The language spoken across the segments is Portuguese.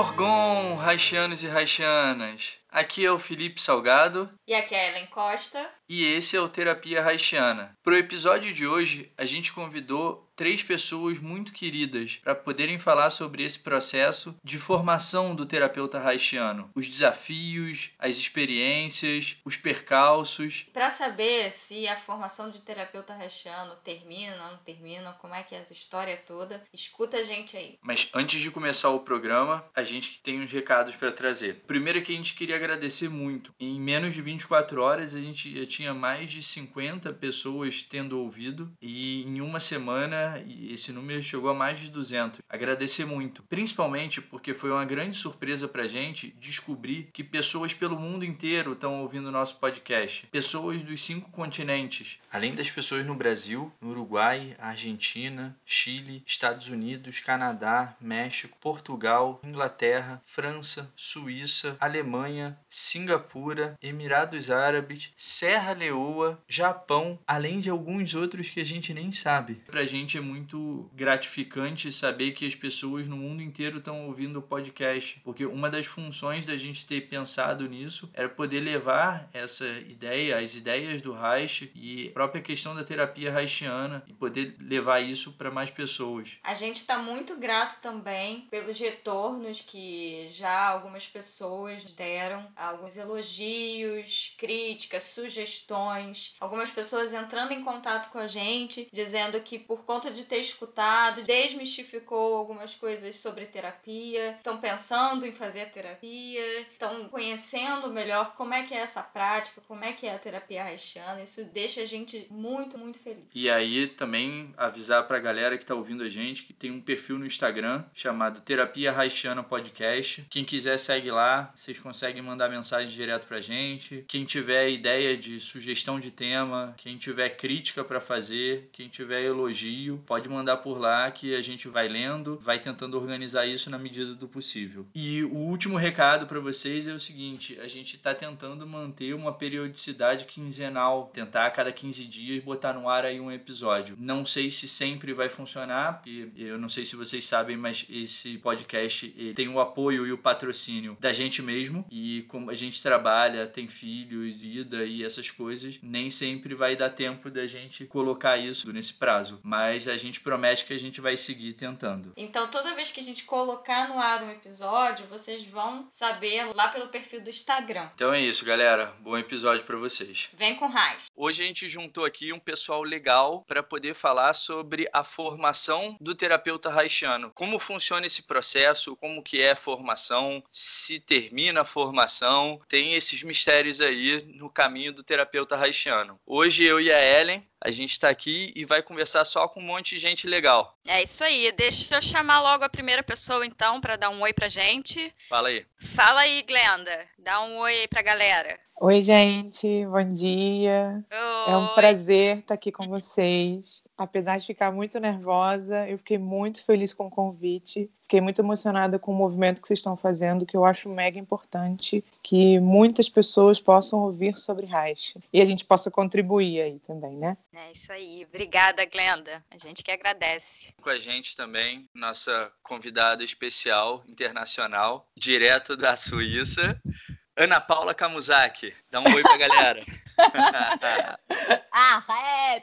Orgon, Haitianos e Haitianas. Aqui é o Felipe Salgado E aqui é a Ellen Costa. e esse é o Terapia Haitiana. Pro episódio de hoje, a gente convidou três pessoas muito queridas para poderem falar sobre esse processo de formação do terapeuta haitiano, os desafios, as experiências, os percalços. Para saber se a formação de terapeuta haitiano termina, não termina, como é que é essa história toda, escuta a gente aí. Mas antes de começar o programa, a gente tem uns recados para trazer. Primeiro que a gente queria agradecer muito. Em menos de 24 horas a gente já tinha mais de 50 pessoas tendo ouvido e em uma semana esse número chegou a mais de 200. Agradecer muito, principalmente porque foi uma grande surpresa pra gente descobrir que pessoas pelo mundo inteiro estão ouvindo o nosso podcast. Pessoas dos cinco continentes. Além das pessoas no Brasil, no Uruguai, Argentina, Chile, Estados Unidos, Canadá, México, Portugal, Inglaterra, França, Suíça, Alemanha, Singapura, Emirados Árabes, Serra Leoa, Japão, além de alguns outros que a gente nem sabe. Pra gente é muito gratificante saber que as pessoas no mundo inteiro estão ouvindo o podcast, porque uma das funções da gente ter pensado nisso era poder levar essa ideia, as ideias do Reich e a própria questão da terapia haitiana e poder levar isso para mais pessoas. A gente está muito grato também pelos retornos que já algumas pessoas deram, alguns elogios, críticas, sugestões, algumas pessoas entrando em contato com a gente, dizendo que por conta de ter escutado, desmistificou algumas coisas sobre terapia, estão pensando em fazer a terapia, estão conhecendo melhor como é que é essa prática, como é que é a terapia haitiana. Isso deixa a gente muito, muito feliz. E aí também avisar pra galera que tá ouvindo a gente que tem um perfil no Instagram chamado Terapia Haitiana Podcast. Quem quiser segue lá, vocês conseguem mandar mensagem direto pra gente. Quem tiver ideia de sugestão de tema, quem tiver crítica pra fazer, quem tiver elogio, pode mandar por lá que a gente vai lendo, vai tentando organizar isso na medida do possível. E o último recado pra vocês é o seguinte, a gente tá tentando manter uma periodicidade quinzenal, tentar a cada 15 dias botar no ar aí um episódio. Não sei se sempre vai funcionar, porque eu não sei se vocês sabem, mas esse podcast tem o apoio e o patrocínio da gente mesmo. E como a gente trabalha, tem filhos, ida e essas coisas, nem sempre vai dar tempo da gente colocar isso nesse prazo. Mas a gente promete que a gente vai seguir tentando. Então, toda vez que a gente colocar no ar um episódio, vocês vão saber lá pelo perfil do Instagram. Então é isso, galera. Bom episódio para vocês. Vem com raiz. Hoje a gente juntou aqui um pessoal legal para poder falar sobre a formação do terapeuta haitiano. Como funciona esse processo, como que é a formação, se termina a formação, tem esses mistérios aí no caminho do terapeuta haitiano. Hoje eu e a Ellen, a gente está aqui e vai conversar só com um monte de gente legal. É isso aí. Deixa eu chamar logo a primeira pessoa, então, para dar um oi pra gente. Fala aí. Fala aí, Glenda. Dá um oi aí pra galera. Oi, gente, bom dia. É um Oi. prazer estar aqui com vocês. Apesar de ficar muito nervosa, eu fiquei muito feliz com o convite. Fiquei muito emocionada com o movimento que vocês estão fazendo, que eu acho mega importante que muitas pessoas possam ouvir sobre Reich e a gente possa contribuir aí também, né? É isso aí. Obrigada, Glenda. A gente que agradece. Com a gente também, nossa convidada especial internacional, direto da Suíça, Ana Paula Kamuzaki. Dá um oi pra galera. Ah, é.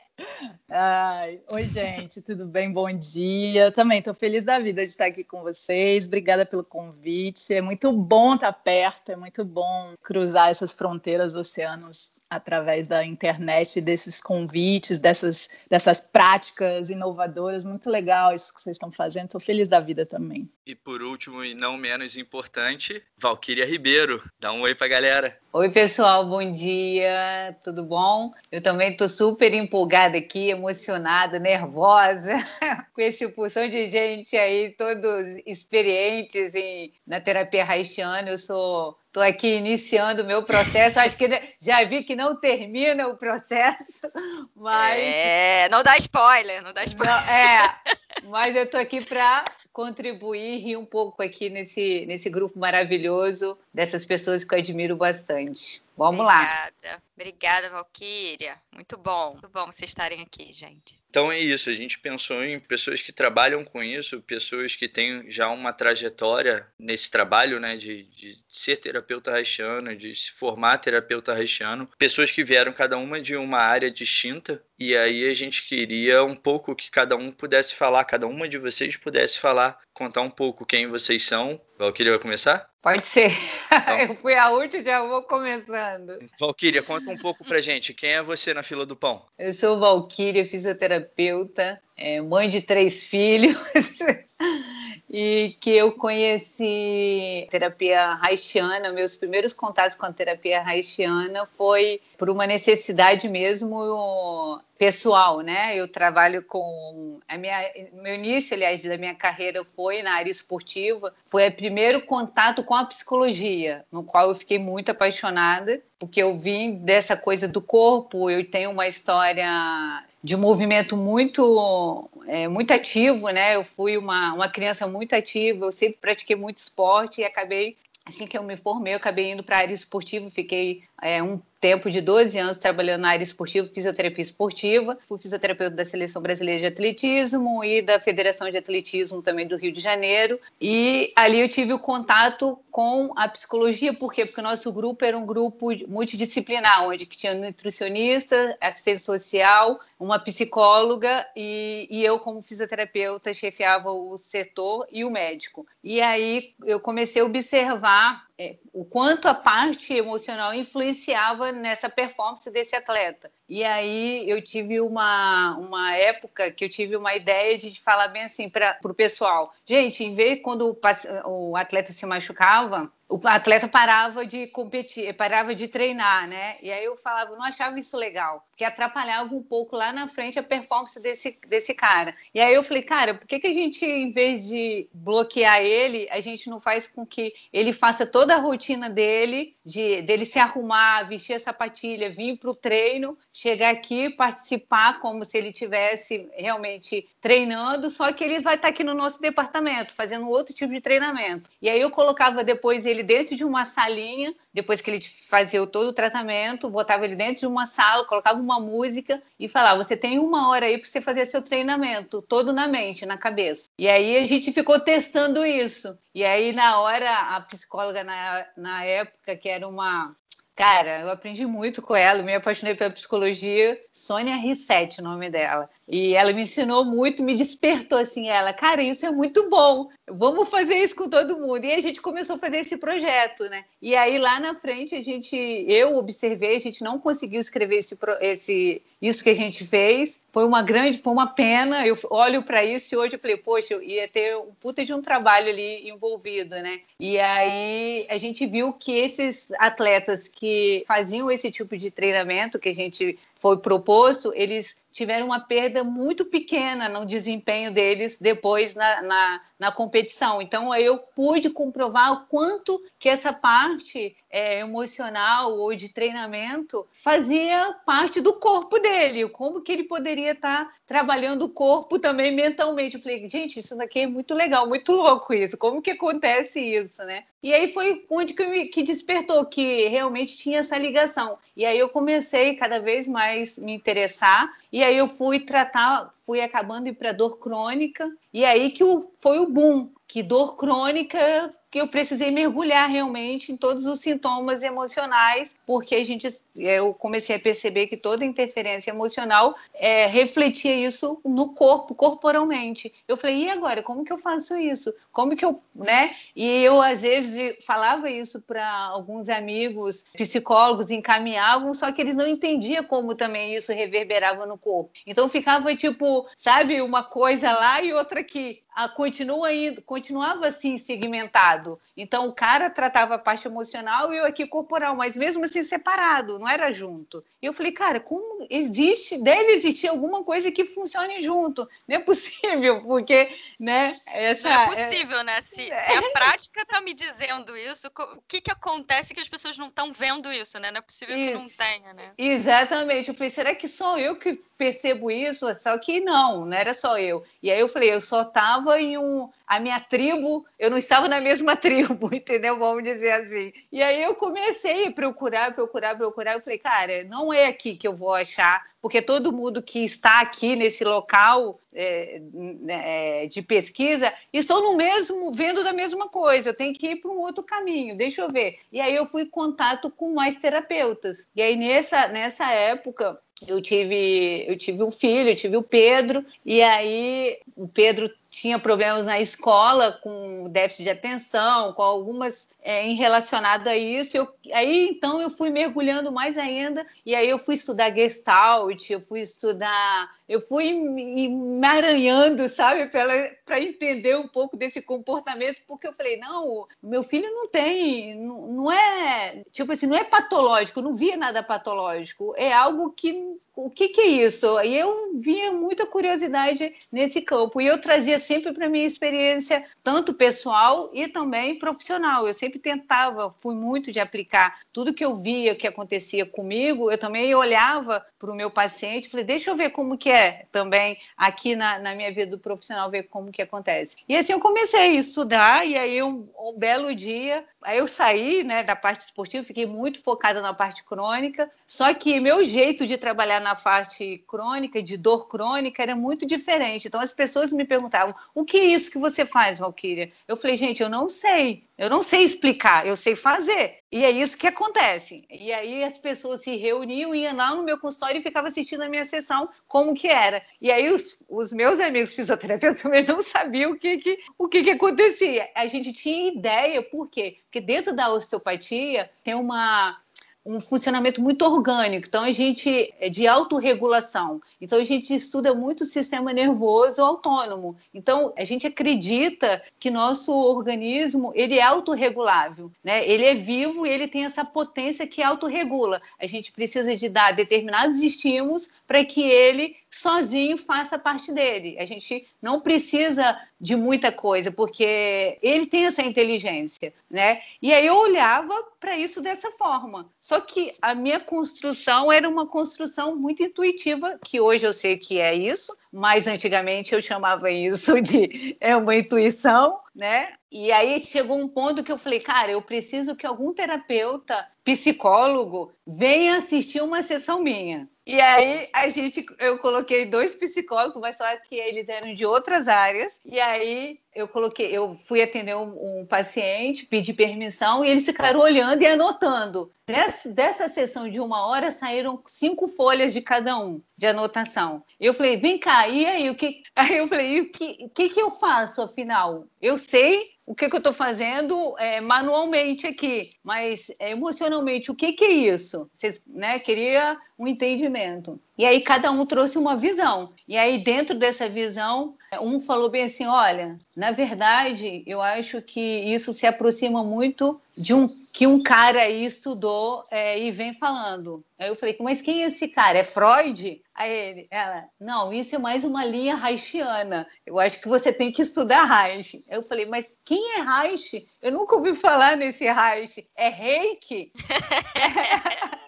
Ai, oi, gente, tudo bem? Bom dia. Também estou feliz da vida de estar aqui com vocês. Obrigada pelo convite. É muito bom estar perto, é muito bom cruzar essas fronteiras, oceanos através da internet, desses convites, dessas, dessas práticas inovadoras. Muito legal isso que vocês estão fazendo. Estou feliz da vida também. E por último, e não menos importante, Valquíria Ribeiro. Dá um oi para a galera. Oi, pessoal, bom dia, tudo bom? Eu também estou super empolgada aqui, emocionada, nervosa, com esse pulsão de gente aí, todos experientes em, na terapia haitiana. Eu sou Estou aqui iniciando o meu processo. Acho que já vi que não termina o processo, mas. É, não dá spoiler, não dá spoiler. Não, é, mas eu estou aqui para contribuir, rir um pouco aqui nesse, nesse grupo maravilhoso dessas pessoas que eu admiro bastante. Vamos Obrigada. lá. Obrigada, Valquíria. Muito bom. Muito bom vocês estarem aqui, gente. Então é isso. A gente pensou em pessoas que trabalham com isso, pessoas que têm já uma trajetória nesse trabalho, né, de, de ser terapeuta haitiano, de se formar terapeuta haitiano, pessoas que vieram cada uma de uma área distinta. E aí a gente queria um pouco que cada um pudesse falar, cada uma de vocês pudesse falar, contar um pouco quem vocês são. Valquíria vai começar? Pode ser. Então, eu fui a última, já vou começando. Valquíria, conta um pouco pra gente. Quem é você na fila do pão? Eu sou Valquíria, fisioterapeuta, é, mãe de três filhos. e que eu conheci terapia haitiana, meus primeiros contatos com a terapia haitiana foi por uma necessidade mesmo pessoal, né? Eu trabalho com a minha meu início, aliás, da minha carreira foi na área esportiva, foi o primeiro contato com a psicologia, no qual eu fiquei muito apaixonada, porque eu vim dessa coisa do corpo, eu tenho uma história de movimento muito, é, muito ativo, né? Eu fui uma, uma criança muito ativa, eu sempre pratiquei muito esporte e acabei assim que eu me formei, eu acabei indo para a área esportiva, fiquei é, um tempo de 12 anos trabalhando na área esportiva, fisioterapia esportiva. Fui fisioterapeuta da Seleção Brasileira de Atletismo e da Federação de Atletismo também do Rio de Janeiro. E ali eu tive o contato com a psicologia, por quê? Porque o nosso grupo era um grupo multidisciplinar, onde tinha nutricionista, assistente social, uma psicóloga e, e eu, como fisioterapeuta, chefiava o setor e o médico. E aí eu comecei a observar é, o quanto a parte emocional influenciava nessa performance desse atleta. E aí eu tive uma, uma época que eu tive uma ideia de falar bem assim para o pessoal: gente, em vez quando o, o atleta se machucava, o atleta parava de competir, parava de treinar, né? E aí eu falava, não achava isso legal, porque atrapalhava um pouco lá na frente a performance desse, desse cara. E aí eu falei, cara, por que, que a gente, em vez de bloquear ele, a gente não faz com que ele faça toda a rotina dele, de dele se arrumar, vestir a sapatilha, vir para o treino, chegar aqui, participar como se ele tivesse realmente treinando, só que ele vai estar tá aqui no nosso departamento, fazendo outro tipo de treinamento. E aí eu colocava depois ele ele dentro de uma salinha, depois que ele fazia todo o tratamento, botava ele dentro de uma sala, colocava uma música e falava: Você tem uma hora aí para você fazer seu treinamento, todo na mente, na cabeça. E aí a gente ficou testando isso. E aí, na hora, a psicóloga, na, na época, que era uma Cara, eu aprendi muito com ela, me apaixonei pela psicologia. Sônia Rissetti, o nome dela. E ela me ensinou muito, me despertou assim, ela, cara, isso é muito bom. Vamos fazer isso com todo mundo. E a gente começou a fazer esse projeto, né? E aí lá na frente a gente, eu observei, a gente não conseguiu escrever esse, esse isso que a gente fez. Foi uma grande, foi uma pena. Eu olho para isso e hoje eu falei, poxa, eu ia ter um puta de um trabalho ali envolvido, né? E aí a gente viu que esses atletas que faziam esse tipo de treinamento que a gente foi proposto, eles tiveram uma perda muito pequena no desempenho deles depois na, na, na competição. Então, eu pude comprovar o quanto que essa parte é, emocional ou de treinamento fazia parte do corpo dele, como que ele poderia estar trabalhando o corpo também mentalmente. Eu falei, gente, isso daqui é muito legal, muito louco isso, como que acontece isso, né? E aí foi onde que, me, que despertou que realmente tinha essa ligação. E aí eu comecei cada vez mais me interessar e aí eu fui tratar, fui acabando ir para dor crônica E aí que o, foi o boom, que dor crônica que eu precisei mergulhar realmente em todos os sintomas emocionais, porque a gente, eu comecei a perceber que toda interferência emocional é, refletia isso no corpo, corporalmente. Eu falei, e agora? Como que eu faço isso? Como que eu, né? E eu às vezes falava isso para alguns amigos psicólogos, encaminhavam, só que eles não entendiam como também isso reverberava no corpo. Então ficava tipo, sabe, uma coisa lá e outra aqui. Ah, continua indo, continuava assim segmentado. Então o cara tratava a parte emocional e eu aqui corporal, mas mesmo assim separado, não era junto. E eu falei, cara, como existe, deve existir alguma coisa que funcione junto. Não é possível, porque, né, essa Não é possível, é... né? Se, se, a prática tá me dizendo isso, o que que acontece que as pessoas não estão vendo isso, né? Não é possível que não tenha, né? Exatamente. Eu falei, será que só eu que percebo isso? Só que não, não era só eu. E aí eu falei, eu só tava em um a minha tribo, eu não estava na mesma tribo, entendeu? Vamos dizer assim. E aí eu comecei a procurar, procurar, procurar. Eu falei, cara, não é aqui que eu vou achar, porque todo mundo que está aqui nesse local é, é, de pesquisa estão no mesmo, vendo da mesma coisa. Eu tenho que ir para um outro caminho. Deixa eu ver. E aí eu fui em contato com mais terapeutas. E aí nessa nessa época eu tive, eu tive um filho, eu tive o Pedro, e aí o Pedro tinha problemas na escola com déficit de atenção, com algumas é, em relacionado a isso. Eu, aí então eu fui mergulhando mais ainda e aí eu fui estudar Gestalt, eu fui estudar, eu fui me, aranhando, sabe, para entender um pouco desse comportamento, porque eu falei não, meu filho não tem, não, não é tipo assim, não é patológico, não via nada patológico, é algo que o que, que é isso? E eu via muita curiosidade nesse campo. E eu trazia sempre para minha experiência, tanto pessoal e também profissional. Eu sempre tentava, fui muito de aplicar tudo que eu via que acontecia comigo. Eu também olhava para o meu paciente, falei, deixa eu ver como que é também aqui na, na, minha vida do profissional, ver como que acontece. E assim eu comecei a estudar, e aí um, um belo dia, aí eu saí né, da parte esportiva, fiquei muito focada na parte crônica, só que meu jeito de trabalhar na parte crônica, de dor crônica, era muito diferente. Então as pessoas me perguntavam: o que é isso que você faz, Valquíria? Eu falei, gente, eu não sei. Eu não sei explicar, eu sei fazer. E é isso que acontece. E aí as pessoas se reuniam, iam lá no meu consultório e ficavam assistindo a minha sessão, como que era. E aí os, os meus amigos fisioterapeutas também não sabiam o que, que, o que, que acontecia. A gente tinha ideia, por quê? Porque dentro da osteopatia tem uma um funcionamento muito orgânico. Então, a gente é de autorregulação. Então, a gente estuda muito o sistema nervoso autônomo. Então, a gente acredita que nosso organismo ele é autorregulável. Né? Ele é vivo e ele tem essa potência que autorregula. A gente precisa de dar determinados estímulos para que ele sozinho faça parte dele. A gente não precisa de muita coisa, porque ele tem essa inteligência, né? E aí eu olhava para isso dessa forma. Só que a minha construção era uma construção muito intuitiva, que hoje eu sei que é isso, mas antigamente eu chamava isso de é uma intuição, né? E aí chegou um ponto que eu falei, cara, eu preciso que algum terapeuta, psicólogo, venha assistir uma sessão minha. E aí a gente, eu coloquei dois psicólogos, mas só que eles eram de outras áreas. E aí eu coloquei, eu fui atender um, um paciente, pedi permissão e eles ficaram olhando e anotando. Dessa, dessa sessão de uma hora saíram cinco folhas de cada um de anotação. Eu falei, vem cá, e aí o que? Aí eu falei, o que, que, que eu faço afinal? Eu sei o que, que eu estou fazendo é, manualmente aqui, mas é, emocionalmente, o que, que é isso? Vocês, né, queria um entendimento. E aí cada um trouxe uma visão. E aí dentro dessa visão, um falou bem assim, olha, na verdade, eu acho que isso se aproxima muito de um que um cara aí estudou é, e vem falando. Aí eu falei, mas quem é esse cara? É Freud? Aí ele, ela, não, isso é mais uma linha Reichiana. Eu acho que você tem que estudar Reich. Eu falei, mas quem é Reich? Eu nunca ouvi falar nesse Reich. É Reiki?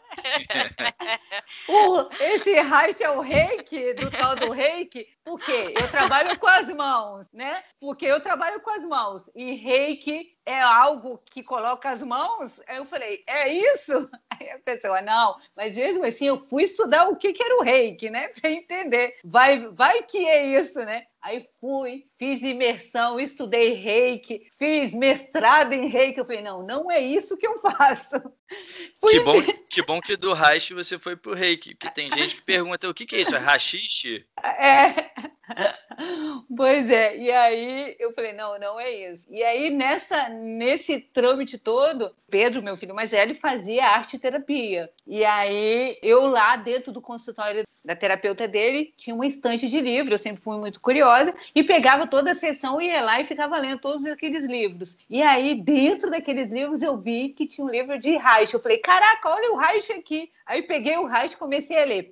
o, esse Reich é o reiki, do tal do reiki, porque eu trabalho com as mãos, né? Porque eu trabalho com as mãos. E reiki é algo que coloca as mãos? Aí eu falei, é isso? Aí a pessoa, não, mas mesmo assim eu fui estudar o que, que era o reiki, né? Para entender. Vai, vai que é isso, né? Aí fui, fiz imersão, estudei reiki, fiz mestrado em reiki. Eu falei, não, não é isso que eu faço. Fui que, bom, que bom que do Reich você foi pro reiki, porque tem gente que pergunta o que, que é isso? É rachixe? É. Pois é, e aí eu falei, não, não é isso. E aí nessa, nesse trâmite todo, Pedro, meu filho mais velho, fazia arte terapia. E aí eu lá dentro do consultório da terapeuta dele, tinha uma estante de livros, eu sempre fui muito curiosa, e pegava toda a sessão, ia lá e ficava lendo todos aqueles livros. E aí, dentro daqueles livros, eu vi que tinha um livro de Reich. Eu falei, caraca, olha o Reich aqui. Aí peguei o Reich e comecei a ler.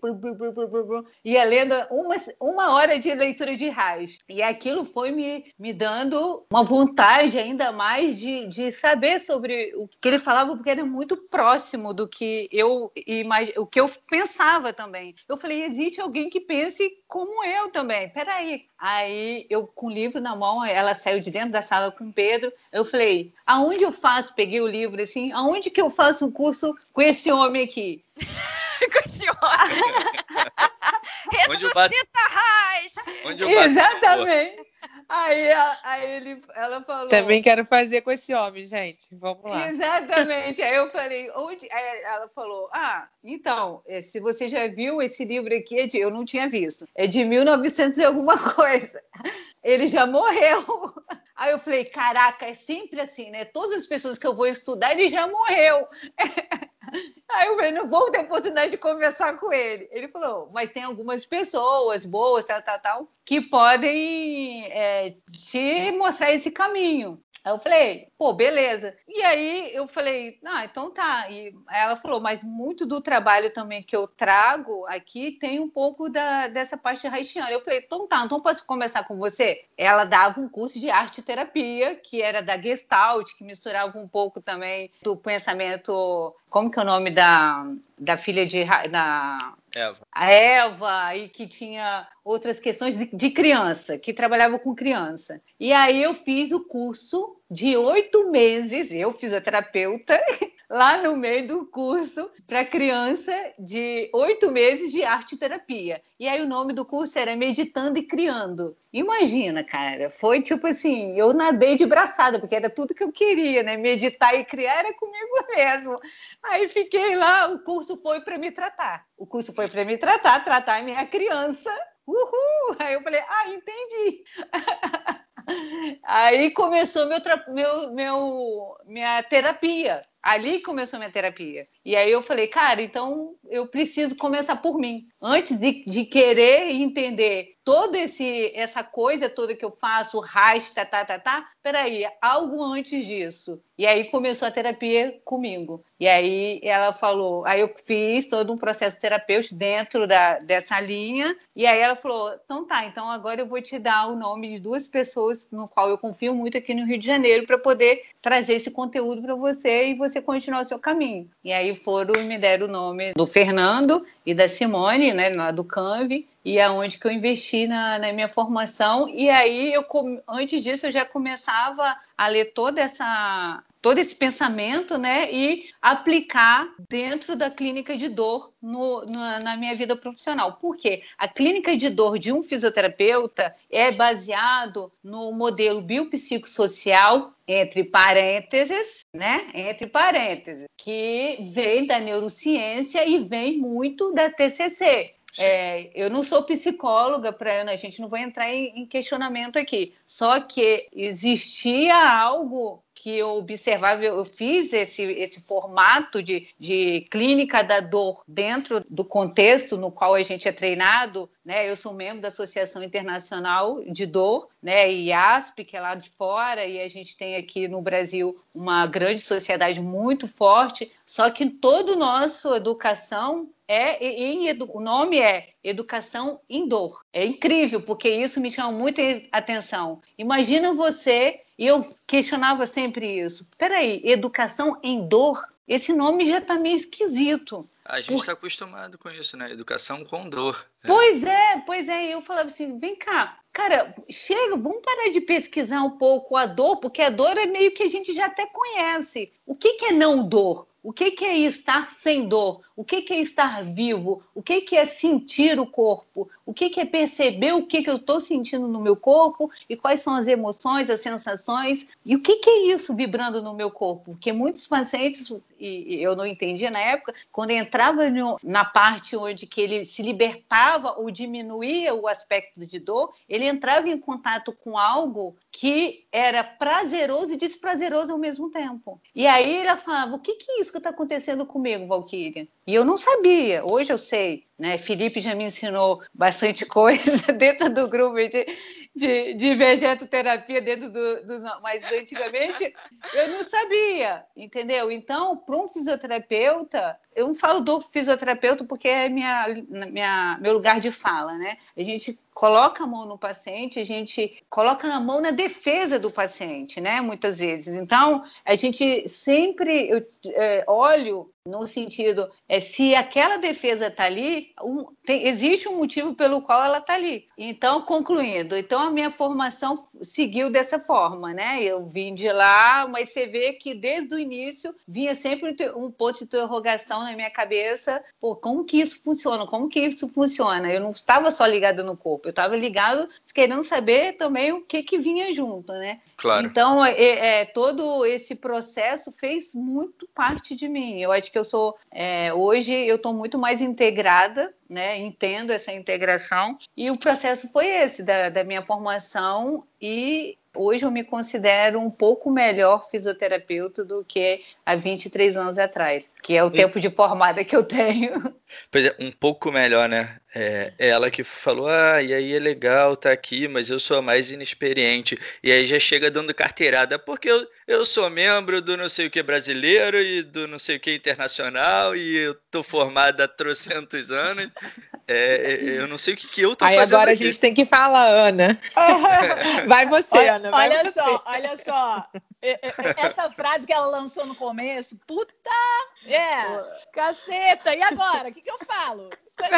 Ia lendo uma, uma hora de leitura de Reich. E aquilo foi me, me dando uma vontade ainda mais de, de saber sobre o que ele falava, porque era muito próximo do que eu o que eu pensava também. Eu falei, existe alguém que pense como eu também. Peraí. Aí eu, com o livro na mão, ela saiu de dentro da sala com o Pedro. Eu falei, aonde eu faço? Peguei o livro assim, aonde que eu faço um curso com esse homem aqui? Com esse homem. Ressuscita Raiz! Exatamente. Aí, aí ele, ela falou. Também quero fazer com esse homem, gente. Vamos lá. Exatamente. Aí eu falei, onde? Aí ela falou: Ah, então, é, se você já viu esse livro aqui, é de... eu não tinha visto. É de 1900 e alguma coisa. Ele já morreu. Aí eu falei, caraca, é sempre assim, né? Todas as pessoas que eu vou estudar, ele já morreu. Aí eu falei, não vou ter oportunidade de conversar com ele. Ele falou, mas tem algumas pessoas boas, tal, tal, tal, que podem é, te mostrar esse caminho. Aí eu falei, pô, beleza. E aí eu falei, ah, então tá. E ela falou, mas muito do trabalho também que eu trago aqui tem um pouco da, dessa parte haitiana. Eu falei, então tá, então posso conversar com você? Ela dava um curso de arte terapia, que era da Gestalt, que misturava um pouco também do pensamento, como que é o nome da, da filha de da Eva. A Eva, e que tinha outras questões de, de, criança, que trabalhava com criança. E aí eu fiz o curso de oito meses, eu fisioterapeuta, lá no meio do curso para criança de oito meses de arte terapia. E aí o nome do curso era Meditando e Criando. Imagina, cara, foi tipo assim, eu nadei de braçada, porque era tudo que eu queria, né? Meditar e criar era comigo mesmo. Aí fiquei lá, o curso foi para me tratar. O curso foi para me tratar, tratar a minha criança. Uhul! Aí eu falei, ah, entendi. Aí começou meu, meu, meu, minha terapia. Ali começou minha terapia. E aí eu falei, cara, então eu preciso começar por mim. Antes de, de querer entender toda essa coisa toda que eu faço, rasta, tá, tá, tá, peraí, algo antes disso. E aí começou a terapia comigo. E aí ela falou, aí eu fiz todo um processo terapêutico dentro da, dessa linha. E aí ela falou, então tá, então agora eu vou te dar o nome de duas pessoas no qual eu confio muito aqui no Rio de Janeiro para poder trazer esse conteúdo para você e você continuar o seu caminho. E aí foram me deram o nome do Fernando e da Simone, né, lá do Canve, e é onde que eu investi na, na, minha formação. E aí, eu, antes disso, eu já começava a ler toda essa, todo esse pensamento, né, e aplicar dentro da clínica de dor no, no, na minha vida profissional. Por quê? A clínica de dor de um fisioterapeuta é baseado no modelo biopsicossocial entre parênteses, né? Entre parênteses, que vem da neurociência e vem muito da TCC. É, eu não sou psicóloga, para a gente não vai entrar em, em questionamento aqui. Só que existia algo que eu observava, eu fiz esse, esse formato de, de clínica da dor dentro do contexto no qual a gente é treinado, né? Eu sou membro da Associação Internacional de Dor, né? IASP, que é lá de fora, e a gente tem aqui no Brasil uma grande sociedade muito forte, só que todo o nosso educação é em, o nome é educação em dor. É incrível, porque isso me chama muita atenção. Imagina você e eu questionava sempre isso. Peraí, educação em dor? Esse nome já está meio esquisito. A gente está Por... acostumado com isso, né? Educação com dor. Pois é, pois é. Eu falava assim, vem cá, cara, chega, vamos parar de pesquisar um pouco a dor, porque a dor é meio que a gente já até conhece. O que, que é não dor? O que, que, é estar sem dor? O que, é estar vivo? O que, que é sentir o corpo? O que, é perceber o que, eu estou sentindo no meu corpo e quais são as emoções, as sensações? E o que, é isso vibrando no meu corpo? Porque muitos pacientes, e eu não entendia na época, quando entrava na parte onde que ele se libertava ou diminuía o aspecto de dor, ele entrava em contato com algo que era prazeroso e desprazeroso ao mesmo tempo. E aí ele falava: o que, que é isso que está acontecendo comigo, Valkyria? E eu não sabia, hoje eu sei. Né? Felipe já me ensinou bastante coisa dentro do grupo de, de, de vegetoterapia, dentro do, do. Mas antigamente eu não sabia, entendeu? Então, para um fisioterapeuta, eu não falo do fisioterapeuta porque é minha, minha, meu lugar de fala, né? A gente coloca a mão no paciente, a gente coloca a mão na defesa do paciente, né? Muitas vezes. Então, a gente sempre eu, é, olho no sentido, é, se aquela defesa está ali, um, tem, existe um motivo pelo qual ela está ali. Então, concluindo, então a minha formação seguiu dessa forma, né? Eu vim de lá, mas você vê que desde o início vinha sempre um ponto de interrogação na minha cabeça, pô, como que isso funciona? Como que isso funciona? Eu não estava só ligada no corpo, eu estava ligado querendo saber também o que que vinha junto, né? Claro. Então, é, é, todo esse processo fez muito parte de mim. Eu acho que eu sou, é, hoje, eu estou muito mais integrada, né? Entendo essa integração. E o processo foi esse, da, da minha formação e hoje eu me considero um pouco melhor fisioterapeuta do que há 23 anos atrás, que é o tempo de formada que eu tenho. Pois é, um pouco melhor, né? É, ela que falou, ah, e aí é legal tá aqui, mas eu sou a mais inexperiente. E aí já chega dando carteirada, porque eu, eu sou membro do não sei o que brasileiro e do não sei o que internacional, e eu tô formada há trocentos anos. É, é, eu não sei o que, que eu tô aí fazendo. Aí agora aqui. a gente tem que falar, Ana. Vai você, olha, Ana. Vai olha você. só, olha só. Essa frase que ela lançou no começo, puta, é, caceta. E agora? O que, que eu falo? Todo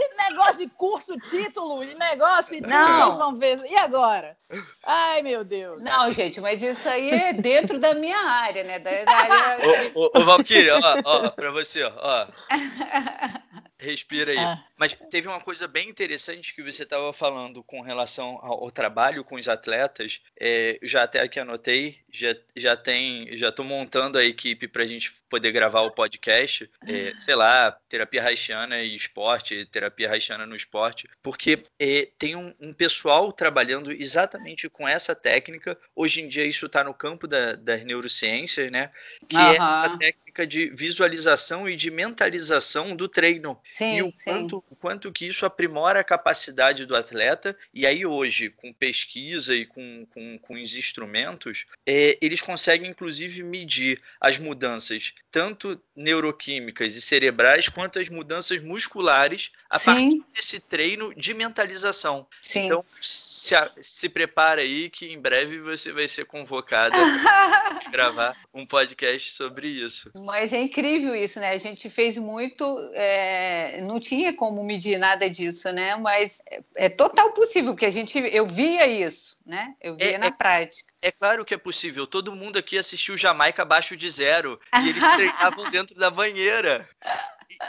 esse negócio de curso, título e negócio e tudo, Não. vocês vão ver. E agora? Ai, meu Deus. Não, gente, mas isso aí é dentro da minha área, né? Da, da área... Ô, ô, ô Valkyria, ó, ó, pra você, ó. Respira aí. Ah. Mas teve uma coisa bem interessante que você estava falando com relação ao, ao, trabalho com os atletas. É, já até aqui anotei, já, já tem, já estou montando a equipe para a gente poder gravar o podcast. É, sei lá, terapia haitiana e esporte, terapia haitiana no esporte, porque é, tem um, um, pessoal trabalhando exatamente com essa técnica. Hoje em dia isso está no campo da, das neurociências, né? Que Uhum. é essa técnica de visualização e de mentalização do treino. Sim, e o quanto, o quanto que isso aprimora a capacidade do atleta. E aí hoje, com pesquisa e com, com, com os instrumentos, é, eles conseguem inclusive medir as mudanças, tanto neuroquímicas e cerebrais, quanto as mudanças musculares a Sim. partir desse treino de mentalização. Sim. Então, se, se prepara aí que em breve você vai ser convocada para gravar um podcast sobre isso. Mas é incrível isso, né? A gente fez muito, é, não tinha como medir nada disso, né? Mas é, é total possível, porque a gente, eu via isso, né? Eu via É- na é- prática. É claro que é possível. Todo mundo aqui assistiu Jamaica abaixo de zero e eles treinavam dentro da banheira.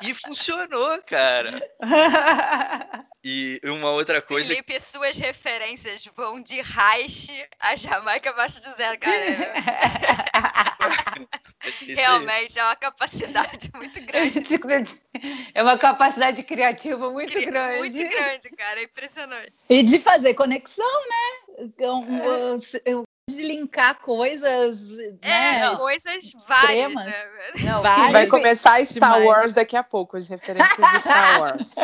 E, e funcionou, cara. E uma outra coisa Felipe, suas referências vão de Reich a Jamaica abaixo de zero, cara. Aí. Realmente é uma capacidade muito grande. É uma capacidade criativa muito Cri- grande. Muito grande, cara. É impressionante. E de fazer conexão, né? Então, eu- De linkar coisas, É, né? coisas várias, né? Não, Várias. Vai começar Star Demais. Wars daqui a pouco, as referências de Star Wars.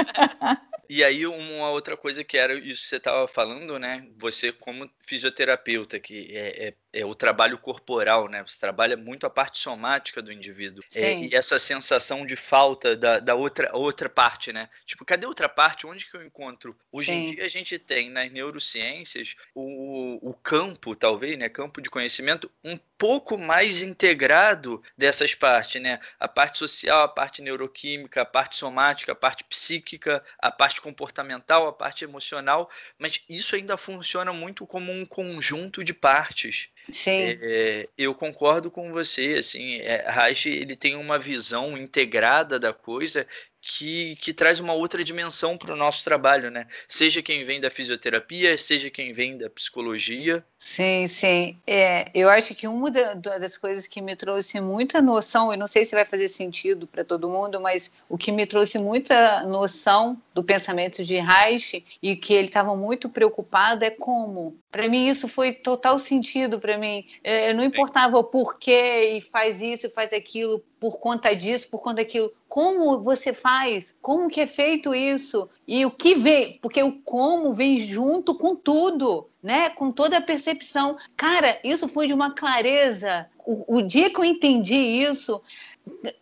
E aí uma outra coisa que era isso que você estava falando, né? Você como fisioterapeuta, que é, é- é o trabalho corporal, né? Você trabalha muito a parte somática do indivíduo. É, e essa sensação de falta da, da outra, outra parte, né? Tipo, cadê outra parte? Onde que eu encontro? Hoje em Sim. dia a gente tem nas neurociências o, o campo, talvez, né? Campo de conhecimento um pouco mais integrado dessas partes, né? A parte social, a parte neuroquímica, a parte somática, a parte psíquica, a parte parte comportamental, a parte emocional, mas isso ainda funciona muito como um conjunto de partes. Sim. É, eu concordo com você, assim, é, Reich, ele tem uma visão integrada da coisa que, que traz uma outra dimensão para o nosso trabalho, né? Seja quem vem da fisioterapia, seja quem vem da psicologia. Sim, sim. É, eu acho que uma das coisas que me trouxe muita noção, eu não sei se vai fazer sentido para todo mundo, mas o que me trouxe muita noção do pensamento de Reich e que ele estava muito preocupado é como. Para mim isso foi total sentido para mim. É, não importava o porquê e faz isso, faz aquilo, por conta disso, por conta daquilo. Como você faz? Como que é feito isso? E o que vem? Porque o como vem junto com tudo, né? Com toda a percepção. Cara, isso foi de uma clareza. O, o dia que eu entendi isso,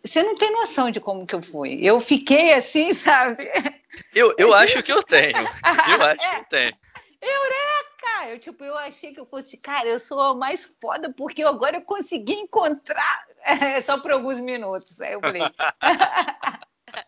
você não tem noção de como que eu fui. Eu fiquei assim, sabe? Eu, eu, acho que eu tenho. Eu acho é. que eu tenho. Eureka! Eu, tipo, eu achei que eu fosse, cara, eu sou a mais foda porque agora eu consegui encontrar é, só por alguns minutos. Aí eu falei.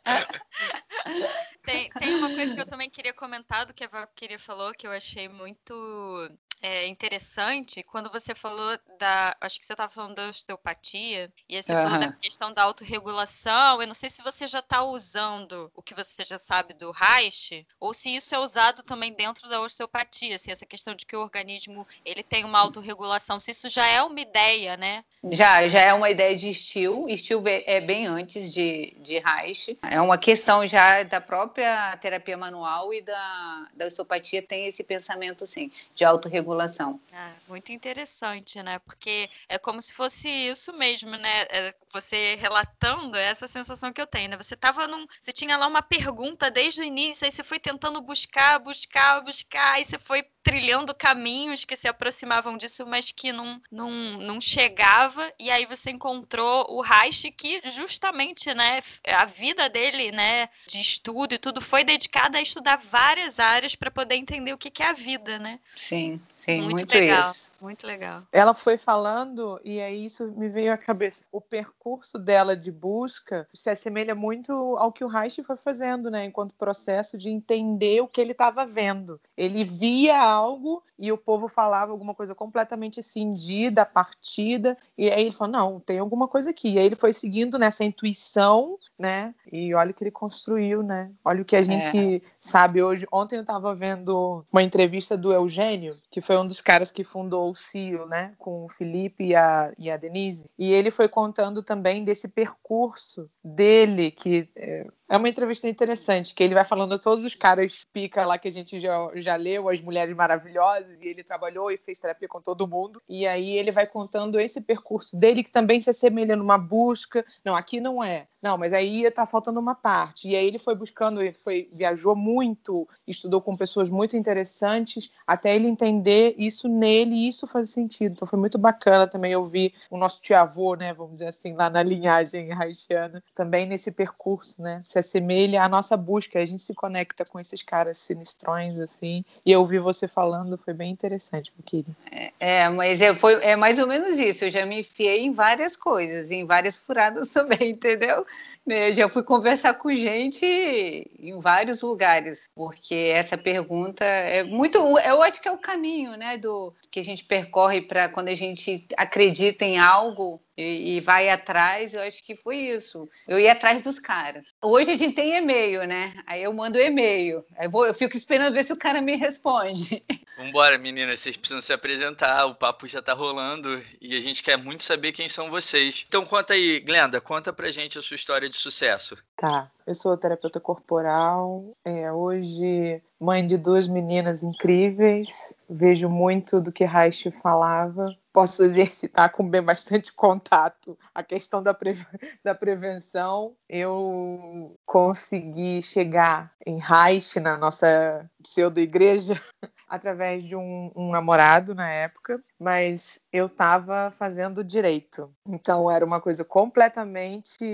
tem, tem uma coisa que eu também queria comentar do que a Valkyria falou, que eu achei muito é, interessante quando você falou da. Acho que você estava falando da osteopatia, e aí você uhum. falou da questão da autorregulação. Eu não sei se você já está usando o que você já sabe do Reich, ou se isso é usado também dentro da osteopatia, se essa questão de que o organismo ele tem uma autorregulação, se isso já é uma ideia, né? Já, já é uma ideia de Still. Still é bem antes de, de Reich. É uma questão já da própria terapia manual e da, da osteopatia tem esse pensamento, assim, de autorregulação regulação. Ah, muito interessante, né? Porque é como se fosse isso mesmo, né? É você relatando essa sensação que eu tenho, né? Você tava num. Você tinha lá uma pergunta desde o início, aí você foi tentando buscar, buscar, buscar, aí você foi trilhando caminhos que se aproximavam disso, mas que não, não, não chegava, e aí você encontrou o Reich, que justamente, né, a vida dele, né, de estudo e tudo, foi dedicada a estudar várias áreas para poder entender o que, que é a vida, né? Sim, sim, muito, muito legal. Isso. Muito legal. Ela foi falando, e aí isso me veio à cabeça. O percurso dela de busca se assemelha muito ao que o Reich foi fazendo, né, enquanto processo de entender o que ele estava vendo. Ele via algo e o povo falava alguma coisa completamente cindida, partida, e aí ele falou: não, tem alguma coisa aqui. E aí ele foi seguindo nessa intuição, né? E olha o que ele construiu, né? Olha o que a gente é. sabe hoje. Ontem eu estava vendo uma entrevista do Eugênio, que foi um dos caras que fundou o CIO, né? Com o Felipe e a, e a Denise. E ele foi contando também desse percurso dele, que é, é uma entrevista interessante, que ele vai falando todos os caras pica lá que a gente já, já leu, as mulheres maravilhosas, e ele trabalhou e fez terapia com todo mundo. E aí ele vai contando esse percurso dele, que também se assemelha numa busca. Não, aqui não é. Não, mas aí tá faltando uma parte. E aí ele foi buscando, ele foi, viajou muito, estudou com pessoas muito interessantes, até ele entender isso nele, e isso faz sentido. Então foi muito bacana também ouvir o nosso tio-avô, né, vamos dizer assim, lá na linhagem haitiana, também nesse percurso, né? Se assemelha à nossa busca. A gente se conecta com esses caras sinistrões, assim. E eu ouvi você falando, foi bem interessante, querido. É, é, mas é, foi, é mais ou menos isso. Eu já me enfiei em várias coisas, em várias furadas também, entendeu? Eu já fui conversar com gente em vários lugares, porque essa pergunta é muito. Eu acho que é o caminho, né, do que a gente percorre para quando a gente acredita em algo e, e, vai atrás, eu acho que foi isso. Eu ia atrás dos caras. Hoje a gente tem e-mail, né? Aí eu mando e-mail. Aí vou, eu fico esperando ver se o cara me responde. Vambora, meninas, vocês precisam se apresentar, o papo já tá rolando e a gente quer muito saber quem são vocês. Então conta aí, Glenda, conta pra gente a sua história de sucesso. Tá, eu sou terapeuta corporal, é, hoje mãe de duas meninas incríveis, vejo muito do que Reich falava, posso exercitar com bem bastante contato a questão da, pre... da prevenção. Eu consegui chegar em Reich, na nossa pseudo-igreja, através de um, um namorado na época, mas eu estava fazendo direito. Então era uma coisa completamente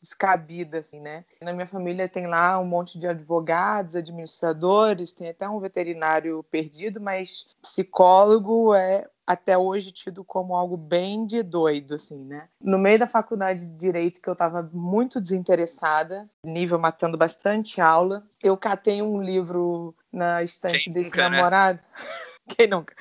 descabida, assim, né? Na minha família tem lá um monte de advogados, administradores, tem até um veterinário perdido, mas psicólogo é até hoje tido como algo bem de doido, assim, né? No meio da faculdade de Direito, que eu estava muito desinteressada, nível matando bastante aula, eu catei um livro na estante Quem desse nunca, né? namorado. Quem nunca?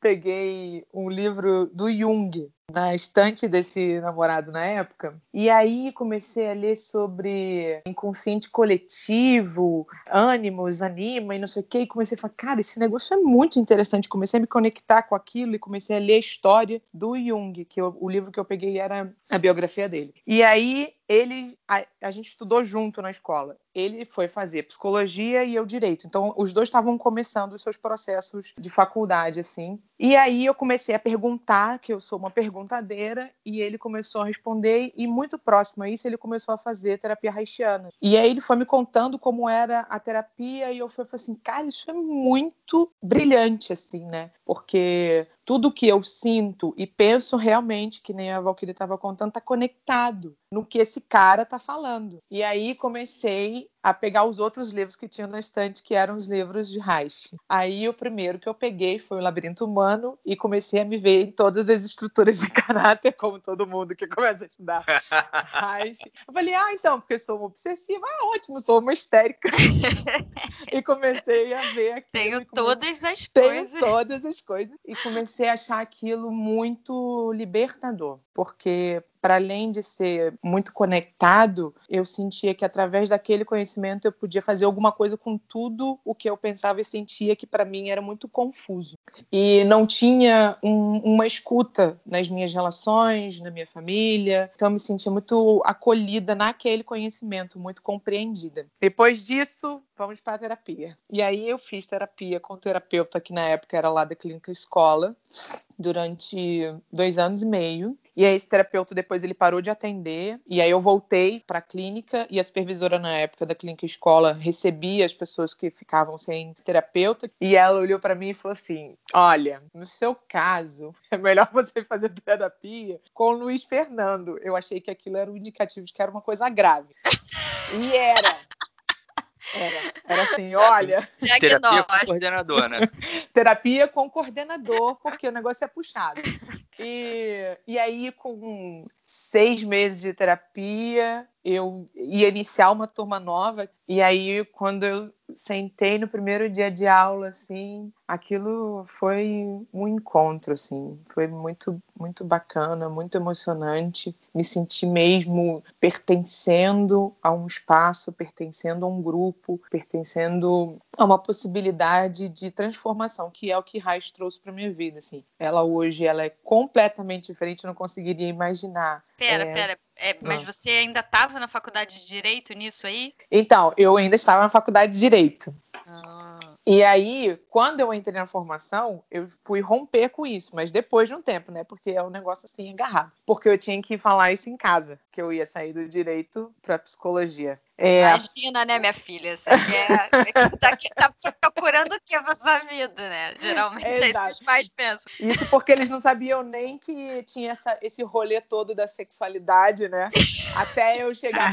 Peguei um livro do Jung na estante desse namorado na época. E aí comecei a ler sobre inconsciente coletivo, ânimos, anima e não sei o quê. E comecei a falar, cara, esse negócio é muito interessante. Comecei a me conectar com aquilo e comecei a ler a história do Jung, que eu- o livro que eu peguei era a biografia dele. E aí ele, a, a gente estudou junto na escola. Ele foi fazer psicologia e eu direito. Então os dois estavam começando os seus processos de faculdade, assim. E aí eu comecei a perguntar, que eu sou uma perguntadeira, e ele começou a responder, e muito próximo a isso, ele começou a fazer terapia haitiana. E aí ele foi me contando como era a terapia, e eu fui assim, cara, isso é muito brilhante, assim, né? Porque tudo que eu sinto e penso realmente, que nem a Valkyrie estava contando, tá conectado no que esse cara tá falando. E aí comecei a pegar os outros livros que tinham na estante, que eram os livros de Reich. Aí o primeiro que eu peguei foi o Labirinto Humano e comecei a me ver em todas as estruturas de caráter, como todo mundo que começa a estudar Reich. Eu falei, ah, então, porque eu sou uma obsessiva, ah, ótimo, sou uma histérica. e comecei a ver aquilo. Tenho todas as tenho coisas. todas as coisas e comecei a achar aquilo muito libertador, porque para além de ser muito conectado, eu sentia que através daquele conhecimento eu podia fazer alguma coisa com tudo o que eu pensava e sentia que para mim era muito confuso. E não tinha um- uma escuta nas minhas relações, na minha família. Então eu me sentia muito acolhida naquele conhecimento, muito compreendida. Depois disso, vamos para a terapia. E aí eu fiz terapia com o terapeuta que na época era lá da clínica escola durante dois anos e meio. E aí esse terapeuta depois ele parou de atender e aí eu voltei para a clínica e a supervisora na época da clínica escola recebia as pessoas que ficavam sem terapeuta e ela olhou para mim e falou assim: "Olha, no seu caso, é melhor você fazer terapia com o Luiz Fernando". Eu achei que aquilo era um indicativo de que era uma coisa grave. E era. Era, era assim, olha, Terapia com coordenador, né? terapia com coordenador, porque o negócio é puxado. E, e aí, com seis meses de terapia, eu ia iniciar uma turma nova. E aí, quando eu sentei no primeiro dia de aula, assim, aquilo foi um encontro, assim, foi muito, muito bacana, muito emocionante. Me senti mesmo pertencendo a um espaço, pertencendo a um grupo, pertencendo a uma possibilidade de transformação, que é o que Reich trouxe para minha vida, assim. Ela hoje, ela é completamente diferente, eu não conseguiria imaginar. Pera, É. pera. É, mas Ah. você ainda estava na faculdade de Direito nisso aí? Então, eu ainda estava na faculdade de Direito. Ah, E aí, quando eu entrei na formação, eu fui romper com isso, mas depois de um tempo, né? Porque é um negócio assim agarrado. Porque eu tinha que falar isso em casa, que eu ia sair do direito para psicologia. É, Imagina, né, minha filha? Você quer, tá, tá procurando o que pra sua vida, né? Geralmente é isso que os pais pensam. Isso porque eles não sabiam nem que tinha essa- esse rolê todo da sexualidade, né? Até eu chegar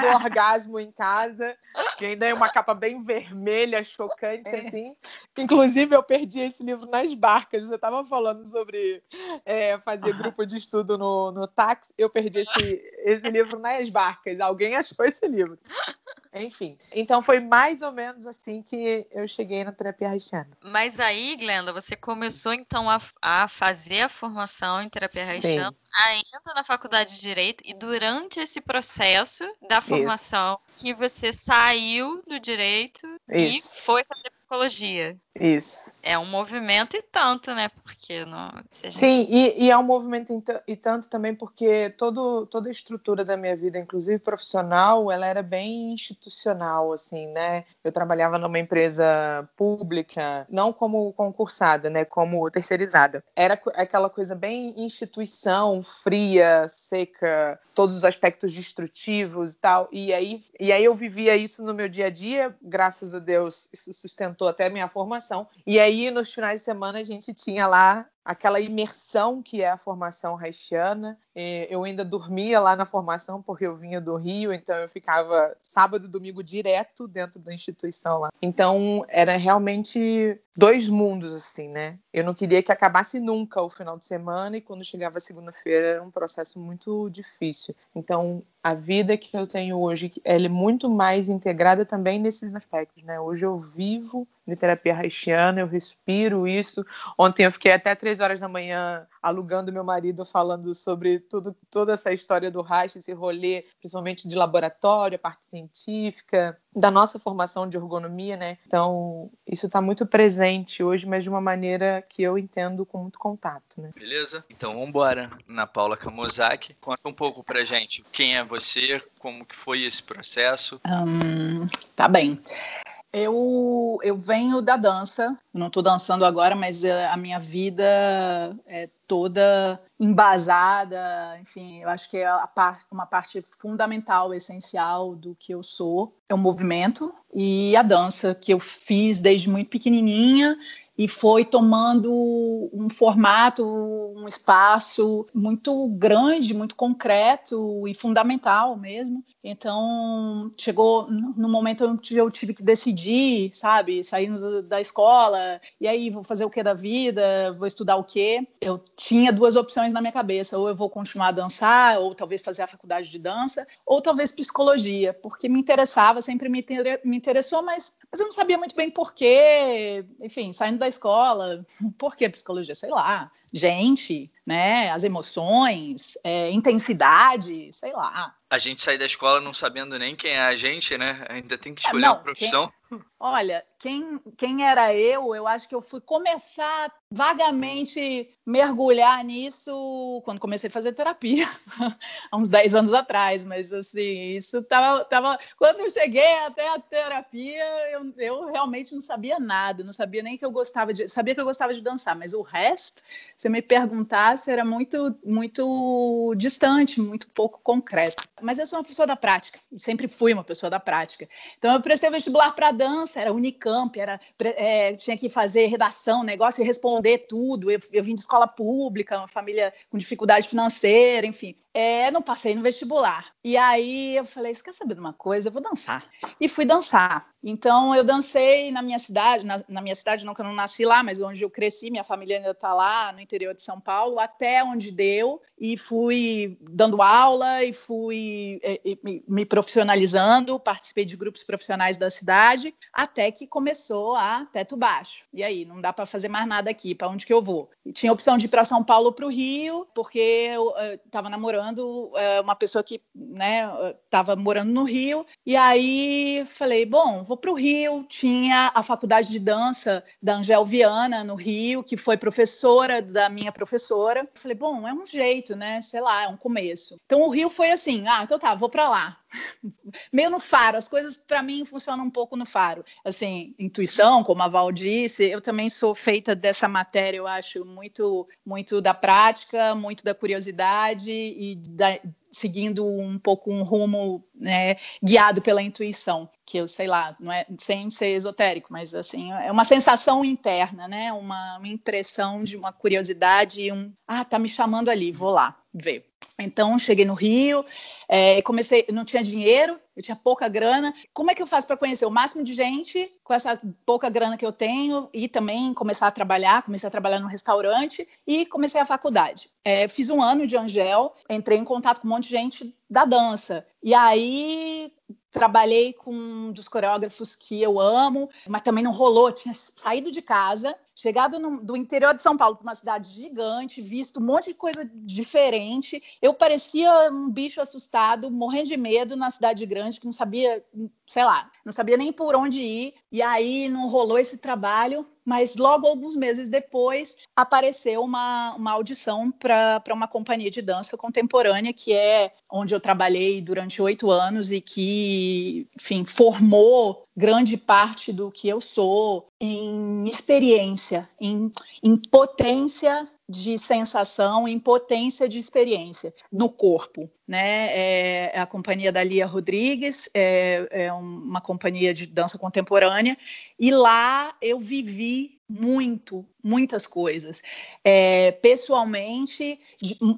do orgasmo em casa, que ainda é uma capa bem vermelha, chocante, assim. Inclusive, eu perdi esse livro nas barcas. Você estava falando sobre é, fazer grupo de estudo no, no táxi. Eu perdi esse, esse livro nas barcas. Alguém achou esse livro. Enfim. Então foi mais ou menos assim que eu cheguei na terapia haitiana. Mas aí, Glenda, você começou então a, a fazer a formação em terapia haitiana, ainda na faculdade de Direito, e durante esse processo da formação que você saiu do Direito Isso. e foi fazer psicologia. Isso. É um movimento e tanto, né? Porque não. gente- Sim, e, e é um movimento e tanto também porque todo, toda a estrutura da minha vida, inclusive profissional, ela era bem institucional, assim, né? Eu trabalhava numa empresa pública, não como concursada, né? Como terceirizada. Era aquela coisa bem instituição, fria, seca, todos os aspectos destrutivos e tal. E aí, e aí eu vivia isso no meu dia a dia, graças a Deus, isso sustentou até a minha formação formação. E aí, nos finais de semana, a gente tinha lá aquela imersão que é a formação haitiana. Eu ainda dormia lá na formação porque eu vinha do Rio, então eu ficava sábado e domingo direto dentro da instituição lá. Então era realmente dois mundos assim, né? Eu não queria que acabasse nunca o final de semana e quando chegava segunda-feira era um processo muito difícil. Então a vida que eu tenho hoje, ela é muito mais integrada também nesses aspectos, né? Hoje eu vivo de terapia haitiana, eu respiro isso. Ontem eu fiquei até três horas da manhã alugando meu marido falando sobre tudo, toda essa história do Reich, esse rolê, principalmente de laboratório, a parte científica, da nossa formação de ergonomia, né? Então, isso está muito presente hoje, mas de uma maneira que eu entendo com muito contato, né? Beleza? Então, vamos embora. Na Paula Kamozaki, conta um pouco pra gente quem é você, como que foi esse processo. Hum, tá bem. Eu, eu venho da dança, não estou dançando agora, mas eh, a minha vida é toda embasada, enfim, eu acho que é part, uma parte fundamental, essencial do que eu sou, é o movimento e a dança, que eu fiz desde muito pequenininha e foi tomando um formato, um espaço muito grande, muito concreto e fundamental mesmo. Então, chegou no momento onde eu tive que decidir, sabe, saindo da escola, e aí vou fazer o que da vida, vou estudar o quê? Eu tinha duas opções na minha cabeça, ou eu vou continuar a dançar, ou talvez fazer a faculdade de dança, ou talvez psicologia, porque me interessava, sempre me, me interessou, mas, mas eu não sabia muito bem por quê, enfim, saindo da escola, por que psicologia? Sei lá, gente, né? As emoções, é, intensidade, sei lá. A gente sai da escola não sabendo nem quem é a gente, né? Ainda tem que é, escolher é, não, uma profissão. Olha, quem, quem era eu, eu acho que eu fui começar vagamente mergulhar nisso quando comecei a fazer terapia, há uns 10 anos atrás, mas assim, isso tava, tava quando eu cheguei até a terapia, eu, eu realmente não sabia nada, não sabia nem que eu gostava de, sabia que eu gostava de dançar, mas o resto, se me perguntasse, era muito muito distante, muito pouco concreto. Mas eu sou uma pessoa da prática, e sempre fui uma pessoa da prática. Então eu prestei vestibular para era Unicamp, era é, tinha que fazer redação, negócio e responder tudo. Eu, eu vim de escola pública, uma família com dificuldade financeira, enfim. É, não passei no vestibular. E aí eu falei, você quer saber de uma coisa? Eu vou dançar. E fui dançar. Então eu dancei na minha cidade, na, na minha cidade não que eu não nasci lá, mas onde eu cresci, minha família ainda está lá, no interior de São Paulo, até onde deu. E fui dando aula e fui e, e, me profissionalizando, participei de grupos profissionais da cidade, até que começou a teto baixo. E aí, não dá para fazer mais nada aqui, para onde que eu vou? E tinha a opção de ir para São Paulo para o Rio, porque eu estava namorando namorando é, uma pessoa que né, estava morando no Rio. E aí falei, bom, vou para o Rio. Tinha a faculdade de dança da Angel Viana no Rio, que foi professora da minha professora. Falei, bom, é um jeito, né? Sei lá, é um começo. Então o Rio foi assim, ah, então tá, vou para lá. Meio no faro, as coisas para mim funcionam um pouco no faro. Assim, intuição, como a Val disse, eu também sou feita dessa matéria, eu acho, muito, muito da prática, muito da curiosidade e da, seguindo um pouco um rumo né, guiado pela intuição, que eu sei lá, não é sem ser esotérico, mas assim é uma sensação interna, né, uma, uma impressão de uma curiosidade e um ah tá me chamando ali, vou lá ver. Então cheguei no Rio, é, comecei, não tinha dinheiro, eu tinha pouca grana. Como é que eu faço para conhecer o máximo de gente com essa pouca grana que eu tenho e também começar a trabalhar? Comecei a trabalhar no restaurante e comecei a faculdade. É, fiz um ano de Angel, entrei em contato com um monte de gente da dança. E aí trabalhei com um dos coreógrafos que eu amo, mas também não rolou. tinha saído de casa, chegado no, do interior de São Paulo para uma cidade gigante, visto um monte de coisa diferente. Eu parecia um bicho assustado, morrendo de medo na cidade grande, que não sabia, sei lá, não sabia nem por onde ir. E aí não rolou esse trabalho mas logo alguns meses depois apareceu uma, uma audição para uma companhia de dança contemporânea, que é onde eu trabalhei durante oito anos e que, enfim, formou grande parte do que eu sou em experiência, em, em potência de sensação em potência de experiência no corpo. Né? É, é a companhia da Lia Rodrigues, é, é uma companhia de dança contemporânea, e lá eu vivi muito, muitas coisas. É, pessoalmente,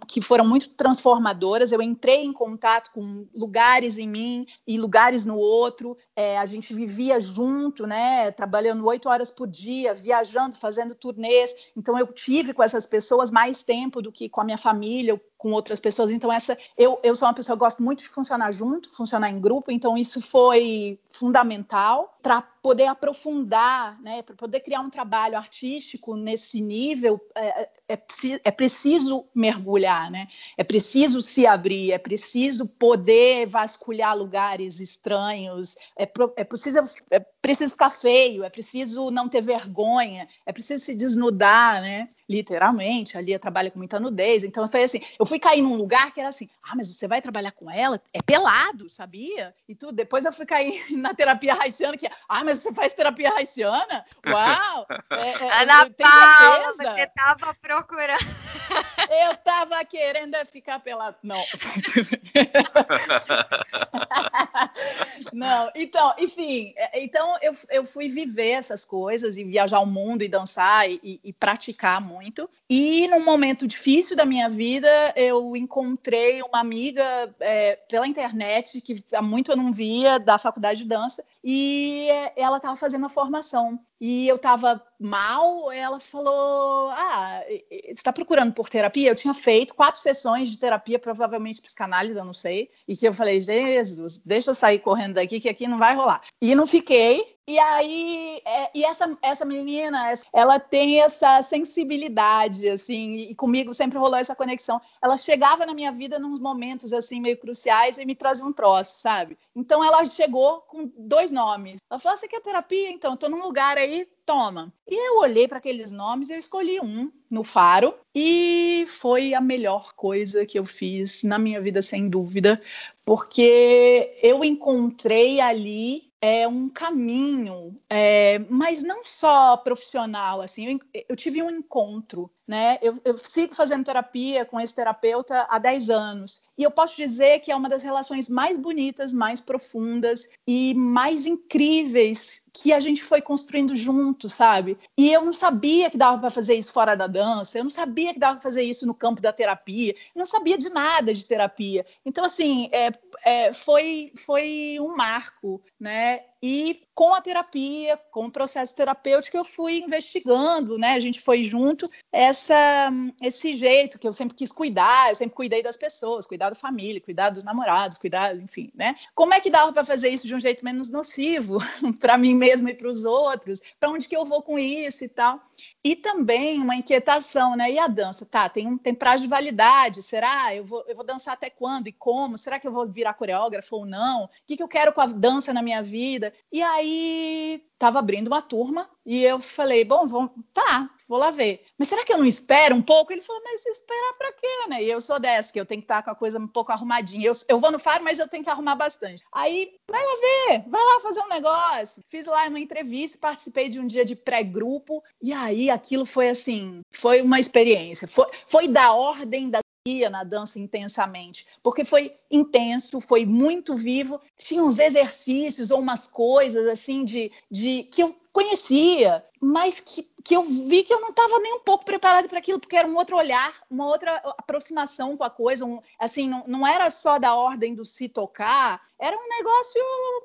que foram muito transformadoras, eu entrei em contato com lugares em mim e lugares no outro. É, a gente vivia junto, né? Trabalhando oito horas por dia, viajando, fazendo turnês. Então eu tive com essas pessoas mais tempo do que com a minha família, com outras pessoas. Então, essa eu, eu sou uma pessoa que gosto muito de funcionar junto, funcionar em grupo, então isso foi fundamental para poder aprofundar, né, para poder criar um trabalho artístico nesse nível. É, é, é, preciso mergulhar, né? É preciso se abrir, é preciso poder vasculhar lugares estranhos, é, é, preciso, é preciso ficar feio, é preciso não ter vergonha, é preciso se desnudar, né? Literalmente, ali trabalha com muita nudez. Então foi assim, eu fui cair num lugar que era assim, ah, mas você vai trabalhar com ela? É pelado, sabia? E tudo. Depois eu fui cair na terapia haitiana, que, ah, mas você faz terapia haitiana? Uau! É, é, Ana Paula, você tava procurando. Eu tava querendo é ficar pelado. Não. Não, então, enfim, é, então eu, eu fui viver essas coisas e viajar o mundo e dançar e, e praticar muito. E num momento difícil da minha vida, eu encontrei uma amiga é, pela internet que há muito eu não via da faculdade de dança e ela estava fazendo a formação e eu estava mal, ela falou: Ah, você está procurando por terapia? Eu tinha feito quatro sessões de terapia, provavelmente psicanálise, eu não sei. E que eu falei: Jesus, deixa eu sair correndo daqui, que aqui não vai rolar. E não fiquei. E aí, é, e essa, essa menina, ela tem essa sensibilidade, assim, e comigo sempre rolou essa conexão. Ela chegava na minha vida nos momentos, assim, meio cruciais e me trazia um troço, sabe? Então, ela chegou com dois nomes. Ela falou: ah, Você quer terapia? Então, eu tô num lugar aí, toma. E eu olhei para aqueles nomes eu escolhi um no Faro e foi a melhor coisa que eu fiz na minha vida, sem dúvida, porque eu encontrei ali é um caminho, é, mas não só profissional, assim, eu, eu tive um encontro, né? Eu, eu, sigo fazendo terapia com esse terapeuta há 10 anos e eu posso dizer que é uma das relações mais bonitas, mais profundas e mais incríveis que a gente foi construindo junto, sabe? E eu não sabia que dava para fazer isso fora da dança, eu não sabia que dava para fazer isso no campo da terapia, eu não sabia de nada de terapia. Então, assim, é, é, foi, foi um marco, né? E com a terapia, com o processo terapêutico, eu fui investigando, né? A gente foi junto essa, esse jeito que eu sempre quis cuidar, eu sempre cuidei das pessoas, cuidar da família, cuidar dos namorados, cuidar, enfim, né? Como é que dava para fazer isso de um jeito menos nocivo para mim mesmo e para os outros? Para onde que eu vou com isso e tal? E também uma inquietação, né? E a dança, tá? Tem um tem prazo de validade. Será? Eu vou, eu vou dançar até quando e como? Será que eu vou virar coreógrafo ou não? O que, que eu quero com a dança na minha vida? E aí estava abrindo uma turma e eu falei, bom, vamos, tá, vou lá ver. Mas será que eu não espero um pouco? Ele falou, mas esperar para quê, né? E eu sou dessa, que eu tenho que estar com a coisa um pouco arrumadinha. Eu, eu vou no faro, mas eu tenho que arrumar bastante. Aí, vai lá ver, vai lá fazer um negócio. Fiz lá uma entrevista, participei de um dia de pré-grupo e aí aquilo foi assim, foi uma experiência. Foi, foi da ordem da na dança intensamente, porque foi intenso, foi muito vivo, tinha uns exercícios ou umas coisas assim de, de que eu conhecia, mas que, que eu vi que eu não estava nem um pouco preparada para aquilo, porque era um outro olhar, uma outra aproximação com a coisa, um, assim, não, não era só da ordem do se tocar, era um negócio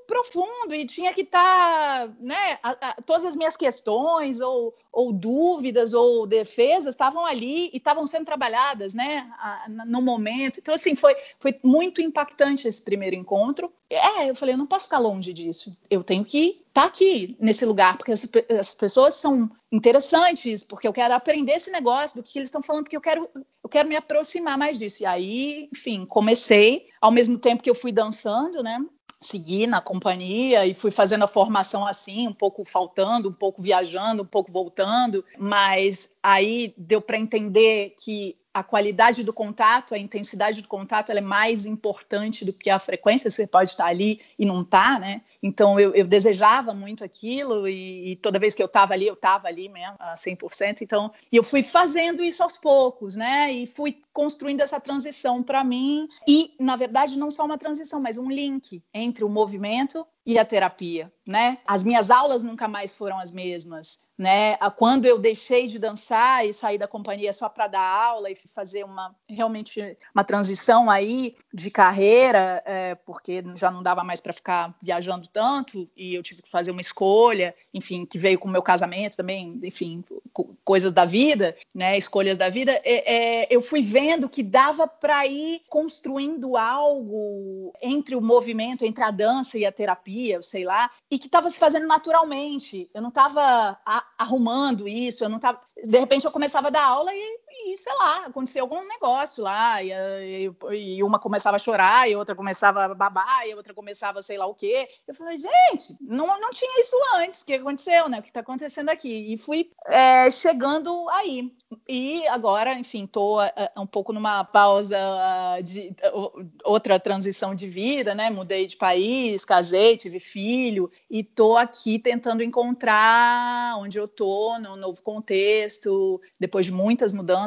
profundo e tinha que estar, tá, né, a, a, todas as minhas questões ou, ou dúvidas ou defesas estavam ali e estavam sendo trabalhadas, né, a, no momento. Então, assim, foi, foi muito impactante esse primeiro encontro. É, eu falei, eu não posso ficar longe disso, eu tenho que estar tá aqui nesse lugar, porque as, as, pessoas são interessantes, porque eu quero aprender esse negócio do que eles estão falando, porque eu quero, eu quero me aproximar mais disso. E aí, enfim, comecei, ao mesmo tempo que eu fui dançando, né? Segui na companhia e fui fazendo a formação assim, um pouco faltando, um pouco viajando, um pouco voltando, mas aí deu para entender que a qualidade do contato, a intensidade do contato, ela é mais importante do que a frequência. Você pode estar ali e não estar, tá, né? Então eu, eu, desejava muito aquilo e, e toda vez que eu estava ali, eu estava ali mesmo, a 100%. Então eu fui fazendo isso aos poucos, né? E fui construindo essa transição para mim. E, na verdade, não só uma transição, mas um link entre o movimento e a terapia, né? As minhas aulas nunca mais foram as mesmas, né? Quando eu deixei de dançar e saí da companhia só para dar aula e fazer uma realmente uma transição aí de carreira, é, porque já não dava mais para ficar viajando tanto e eu tive que fazer uma escolha, enfim, que veio com o meu casamento também, enfim, coisas da vida, né? Escolhas da vida. É, é, eu fui vendo que dava para ir construindo algo entre o movimento, entre a dança e a terapia sei lá, e que estava se fazendo naturalmente. Eu não estava arrumando isso, eu não estava. De repente eu começava a dar aula e, e sei lá, aconteceu algum negócio lá, e, e, e, uma começava a chorar, e outra começava a babar, e outra começava sei lá o quê. Eu falei, gente, não, não tinha isso antes, o que aconteceu, né? O que está acontecendo aqui? E fui é, chegando aí. E agora, enfim, estou um pouco numa pausa de outra transição de vida, né? Mudei de país, casei, tive filho e tô aqui tentando encontrar onde eu tô no novo contexto, depois de muitas mudanças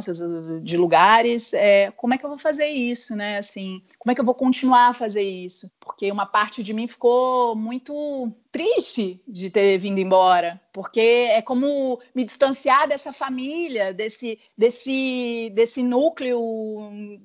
de lugares, é, como é que eu vou fazer isso, né? Assim, como é que eu vou continuar a fazer isso? Porque uma parte de mim ficou muito triste de ter vindo embora, porque é como me distanciar dessa família, desse, desse, desse núcleo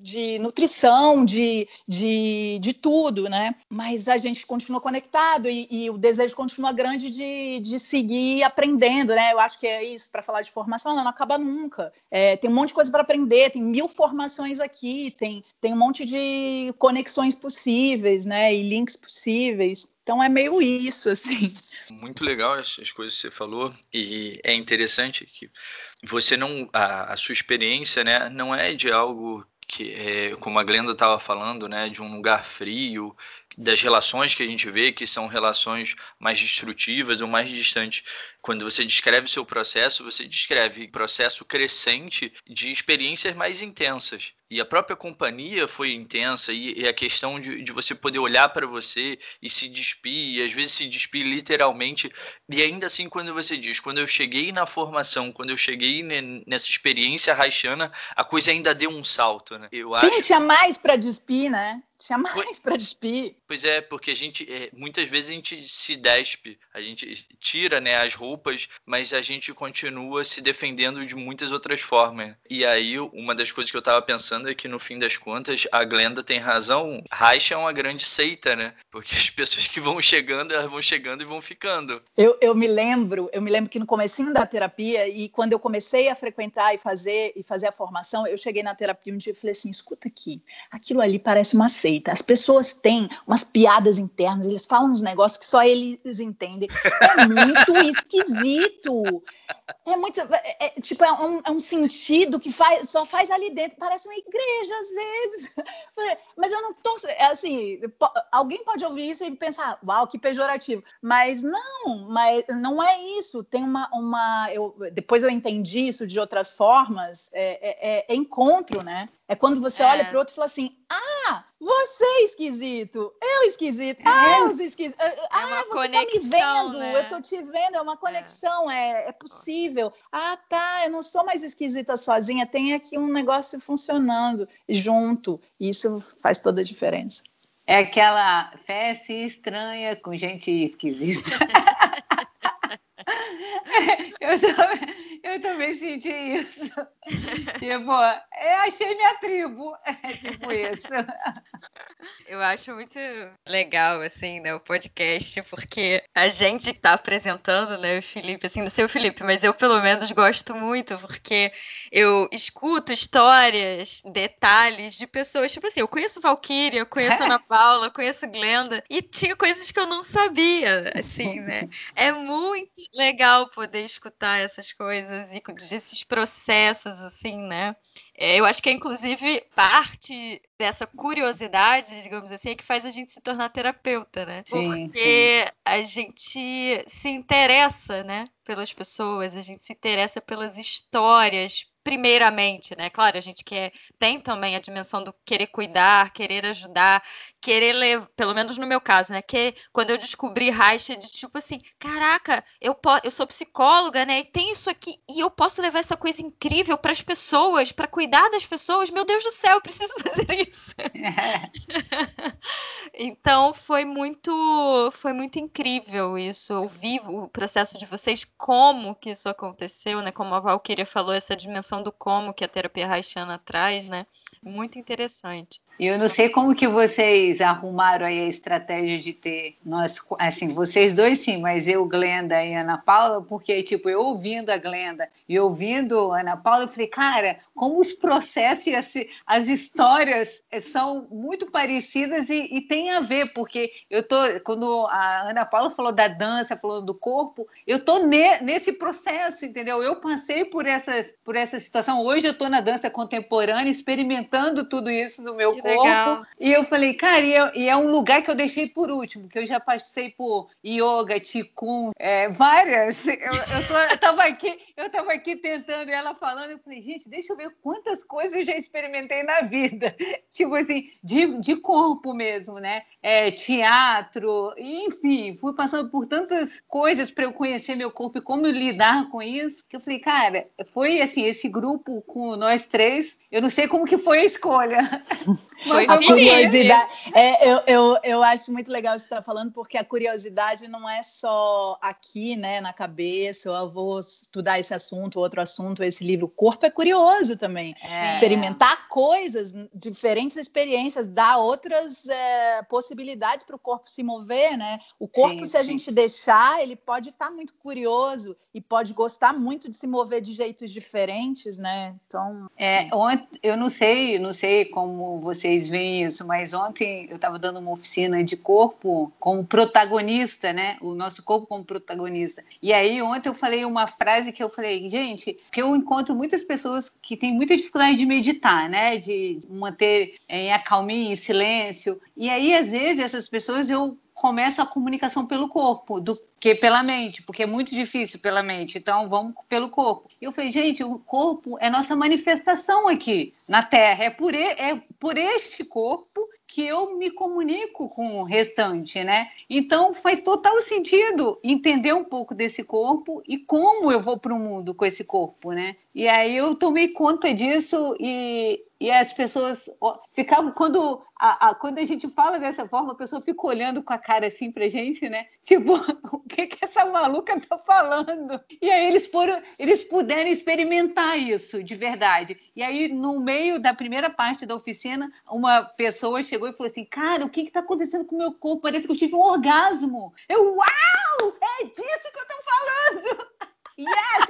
de nutrição, de, de, de tudo, né? Mas a gente continua conectado e, e o desejo continua grande de, de seguir aprendendo, né? Eu acho que é isso, para falar de formação, não, não acaba nunca. É, tem um monte de coisa para aprender, tem mil formações aqui, tem, tem um monte de conexões possíveis, né? E links possíveis. Então é meio isso, assim. Muito legal as, as coisas que você falou e é interessante que você não a, a sua experiência, né, não é de algo que é, como a Glenda estava falando, né, de um lugar frio, das relações que a gente vê que são relações mais destrutivas ou mais distantes. Quando você descreve o seu processo, você descreve processo crescente de experiências mais intensas. E a própria companhia foi intensa, e, e a questão de, de, você poder olhar para você e se despir, e às vezes se despir literalmente. E ainda assim, quando você diz, quando eu cheguei na formação, quando eu cheguei nessa experiência haitiana, a coisa ainda deu um salto, né? Eu Sim, acho... tinha mais para despir, né? Tinha mais para despir. Pois é, porque a gente, é, muitas vezes a gente se despe, a gente tira né, as roupas, mas a gente continua se defendendo de muitas outras formas. E aí, uma das coisas que eu estava pensando é que, no fim das contas, a Glenda tem razão. Raixa é uma grande seita, né? Porque as pessoas que vão chegando, elas vão chegando e vão ficando. Eu, eu me lembro, eu me lembro que no comecinho da terapia, e quando eu comecei a frequentar e fazer, e fazer a formação, eu cheguei na terapia um dia e falei assim, escuta aqui, aquilo ali parece uma seita. As pessoas têm umas piadas internas, eles falam uns negócios que só eles entendem. É muito esquisito esquisito. É muito. É, é, tipo, é um, é um, sentido que faz, só faz ali dentro. Parece uma igreja, às vezes. Mas eu não tô. É assim, alguém pode ouvir isso e pensar, uau, que pejorativo. Mas não, mas não é isso. Tem uma. uma eu, depois eu entendi isso de outras formas. É, é, é encontro, né? É quando você olha para o outro e fala assim: ah, você é esquisito, eu esquisito, ah, esquisito. Ah, você conexão, tá me vendo, né? eu tô te vendo, é uma conexão, é, é possível possível. Ah, tá, eu não sou mais esquisita sozinha, tem aqui um negócio funcionando junto. Isso faz toda a diferença. É aquela festa estranha com gente esquisita. eu, também, eu também senti isso. tipo, eu achei minha tribo. É tipo isso. Eu acho muito legal, assim, né, o podcast, porque a gente tá apresentando, né, o Felipe, assim, não sei o Felipe, mas eu pelo menos gosto muito, porque eu escuto histórias, detalhes de pessoas, tipo assim, eu conheço Valkyria, eu conheço Ana Paula, conheço Glenda, e tinha coisas que eu não sabia, assim, né. É muito legal poder escutar essas coisas e desses processos, assim, né. É, eu acho que é inclusive parte dessa curiosidade, digamos assim, é que faz a gente se tornar terapeuta, né? Sim, Porque sim. a gente se interessa, né, pelas pessoas, a gente se interessa pelas histórias, primeiramente, né? Claro, a gente quer tem também a dimensão do querer cuidar, querer ajudar, querer pelo menos no meu caso, né? Que quando eu descobri Reich, de tipo assim, caraca, eu, eu sou psicóloga, né? E tem isso aqui e eu posso levar essa coisa incrível para as pessoas, para cuidar das pessoas. Meu Deus do céu, eu preciso fazer isso. então foi muito, foi muito incrível isso, ouvir o processo de vocês, como que isso aconteceu, né? Como a Valkyria falou, essa dimensão do como que a terapia haitiana traz, né? Muito interessante. E eu não sei como que vocês arrumaram aí a estratégia de ter nós, assim, vocês dois sim, mas eu, Glenda e Ana Paula, porque tipo, eu ouvindo a Glenda e ouvindo a Ana Paula, eu falei, cara, como os processos e as, as histórias são muito parecidas e, e tem a ver, porque eu tô, quando a Ana Paula falou da dança, falou do corpo, eu tô ne, nesse processo, entendeu? Eu passei por essas, por essa situação. Hoje eu tô na dança contemporânea, experimentando tudo isso no meu corpo corpo. Legal. E eu falei, cara, e, eu, e, é um lugar que eu deixei por último, que eu já passei por yoga, ticum, é, várias. Eu, eu, tô, eu, tava aqui, eu tava aqui tentando, e ela falando, eu falei, gente, deixa eu ver quantas coisas eu já experimentei na vida. tipo assim, de, de corpo mesmo, né? É, teatro, enfim, fui passando por tantas coisas para eu conhecer meu corpo e como lidar com isso, que eu falei, cara, foi assim, esse grupo com nós três, eu não sei como que foi a escolha. Foi a curiosidade. É, eu, eu, eu acho muito legal você está falando, porque a curiosidade não é só aqui, né, na cabeça, eu vou estudar esse assunto, outro assunto, esse livro. O corpo é curioso também. É. Experimentar coisas, diferentes experiências, dá outras é, possibilidades para o corpo se mover, né? O corpo, sim, se a sim. gente deixar, ele pode estar tá muito curioso e pode gostar muito de se mover de jeitos diferentes, né? Então. É, eu não sei, não sei como você vocês veem isso, mas ontem eu estava dando uma oficina de corpo como protagonista, né? O nosso corpo como protagonista. E aí ontem eu falei uma frase que eu falei, gente, que eu encontro muitas pessoas que têm muita dificuldade de meditar, né? De manter em acalmia, em silêncio. E aí, às vezes, essas pessoas eu começo a comunicação pelo corpo do que pela mente, porque é muito difícil pela mente. Então vamos pelo corpo. E eu falei, gente, o corpo é nossa manifestação aqui na Terra. É por, é por este corpo que eu me comunico com o restante, né? Então faz total sentido entender um pouco desse corpo e como eu vou para o mundo com esse corpo, né? E aí eu tomei conta disso e, e as pessoas ficavam quando a, a, quando a gente fala dessa forma, a pessoa fica olhando com a cara assim pra gente, né? Tipo, o que que essa maluca tá falando? E aí eles foram, eles puderam experimentar isso de verdade. E aí no meio da primeira parte da oficina, uma pessoa chegou e falou assim: "Cara, o que que tá acontecendo com o meu corpo? Parece que eu tive um orgasmo". Eu, uau! É disso que eu tô falando. Yes,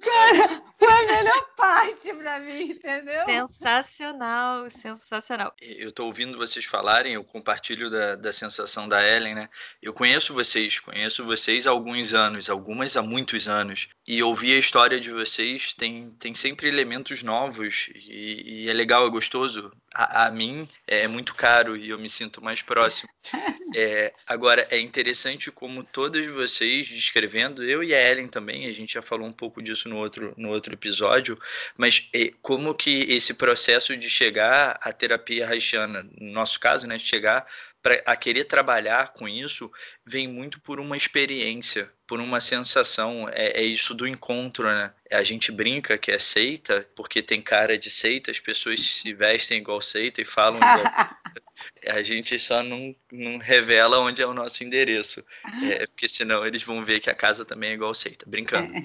Cara, foi a melhor parte pra mim, entendeu? Sensacional, sensacional. Eu tô ouvindo vocês falarem, eu compartilho da, da sensação da Ellen, né? Eu conheço vocês, conheço vocês há alguns anos, algumas há muitos anos. E ouvir a história de vocês tem, tem sempre elementos novos e, e é legal, é gostoso. A, a, mim é muito caro e eu me sinto mais próximo. É, agora, é interessante como todas vocês descrevendo, eu e a Ellen também, a gente já falou um pouco disso no outro, no outro episódio, mas como que esse processo de chegar à terapia haitiana, no nosso caso, né, de chegar pra, a querer trabalhar com isso, vem muito por uma experiência, por uma sensação. É, é, isso do encontro, né? A gente brinca que é seita, porque tem cara de seita, as pessoas se vestem igual seita e falam igual. a gente só não, não revela onde é o nosso endereço. É, porque senão eles vão ver que a casa também é igual seita, brincando.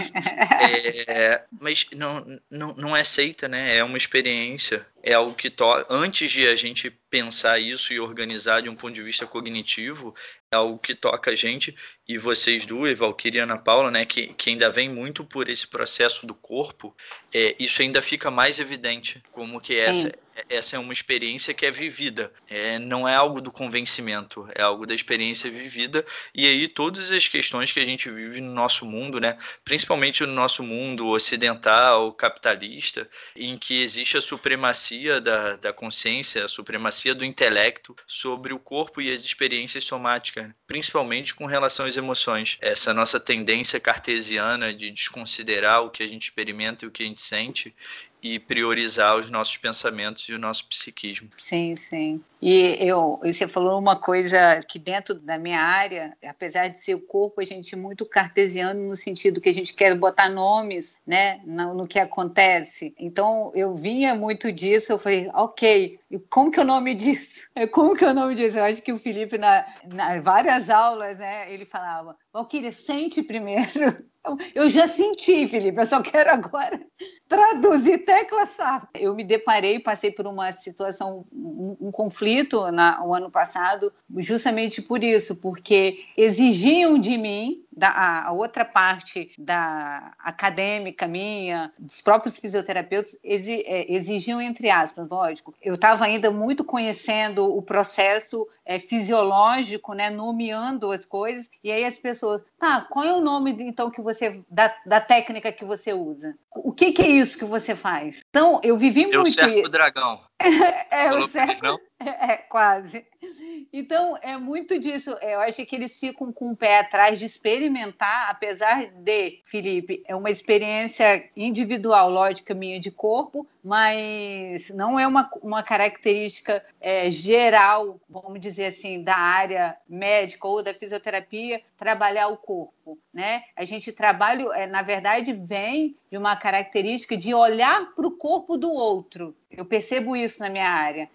É, mas não, não, não é seita, né? É uma experiência. É algo que to... antes de a gente pensar isso e organizar de um ponto de vista cognitivo, algo que toca a gente e vocês duas, Valkyria e Ana Paula, né, que, que ainda vem muito por esse processo do corpo, é, isso ainda fica mais evidente, como que essa, essa é uma experiência que é vivida. É, não é algo do convencimento, é algo da experiência vivida. E aí todas as questões que a gente vive no nosso mundo, né, principalmente no nosso mundo ocidental, capitalista, em que existe a supremacia da, da consciência, a supremacia do intelecto sobre o corpo e as experiências somáticas, principalmente com relação às emoções. Essa nossa tendência cartesiana de desconsiderar o que a gente experimenta e o que a gente sente e priorizar os nossos pensamentos e o nosso psiquismo. Sim, sim. E eu, você falou uma coisa que dentro da minha área, apesar de ser o corpo, a gente é muito cartesiano no sentido que a gente quer botar nomes, né, no, no que acontece. Então eu vinha muito disso, eu falei, ok, como que é o nome disso? Como que é o nome disso? Eu acho que o Felipe na, na várias aulas, né, ele falava, Valquíria, sente primeiro. Eu já senti, Felipe, eu só quero agora traduzir tecla SAP. Eu me deparei, passei por uma situação, um, um conflito na, o ano passado, justamente por isso, porque exigiam de mim da, a outra parte da acadêmica minha, dos próprios fisioterapeutas, é, exigiam, entre aspas, lógico. Eu estava ainda muito conhecendo o processo é, fisiológico, né, nomeando as coisas, e aí as pessoas, tá, qual é o nome então que você, da, da técnica que você usa? O que, que, é isso que você faz? Então, eu vivi eu muito. Eu o dragão. é, é o cerco. É, quase. Então, é muito disso. Eu acho que eles ficam com o pé atrás de experimentar, apesar de, Felipe, é uma experiência individual, lógica minha de corpo, mas não é uma, uma característica é, geral, vamos dizer assim, da área médica ou da fisioterapia, trabalhar o corpo. Né? A gente trabalha, é, na verdade, vem de uma característica de olhar para o corpo do outro. Eu percebo isso na minha área.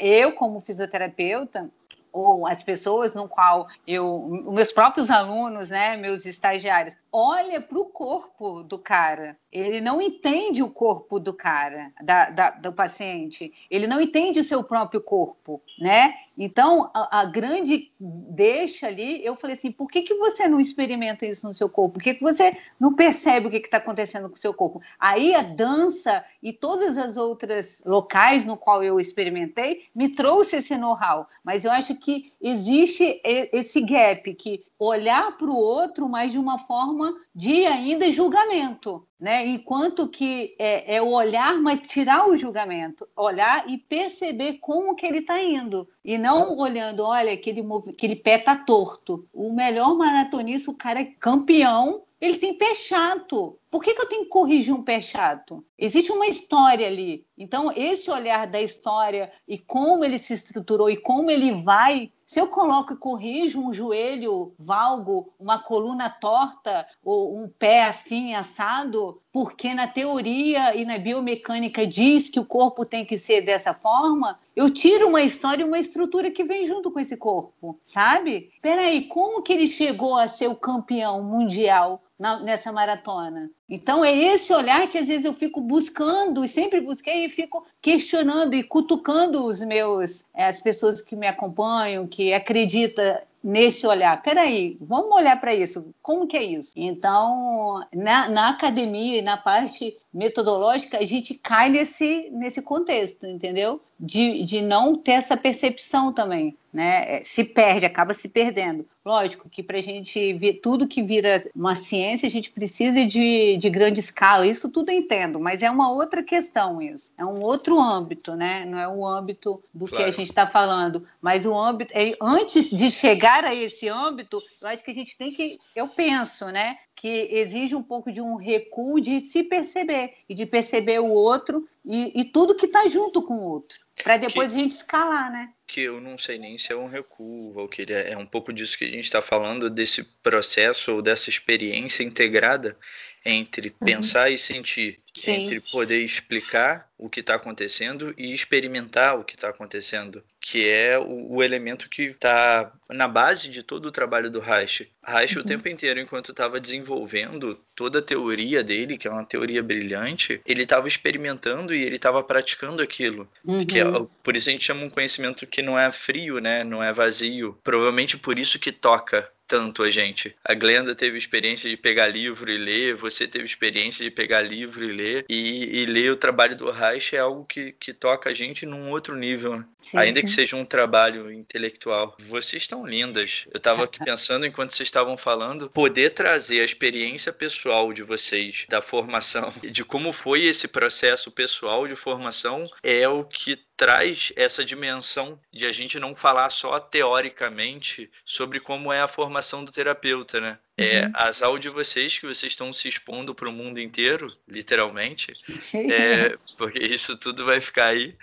Eu, como fisioterapeuta, ou as pessoas no qual eu, meus próprios alunos, né, meus estagiários, olha para o corpo do cara. Ele não entende o corpo do cara, da, da, do paciente. Ele não entende o seu próprio corpo, né? Então, a, a, grande deixa ali, eu falei assim, por que, que você não experimenta isso no seu corpo? Por que, que você não percebe o que está acontecendo com o seu corpo? Aí a dança e todas as outras locais no qual eu experimentei me trouxe esse know-how. Mas eu acho que existe esse gap, que olhar para o outro, mas de uma forma de ainda julgamento, né? Enquanto que é, é o olhar, mas tirar o julgamento, olhar e perceber como que ele está indo e não olhando, olha, aquele, aquele pé tá torto. O melhor maratonista, o cara é campeão, ele tem pé chato. Por que, que eu tenho que corrigir um pé chato? Existe uma história ali. Então, esse olhar da história e como ele se estruturou e como ele vai. Se eu coloco e corrijo um joelho valgo, uma coluna torta ou um pé assim assado, porque na teoria e na biomecânica diz que o corpo tem que ser dessa forma, eu tiro uma história e uma estrutura que vem junto com esse corpo, sabe? Peraí, como que ele chegou a ser o campeão mundial na, nessa maratona? Então é esse olhar que às vezes eu fico buscando e sempre busquei e fico questionando e cutucando os meus eh, as pessoas que me acompanham, que acreditam nesse olhar. Peraí, vamos olhar para isso. Como que é isso? Então, na, na academia e na parte metodológica, a gente cai nesse, nesse contexto, entendeu? De, de não ter essa percepção também, né? É, se perde, acaba se perdendo. Lógico que para a gente ver tudo que vira uma ciência, a gente precisa de, de grande escala. Isso tudo eu entendo, mas é uma outra questão isso. É um outro âmbito, né? Não é o âmbito do claro. que a gente está falando, mas o âmbito. É, antes de chegar a esse âmbito, eu acho que a gente tem que, eu penso, né? Que exige um pouco de um recuo de se perceber e de perceber o outro e, e tudo que está junto com o outro, para depois que, a gente escalar, né? Que eu não sei nem se é um recuo, Valkyria, é um pouco disso que a gente está falando, desse processo ou dessa experiência integrada entre uhum. pensar e sentir, Sim. entre poder explicar o que está acontecendo e experimentar o que está acontecendo, que é o, o elemento que está na base de todo o trabalho do Reich. Reich uhum. o tempo inteiro, enquanto estava desenvolvendo toda a teoria dele, que é uma teoria brilhante, ele estava experimentando e ele estava praticando aquilo. Uhum. Que é, por isso a gente chama um conhecimento que não é frio, né? não é vazio. Provavelmente por isso que toca tanto a gente. A Glenda teve experiência de pegar livro e ler, você teve experiência de pegar livro e ler, e, e ler o trabalho do Reich é algo que, que toca a gente num outro nível, né? sim, ainda sim. que seja um trabalho intelectual. Vocês estão lindas. Eu estava aqui pensando enquanto vocês estavam falando, poder trazer a experiência pessoal de vocês da formação, de como foi esse processo pessoal de formação, é o que traz essa dimensão de a gente não falar só teoricamente sobre como é a formação do terapeuta, né? É, uhum. de vocês que vocês estão se expondo para o mundo inteiro, literalmente, é, porque isso tudo vai ficar aí.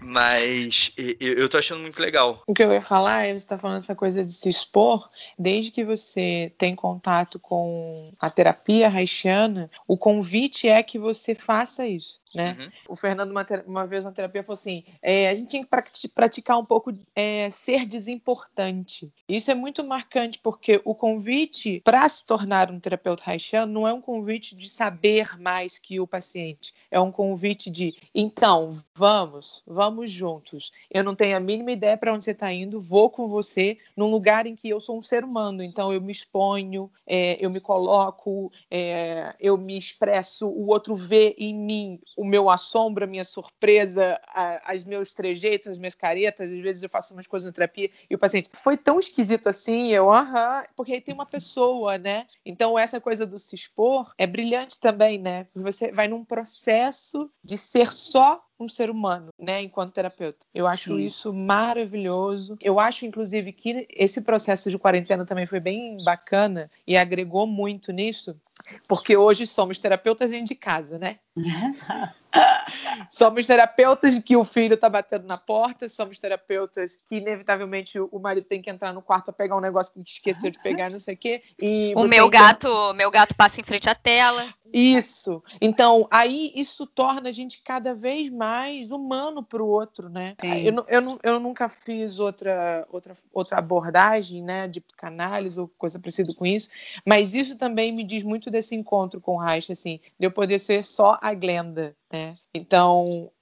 Mas eu tô achando muito legal. O que eu ia falar é, você tá falando essa coisa de se expor, desde que você tem contato com a terapia haitiana, o convite é que você faça isso, né? Uhum. O Fernando, uma, uma, vez na terapia, falou assim, é, a gente tinha que praticar um pouco é, ser desimportante. Isso é muito marcante, porque o convite para se tornar um terapeuta haitiano não é um convite de saber mais que o paciente, é um convite de, então, vamos, vamos vamos juntos. Eu não tenho a mínima ideia para onde você está indo, vou com você num lugar em que eu sou um ser humano, então eu me exponho, é, eu me coloco, é, eu me expresso, o outro vê em mim o meu assombro, a minha surpresa, a, as meus trejeitos, as minhas caretas. Às vezes eu faço umas coisas na terapia e o paciente foi tão esquisito assim, eu, aham, porque aí tem uma pessoa, né? Então essa coisa do se expor é brilhante também, né? Você vai num processo de ser só um ser humano, né, enquanto terapeuta. Eu acho Sim. isso maravilhoso. Eu acho, inclusive, que esse processo de quarentena também foi bem bacana e agregou muito nisso, porque hoje somos terapeutas de casa, né? somos terapeutas que o filho está batendo na porta, somos terapeutas que inevitavelmente o marido tem que entrar no quarto para pegar um negócio que esqueceu de pegar, não sei o quê. E o meu gato, meu gato passa em frente à tela. Isso. Então, aí isso torna a gente cada vez mais humano para o outro, né? Eu, eu, eu, nunca fiz outra, outra, outra abordagem, né, de psicanálise ou coisa parecida com isso, mas isso também me diz muito desse encontro com o Reich, assim, de eu poder ser só a Glenda, né? Então,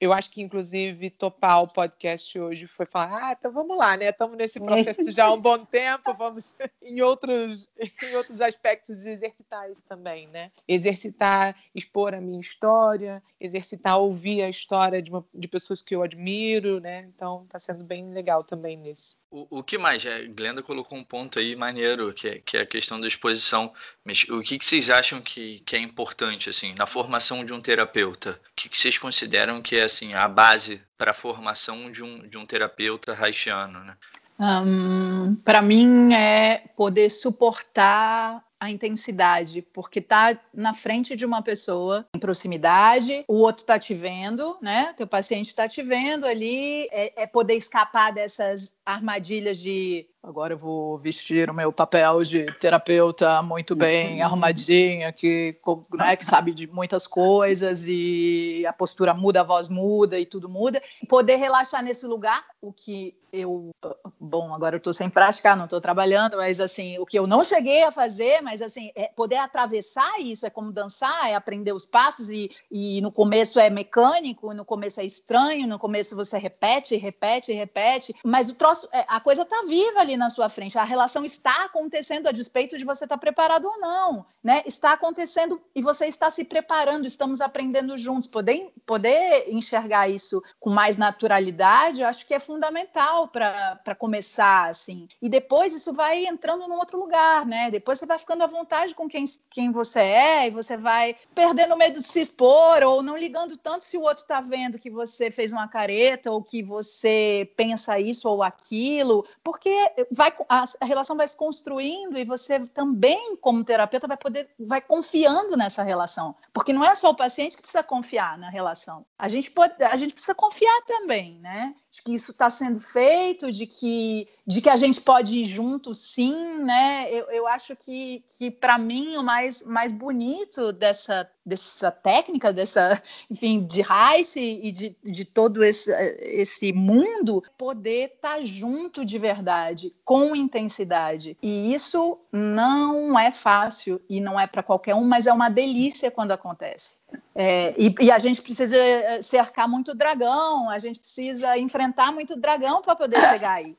eu acho que inclusive topar o podcast hoje foi falar, ah, então vamos lá, né? Estamos nesse processo já há um bom tempo, vamos em outros, em outros aspectos exercitar isso também, né? Exercitar, expor a minha história, exercitar ouvir a história de, uma, de pessoas que eu admiro, né? Então, está sendo bem legal também nisso. O, o que mais? A Glenda colocou um ponto aí maneiro, que é, que é a questão da exposição. Mas o que, que vocês acham que, que é importante, assim, na formação de um terapeuta? O que, que vocês consideram que é, assim, a base para a formação de um, de um terapeuta haitiano, né? Um, para mim é poder suportar a intensidade, porque tá na frente de uma pessoa em proximidade, o outro tá te vendo, né? Teu paciente tá te vendo ali, é, é poder escapar dessas armadilhas de agora eu vou vestir o meu papel de terapeuta muito bem arrumadinha, que, né, que sabe de muitas coisas e a postura muda, a voz muda e tudo muda. Poder relaxar nesse lugar, o que eu, bom, agora eu estou sem prática, não estou trabalhando, mas assim, o que eu não cheguei a fazer, mas assim, é poder atravessar isso, é como dançar, é aprender os passos e, e no começo é mecânico, no começo é estranho, no começo você repete, repete, repete, mas o troço, é, a coisa tá viva ali na sua frente. A relação está acontecendo a despeito de você estar tá preparado ou não, né? Está acontecendo e você está se preparando, estamos aprendendo juntos. Poder, poder enxergar isso com mais naturalidade, eu acho que é fundamental para começar, assim. E depois isso vai entrando num outro lugar, né? Depois você vai ficando à vontade com quem, quem você é e você vai perdendo o medo de se expor ou não ligando tanto se o outro está vendo que você fez uma careta ou que você pensa isso ou aquilo, porque vai, a, relação vai se construindo e você também, como terapeuta, vai poder, vai confiando nessa relação. Porque não é só o paciente que precisa confiar na relação. A gente, pode, a gente precisa confiar também, né? De que isso está sendo feito, de que, de que a gente pode ir junto, sim, né? Eu, eu acho que, que para mim, o mais, mais bonito dessa, dessa técnica, dessa, enfim, de Reich e de, de todo esse, esse mundo, poder estar tá junto de verdade, com intensidade. E isso não é fácil e não é para qualquer um, mas é uma delícia quando acontece. É, e, e, a gente precisa cercar muito dragão, a gente precisa enfrentar muito dragão para poder chegar aí.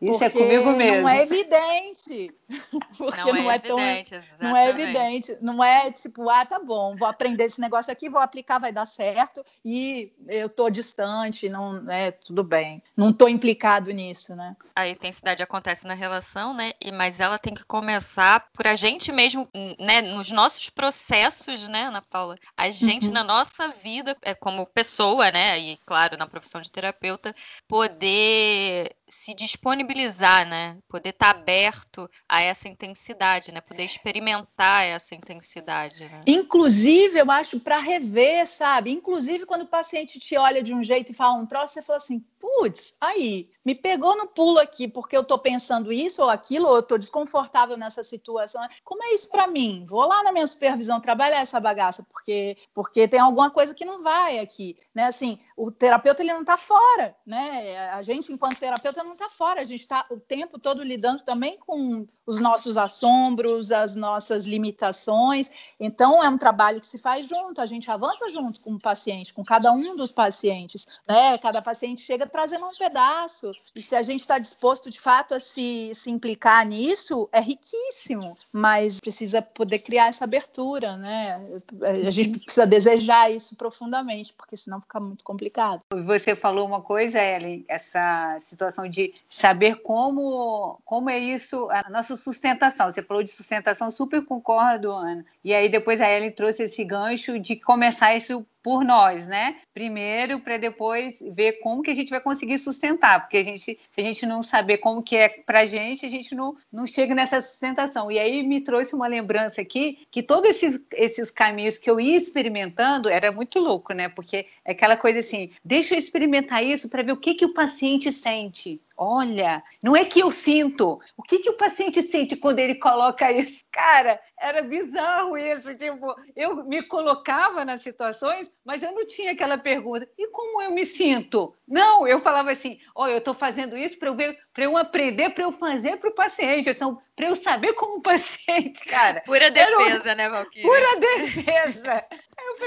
Isso é comigo mesmo. Não é evidente. Porque não, não é, é tão. Evidente, não é evidente. Não é tipo, ah, tá bom, vou aprender esse negócio aqui, vou aplicar, vai dar certo, e eu tô distante, não é tudo bem. Não tô implicado nisso, né? A intensidade acontece na relação, né? E, mas ela tem que começar por a gente mesmo, né? Nos nossos processos, né, Ana Paula? A gente, uhum. na nossa vida, é, como pessoa, né? E, claro, na profissão de terapeuta, poder se disponibilizar, né? Poder estar tá aberto a essa intensidade, né? Poder experimentar essa intensidade. Né? Inclusive, eu acho para rever, sabe? Inclusive quando o paciente te olha de um jeito e fala um troço, você fala assim, putz, aí, me pegou no pulo aqui porque eu estou pensando isso ou aquilo, ou eu estou desconfortável nessa situação. Como é isso para mim? Vou lá na minha supervisão trabalhar essa bagaça, porque porque tem alguma coisa que não vai aqui, né? Assim, o terapeuta ele não está fora, né? A gente enquanto terapeuta não está fora, a gente está o tempo todo lidando também com os nossos assombros, as nossas limitações. Então é um trabalho que se faz junto, a gente avança junto com o paciente, com cada um dos pacientes, né? Cada paciente chega trazendo um pedaço e se a gente está disposto de fato a se, se implicar nisso, é riquíssimo, mas precisa poder criar essa abertura, né? A gente precisa desejar isso profundamente, porque senão fica muito complicado. Você falou uma coisa, Ellen, essa situação de saber como, como é isso, a nossa sustentação. Você falou de sustentação, super concordo, Ana. E aí depois a Ellen trouxe esse gancho de começar isso por nós, né? Primeiro, para depois ver como que a gente vai conseguir sustentar, porque a gente, se a gente não saber como que é para a gente, a gente não, não chega nessa sustentação. E aí me trouxe uma lembrança aqui que todos esses, esses caminhos que eu ia experimentando era muito louco, né? Porque é aquela coisa assim, deixa eu experimentar isso para ver o que que o paciente sente. Olha, não é que eu sinto. O que, que o paciente sente quando ele coloca isso? Cara, era bizarro isso. Tipo, eu me colocava nas situações, mas eu não tinha aquela pergunta. E como eu me sinto? Não, eu falava assim: olha, eu estou fazendo isso para eu ver, para eu aprender, para eu fazer para o paciente, assim, para eu saber como o paciente, cara. Pura defesa, né, Valquíria? Pura defesa.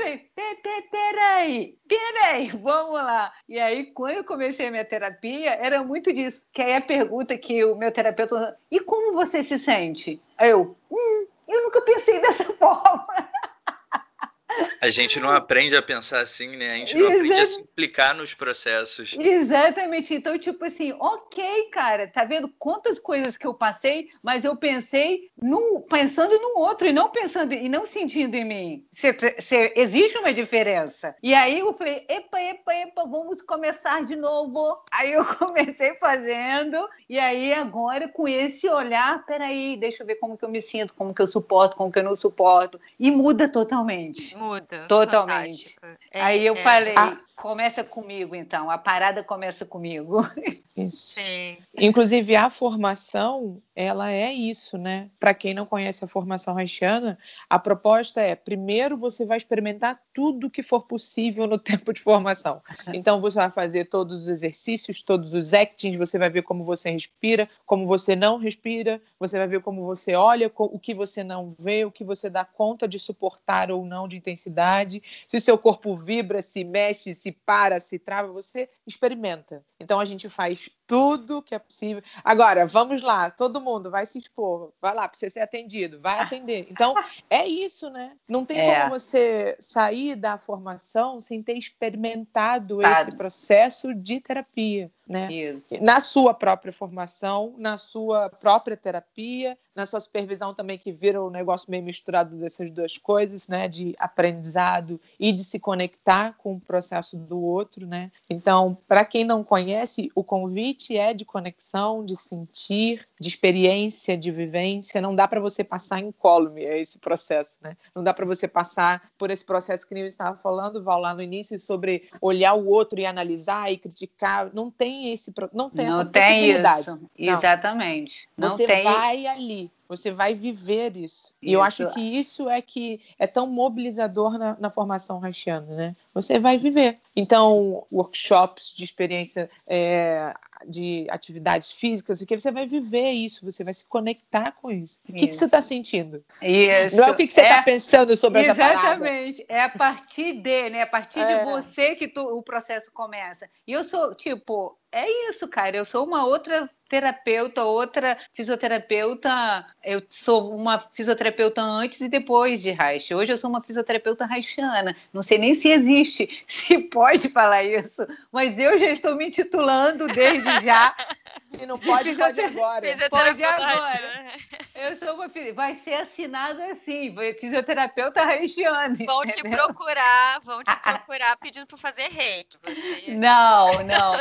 Aí eu falei, peraí, peraí, vamos lá. E aí, quando eu comecei a minha terapia, era muito disso. Que aí a pergunta que o meu terapeuta, e como você se sente? Aí eu, hum, eu nunca pensei dessa forma. A gente não aprende a pensar assim, né? A gente não aprende a se implicar nos processos. Exatamente. Então, tipo assim, ok, cara, tá vendo quantas coisas que eu passei, mas eu pensei num, pensando no outro e não pensando e não sentindo em mim. Cê, cê, existe uma diferença. E aí eu falei, epa, epa, epa, vamos começar de novo. Aí eu comecei fazendo, e aí agora com esse olhar, peraí, deixa eu ver como que eu me sinto, como que eu suporto, como que eu não suporto. E muda totalmente. Muda. Totalmente. É, Aí eu é, falei, ah. Começa comigo então, a parada começa comigo. Isso. Sim. Inclusive a formação, ela é isso, né? Para quem não conhece a formação haitiana, a proposta é, primeiro você vai experimentar tudo que for possível no tempo de formação. Então você vai fazer todos os exercícios, todos os actings, você vai ver como você respira, como você não respira, você vai ver como você olha, o que você não vê, o que você dá conta de suportar ou não de intensidade, se o seu corpo vibra, se mexe, se para, se trava, você experimenta. Então a gente faz tudo que é possível. Agora, vamos lá, todo mundo vai se expor, vai lá para você ser atendido, vai atender. Então, é isso, né? Não tem é. como você sair da formação sem ter experimentado tá. esse processo de terapia, né? Isso. Na sua própria formação, na sua própria terapia, na sua supervisão também que vira um negócio meio misturado dessas duas coisas, né, de aprendizado e de se conectar com o processo do outro, né? Então, para quem não conhece, o convite é de conexão, de sentir, de experiência, de vivência. Não dá para você passar incólume esse processo, né? Não dá para você passar por esse processo que nem eu estava falando, Val, lá no início sobre olhar o outro e analisar e criticar. Não tem esse, não tem não essa tem isso. Não. Exatamente. Não você tem. vai ali você vai viver isso. E eu acho que isso é que é tão mobilizador na, na formação haitiana, né? Você vai viver. Então, workshops de experiência é, de atividades físicas, o que você vai viver isso, você vai se conectar com isso. O que, que você está sentindo? Isso. Não é o que, que você está é, pensando sobre essa parada. Exatamente. É a partir de, né? A partir é. de você que tu, o processo começa. E eu sou, tipo, é isso, cara. Eu sou uma outra terapeuta, outra fisioterapeuta. Eu sou uma fisioterapeuta antes e depois de Reich. Hoje eu sou uma fisioterapeuta reichiana. Não sei nem se existe, se pode falar isso, mas eu já estou me titulando desde já. E não pode, pode agora. Pode agora. Eu sou uma vai ser assinado assim, fisioterapeuta reichiana. Vão te procurar, vão te procurar pedindo para fazer reiki. Você... Não, não.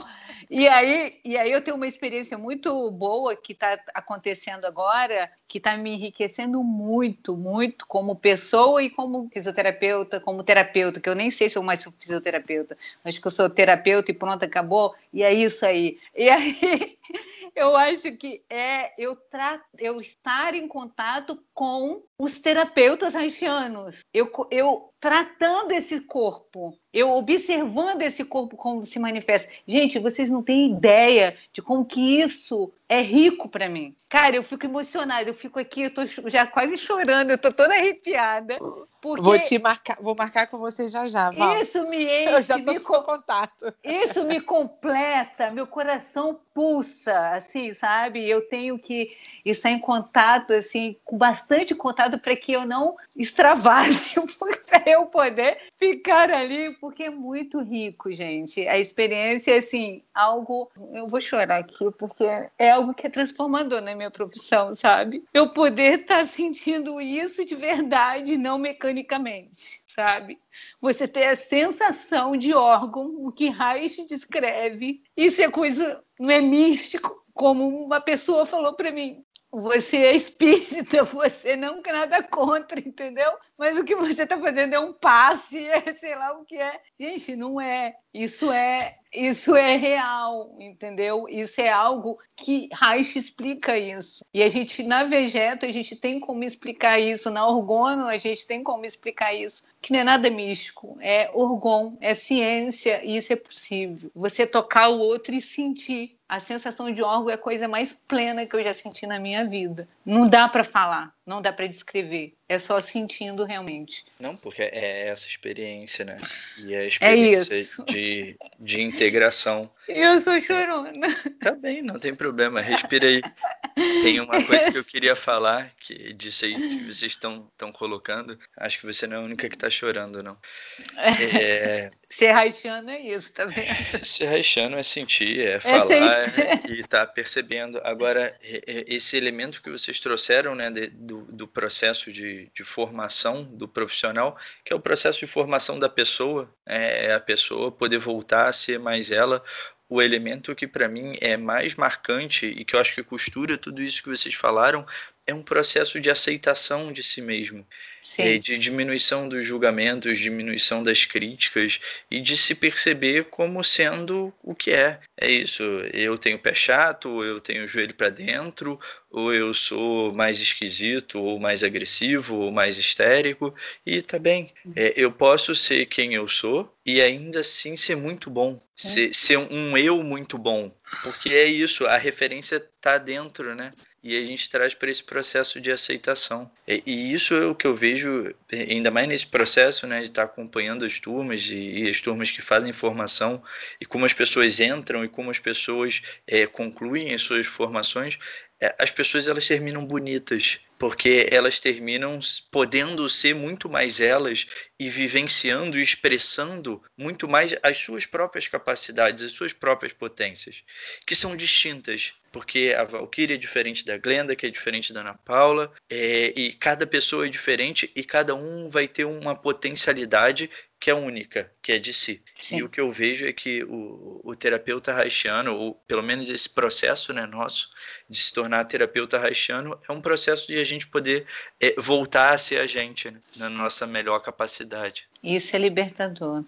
E aí, e aí eu tenho uma experiência muito boa que está acontecendo agora, que está me enriquecendo muito, muito como pessoa e como fisioterapeuta, como terapeuta, que eu nem sei se eu mais sou fisioterapeuta, mas que eu sou terapeuta e pronto, acabou. E é isso aí. E aí eu acho que é eu, tra eu estar em contato com os terapeutas haitianos. Eu, eu tratando esse corpo, eu observando esse corpo como se manifesta. Gente, vocês não têm ideia de como que isso é rico para mim. Cara, eu fico emocionada, eu fico aqui, eu tô já quase chorando, eu tô toda arrepiada. Porque... Vou te marcar, vou marcar com você já já, Val. Isso me enche, eu já tô me com contato. Isso me completa, meu coração pulsa, assim, sabe? Eu tenho que estar em contato, assim, com bastante contato para que eu não extravase, para eu poder ficar ali, porque é muito rico, gente. A experiência, assim, algo. Eu vou chorar aqui, porque é algo que é transformador na minha profissão, sabe? Eu poder estar tá sentindo isso de verdade, não mecanicamente, sabe? Você ter a sensação de órgão, o que Reich descreve. Isso é coisa, não é místico, como uma pessoa falou para mim você é espírita, você não quer nada contra, entendeu? Mas o que você está fazendo é um passe, é, sei lá o que é. Gente, não é. Isso é isso é real, entendeu? Isso é algo que Reich explica isso. E a gente, na Vegeta, a gente tem como explicar isso. Na Orgono, a gente tem como explicar isso. Que não é nada místico. É Orgon, é ciência e isso é possível. Você tocar o outro e sentir. A sensação de órgão é a coisa mais plena que eu já senti na minha vida. Não dá para falar, não dá para descrever. É só sentindo realmente. Não, porque é essa experiência, né? E é a experiência é de, de integração. Eu sou chorona. Tá bem, não tem problema. Respira aí. Tem uma coisa que eu queria falar, que disso aí que vocês estão colocando. Acho que você não é a única que está chorando, não. É... Ser haitiano é isso, tá vendo? Ser haitiano é sentir, é, é falar e estar tá percebendo. Agora, esse elemento que vocês trouxeram, né, de, do, do processo de, de formação do profissional, que é o processo de formação da pessoa, é, é a pessoa poder voltar a ser mais ela, o elemento que para mim é mais marcante e que eu acho que costura tudo isso que vocês falaram é um processo de aceitação de si mesmo, é, de diminuição dos julgamentos, diminuição das críticas e de se perceber como sendo o que é. É isso. Eu tenho pé chato, eu tenho o joelho para dentro, ou eu sou mais esquisito, ou mais agressivo, ou mais histérico, e tá bem. É, eu posso ser quem eu sou e ainda assim ser muito bom, é. ser, ser um eu muito bom, porque é isso. A referência tá dentro, né? E a gente traz para esse processo de aceitação. E, e, isso é o que eu vejo, ainda mais nesse processo, né, de estar tá acompanhando as turmas e, e, as turmas que fazem formação e como as pessoas entram e como as pessoas é, concluem as suas formações. É, as pessoas elas terminam bonitas, porque elas terminam podendo ser muito mais elas e vivenciando e expressando muito mais as suas próprias capacidades, as suas próprias potências, que são distintas, porque a Valkyrie é diferente da Glenda, que é diferente da Ana Paula, é, e cada pessoa é diferente e cada um vai ter uma potencialidade que é única, que é de si. Sim. E o que eu vejo é que o, o terapeuta haitiano, ou pelo menos esse processo né, nosso de se tornar terapeuta haitiano, é um processo de a gente poder é, voltar a ser a gente, né, na nossa melhor capacidade. Isso é libertador.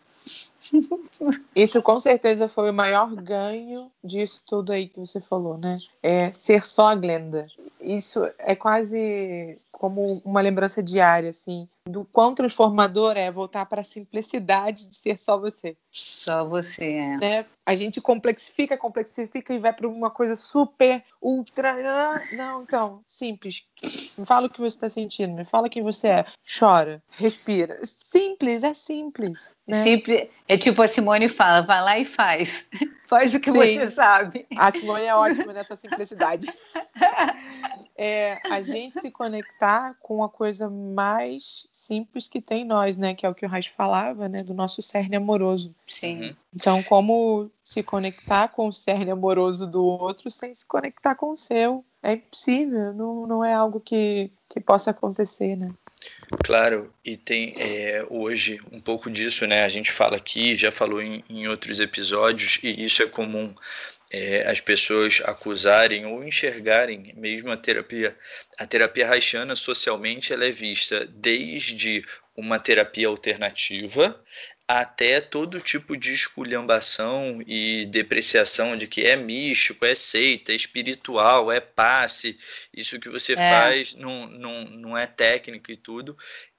Isso com certeza foi o maior ganho disso tudo aí que você falou, né? É ser só a Glenda. Isso é quase como uma lembrança diária, assim, do quão transformador é voltar para a simplicidade de ser só você. Só você, é. Né? A gente complexifica, complexifica e vai para uma coisa super, ultra. Não, então, simples. Me fala o que você está sentindo, me fala quem você é. Chora, respira. Simples, é simples. Né? Simples. É tipo a Simone fala: vai lá e faz. faz o que Sim. você sabe. A Simone é ótima nessa simplicidade. É a gente se conectar com a coisa mais simples que tem em nós, né? Que é o que o Raiz falava, né? Do nosso cerne amoroso. Sim. Uhum. Então, como se conectar com o cerne amoroso do outro sem se conectar com o seu? É impossível, não, não é algo que, que possa acontecer, né? Claro, e tem é, hoje um pouco disso, né? A gente fala aqui, já falou em, em outros episódios, e isso é comum é, as pessoas acusarem ou enxergarem mesmo a terapia. A terapia haitiana socialmente ela é vista desde uma terapia alternativa até todo tipo de esculhambação e depreciação de que é místico, é seita, é espiritual, é passe, isso que você é. faz não, não, não é técnico e tudo.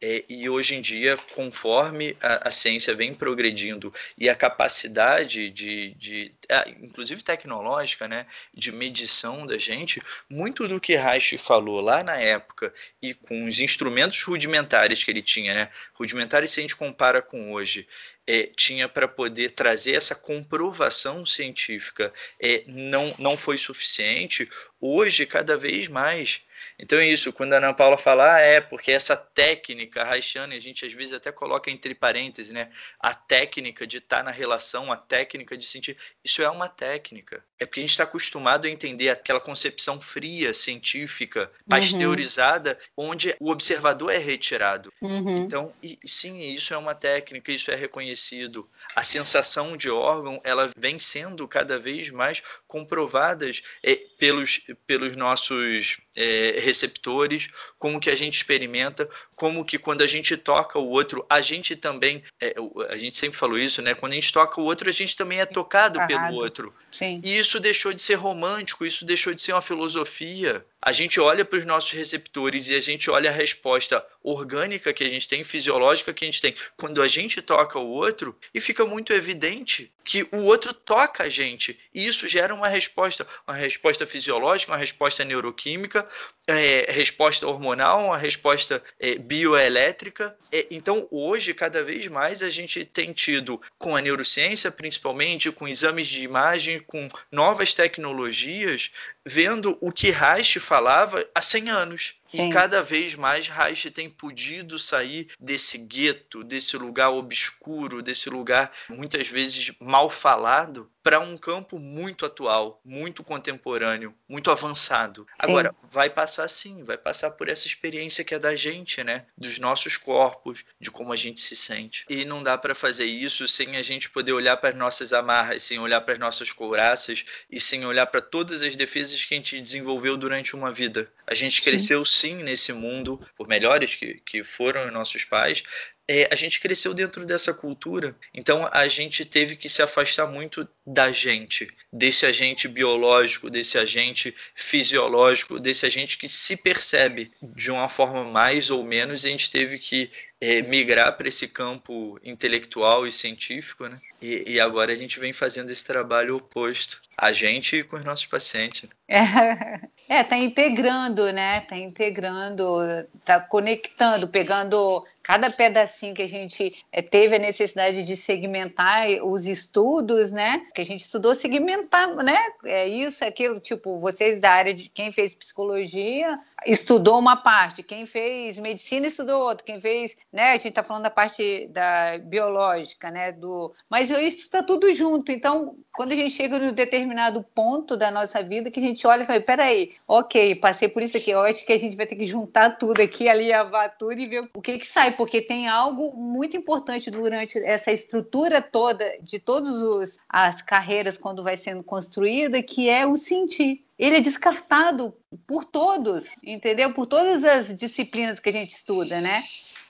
É, e hoje em dia, conforme a, a, ciência vem progredindo e a capacidade de, de inclusive tecnológica, né, de medição da gente, muito do que Reich falou lá na época e com os instrumentos rudimentares que ele tinha, né, rudimentares se a gente compara com hoje, é, tinha para poder trazer essa comprovação científica é, não, não foi suficiente, hoje, cada vez mais, então é isso, quando a Ana Paula fala, ah, é, porque essa técnica haitiana, a gente às vezes até coloca entre parênteses, né? A técnica de estar tá na relação, a técnica de sentir. Isso é uma técnica. É porque a gente está acostumado a entender aquela concepção fria, científica, pasteurizada, uhum. onde o observador é retirado. Uhum. Então, e, sim, isso é uma técnica, isso é reconhecido. A sensação de órgão, ela vem sendo cada vez mais comprovadas é, pelos, pelos nossos é, receptores, como que a gente experimenta, como que quando a gente toca o outro, a gente também, é, a gente sempre falou isso, né? Quando a gente toca o outro, a gente também é tocado pelo outro. Sim. E isso deixou de ser romântico, isso deixou de ser uma filosofia. A gente olha para os nossos receptores e a gente olha a resposta orgânica que a gente tem, fisiológica que a gente tem, quando a gente toca o outro, e fica muito evidente que o outro toca a gente. E isso gera uma resposta, uma resposta fisiológica, uma resposta neuroquímica, é, resposta hormonal, uma resposta é, bioelétrica. É, então, hoje, cada vez mais, a gente tem tido, com a neurociência principalmente, com exames de imagem, com novas tecnologias, vendo o que Reich falava há 100 anos. Sim. E cada vez mais Reich tem podido sair desse gueto, desse lugar obscuro, desse lugar muitas vezes mal falado, para um campo muito atual, muito contemporâneo, muito avançado. Sim. Agora, vai passar sim, vai passar por essa experiência que é da gente, né? Dos nossos corpos, de como a gente se sente. E não dá para fazer isso sem a gente poder olhar para as nossas amarras, sem olhar para as nossas couraças e sem olhar para todas as defesas que a gente desenvolveu durante uma vida. A gente cresceu sim, sim nesse mundo, por melhores que, que foram nossos pais, é, a gente cresceu dentro dessa cultura, então a gente teve que se afastar muito da gente, desse agente biológico, desse agente fisiológico, desse agente que se percebe de uma forma mais ou menos, e a gente teve que é, migrar para esse campo intelectual e científico, né? E, e, agora a gente vem fazendo esse trabalho oposto, a gente com os nossos pacientes. É, é tá integrando, né? Tá integrando, tá conectando, pegando cada pedacinho que a gente é, teve a necessidade de segmentar os estudos, né? Que a gente estudou segmentar, né? É isso, é aquilo, tipo, vocês da área de quem fez psicologia estudou uma parte, quem fez medicina estudou outra, quem fez, né? A gente está falando da parte da biológica, né? Do, mas isso está tudo junto. Então, quando a gente chega num determinado ponto da nossa vida, que a gente olha e fala, peraí, ok, passei por isso aqui, eu acho que a gente vai ter que juntar tudo aqui, alinhavar tudo e ver o que que sai, porque tem algo muito importante durante essa estrutura toda de todas as carreiras quando vai sendo construída, que é o sentir ele é descartado por todos, entendeu? Por todas as disciplinas que a gente estuda, né?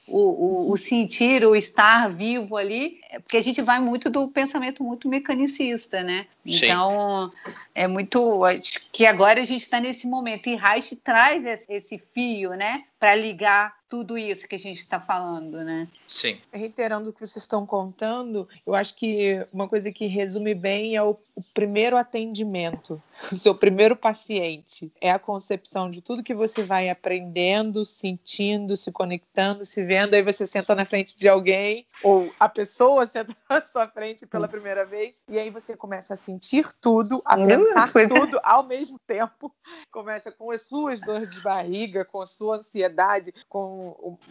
O, o, o, sentir, o estar vivo ali, é porque a gente vai muito do pensamento muito mecanicista, né? Sim. Então, é muito. Acho que agora a gente está nesse momento. E Reich traz esse fio, né, para ligar tudo isso que a gente está falando, né? Sim. Reiterando o que vocês estão contando, eu acho que uma coisa que resume bem é o, o primeiro atendimento, o seu primeiro paciente. É a concepção de tudo que você vai aprendendo, sentindo, se conectando, se vendo. Aí você senta na frente de alguém, ou a pessoa senta na sua frente pela primeira vez, e aí você começa a sentir tudo, a uh, pensar tudo ao mesmo tempo. Começa com as suas dores de barriga, com a sua ansiedade, com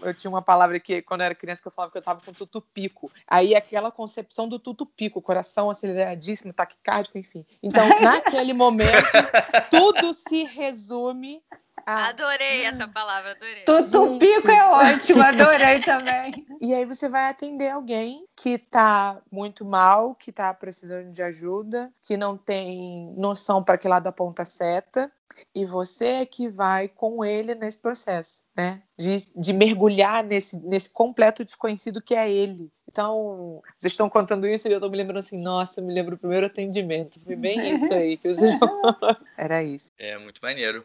eu tinha uma palavra que, quando eu era criança, que eu falava que eu estava com tutupico. Aí aquela concepção do tutupico, coração aceleradíssimo, taquicárdico, enfim. Então, naquele momento, tudo se resume ah. Adorei essa palavra, adorei. Tutupico é ótimo, adorei também. E aí você vai atender alguém que está muito mal, que está precisando de ajuda, que não tem noção para que lado aponta a seta, e você é que vai com ele nesse processo, né? De, de mergulhar nesse, nesse completo desconhecido que é ele. Então, vocês estão contando isso e eu estou me lembrando assim, nossa, me lembro do primeiro atendimento. Foi bem isso aí que vocês Era isso. É, muito maneiro.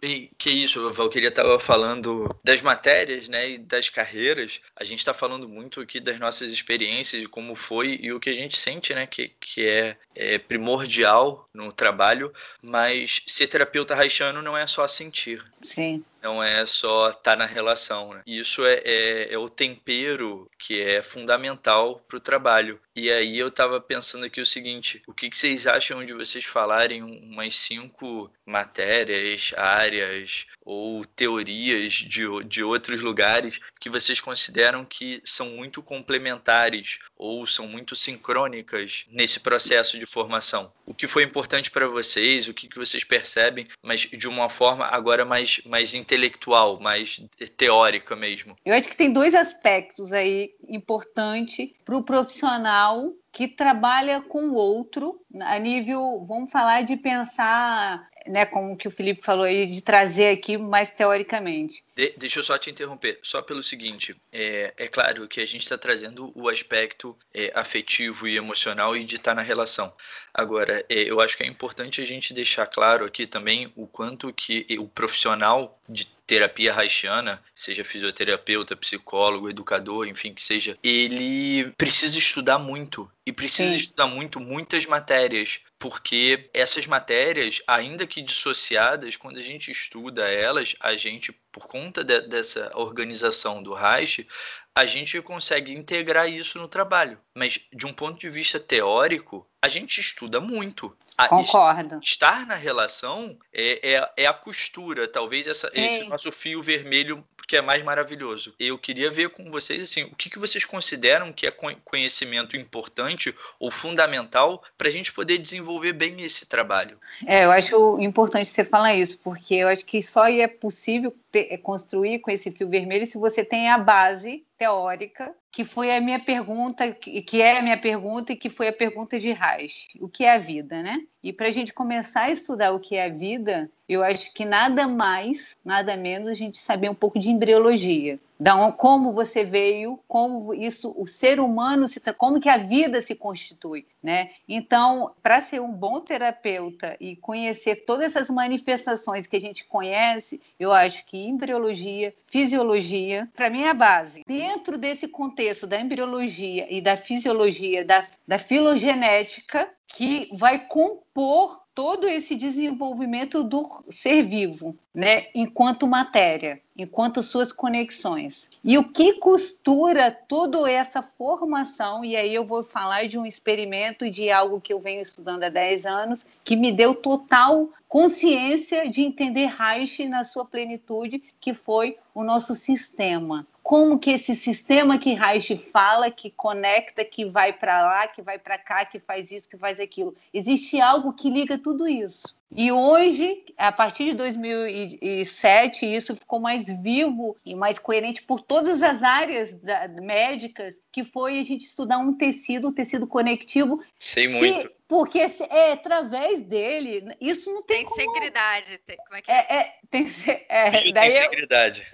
E, que isso, a Valqueria estava falando das matérias, né, e das carreiras. A gente está falando muito aqui das nossas experiências, de como foi e o que a gente sente, né, que, que é, é primordial no trabalho. Mas ser terapeuta haitiano não é só sentir. Sim. Não é só estar tá na relação. Né? Isso é, é, é, o tempero que é fundamental para o trabalho. E aí eu estava pensando aqui o seguinte: o que, que, vocês acham de vocês falarem umas cinco matérias, áreas ou teorias de, de outros lugares que vocês consideram que são muito complementares ou são muito sincrônicas nesse processo de formação? O que foi importante para vocês? O que, que vocês percebem, mas de uma forma agora mais, mais intelectual, mais teórica mesmo. Eu acho que tem dois aspectos aí importantes para o profissional que trabalha com o outro a nível, vamos falar de pensar, né, como que o Felipe falou aí, de trazer aqui mais teoricamente. De, deixa eu só te interromper, só pelo seguinte, é, é claro que a gente está trazendo o aspecto é, afetivo e emocional e de estar tá na relação. Agora, é, eu acho que é importante a gente deixar claro aqui também o quanto que o profissional de terapia haitiana, seja fisioterapeuta, psicólogo, educador, enfim, que seja, ele precisa estudar muito e precisa Sim. estudar muito muitas matérias, porque essas matérias, ainda que dissociadas, quando a gente estuda elas, a gente, por conta de, dessa organização do Reich, a gente consegue integrar isso no trabalho. Mas de um ponto de vista teórico, a gente estuda muito. Concordo. Estar na relação é, é, é a costura, talvez essa, esse nosso fio vermelho que é mais maravilhoso. Eu queria ver com vocês assim, o que, que vocês consideram que é conhecimento importante ou fundamental para a gente poder desenvolver bem esse trabalho. É, eu acho importante você falar isso, porque eu acho que só é possível ter, construir com esse fio vermelho se você tem a base teórica, que foi a minha pergunta, que é a minha pergunta e que foi a pergunta de Reich. O que é a vida, né? E para a gente começar a estudar o que é a vida, eu acho que nada mais, nada menos a gente saber um pouco de embriologia. Da como você veio, como isso, o ser humano, se, como que a vida se constitui, né? Então, para ser um bom terapeuta e conhecer todas essas manifestações que a gente conhece, eu acho que embriologia, fisiologia, para mim é a base. Dentro desse contexto da embriologia e da fisiologia, da, da filogenética, que vai compor todo esse desenvolvimento do ser vivo, né, enquanto matéria, enquanto suas conexões. E o que costura toda essa formação, e aí eu vou falar de um experimento de algo que eu venho estudando há 10 anos, que me deu total consciência de entender Reich na sua plenitude, que foi o nosso sistema. Como que esse sistema que Reich fala, que conecta, que vai para lá, que vai para cá, que faz isso, que faz aquilo. Existe algo que liga tudo isso. E hoje, a partir de 2007, isso ficou mais vivo e mais coerente por todas as áreas da, médicas, que foi a gente estudar um tecido, um tecido conectivo. Sei muito. Que, porque é através dele, isso não tem, tem como... Segridade, tem como é que é? é, é tem, é, daí tem segredade.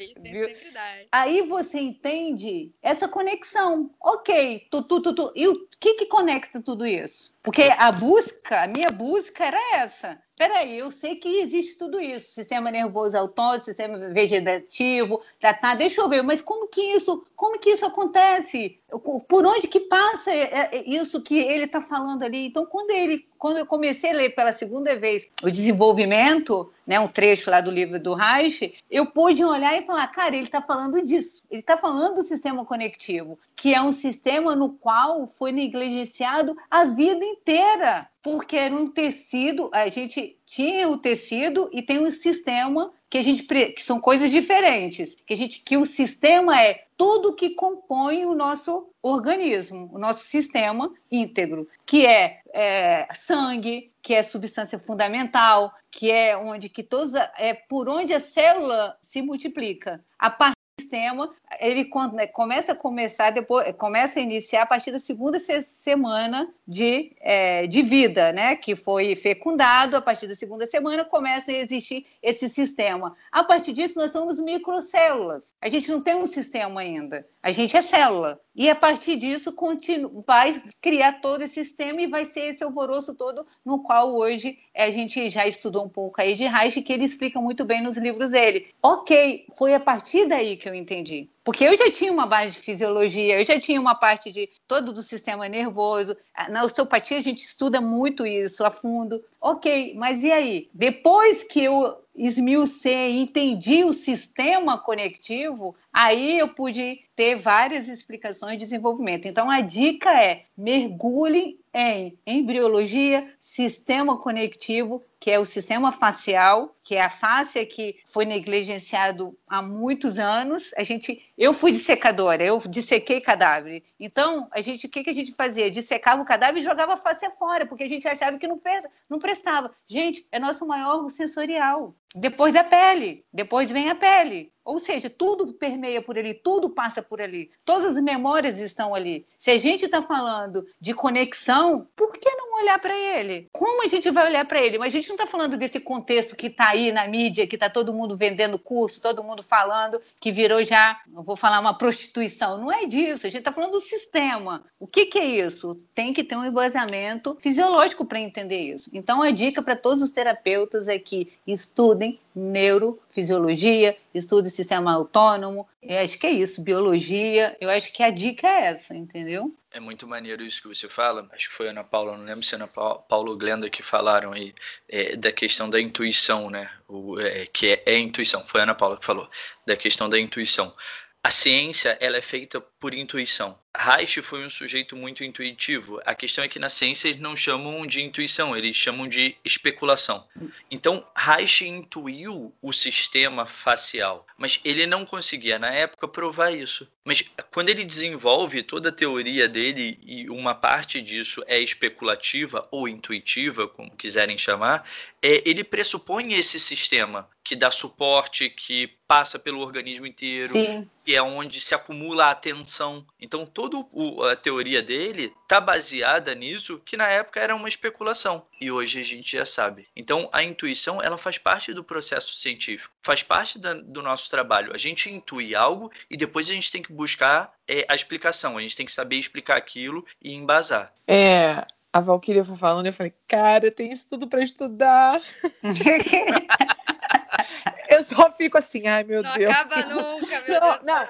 Aí você entende essa conexão. Ok, tu, tu, tu, tu. e o que, que conecta tudo isso? Porque a busca, a minha busca era essa. Peraí, eu sei que existe tudo isso, sistema nervoso autônomo, sistema vegetativo, tá, tá, deixa eu ver, mas como que isso, como que isso acontece? Por onde que passa é, é, isso que ele está falando ali? Então, quando ele, quando eu comecei a ler pela segunda vez o desenvolvimento, né, um trecho lá do livro do Reich, eu pude olhar e falar, cara, ele está falando disso, ele está falando do sistema conectivo, que é um sistema no qual foi negligenciado a vida inteira porque era um tecido, a gente tinha o tecido e tem um sistema que a gente que são coisas diferentes, que a gente que o sistema é tudo que compõe o nosso organismo, o nosso sistema íntegro, que é, é sangue, que é substância fundamental, que é onde que todos é por onde a célula se multiplica. A sistema, ele né, começa a começar depois, começa a iniciar a partir da segunda semana de, é, de vida, né? Que foi fecundado, a partir da segunda semana começa a existir esse sistema. A partir disso, nós somos microcélulas. A gente não tem um sistema ainda. A gente é célula. E a partir disso continua, vai criar todo esse sistema e vai ser esse alvoroço todo no qual hoje a gente já estudou um pouco aí de Reich, que ele explica muito bem nos livros dele. Ok, foi a partir daí que eu entendi. Porque eu já tinha uma base de fisiologia, eu já tinha uma parte de todo do sistema nervoso. Na osteopatia a gente estuda muito isso a fundo. Ok, mas e aí? Depois que eu esmiucei, entendi o sistema conectivo, aí eu pude ter várias explicações de desenvolvimento. Então a dica é mergulhe em embriologia, sistema conectivo, que é o sistema facial, que é a face que foi negligenciado há muitos anos. A gente, eu fui dissecadora, eu dissequei cadáver. Então, a gente, o que, que a gente fazia? Dissecava o cadáver e jogava a face fora, porque a gente achava que não, não prestava. Gente, é nosso maior sensorial. Depois da pele, depois vem a pele. Ou seja, tudo permeia por ali, tudo passa por ali, todas as memórias estão ali. Se a gente está falando de conexão, por que não olhar para ele? Como a gente vai olhar para ele? Mas a gente não está falando desse contexto que está aí na mídia, que está todo mundo vendendo curso, todo mundo falando, que virou já, vou falar uma prostituição. Não é disso, a gente está falando do sistema. O que, que é isso? Tem que ter um embasamento fisiológico para entender isso. Então, a dica para todos os terapeutas é que estudem neurofisiologia, estudem sistema autônomo. Eu acho que é isso, biologia. Eu acho que a dica é essa, entendeu? É muito maneiro isso que você fala. Acho que foi Ana Paula, não lembro se é Ana Paula Glenda que falaram aí é, da questão da intuição, né? O, é, que é, é intuição. Foi Ana Paula que falou da questão da intuição. A ciência ela é feita por intuição. Reich foi um sujeito muito intuitivo. A questão é que na ciência eles não chamam de intuição, eles chamam de especulação. Então, Reich intuiu o sistema facial, mas ele não conseguia na época provar isso. Mas quando ele desenvolve toda a teoria dele e uma parte disso é especulativa ou intuitiva, como quiserem chamar, é, ele pressupõe esse sistema que dá suporte, que passa pelo organismo inteiro, Sim. que é onde se acumula a atenção. Então, toda a teoria dele está baseada nisso, que na época era uma especulação e hoje a gente já sabe. Então, a intuição ela faz parte do processo científico, faz parte da, do nosso trabalho. A gente intui algo e depois a gente tem que buscar é, a explicação. A gente tem que saber explicar aquilo e embasar. É, a Valkyria foi falando, eu falei, cara, tem isso tudo para estudar. eu só fico assim, ai meu não Deus. Não acaba nunca, meu não, Deus. Não.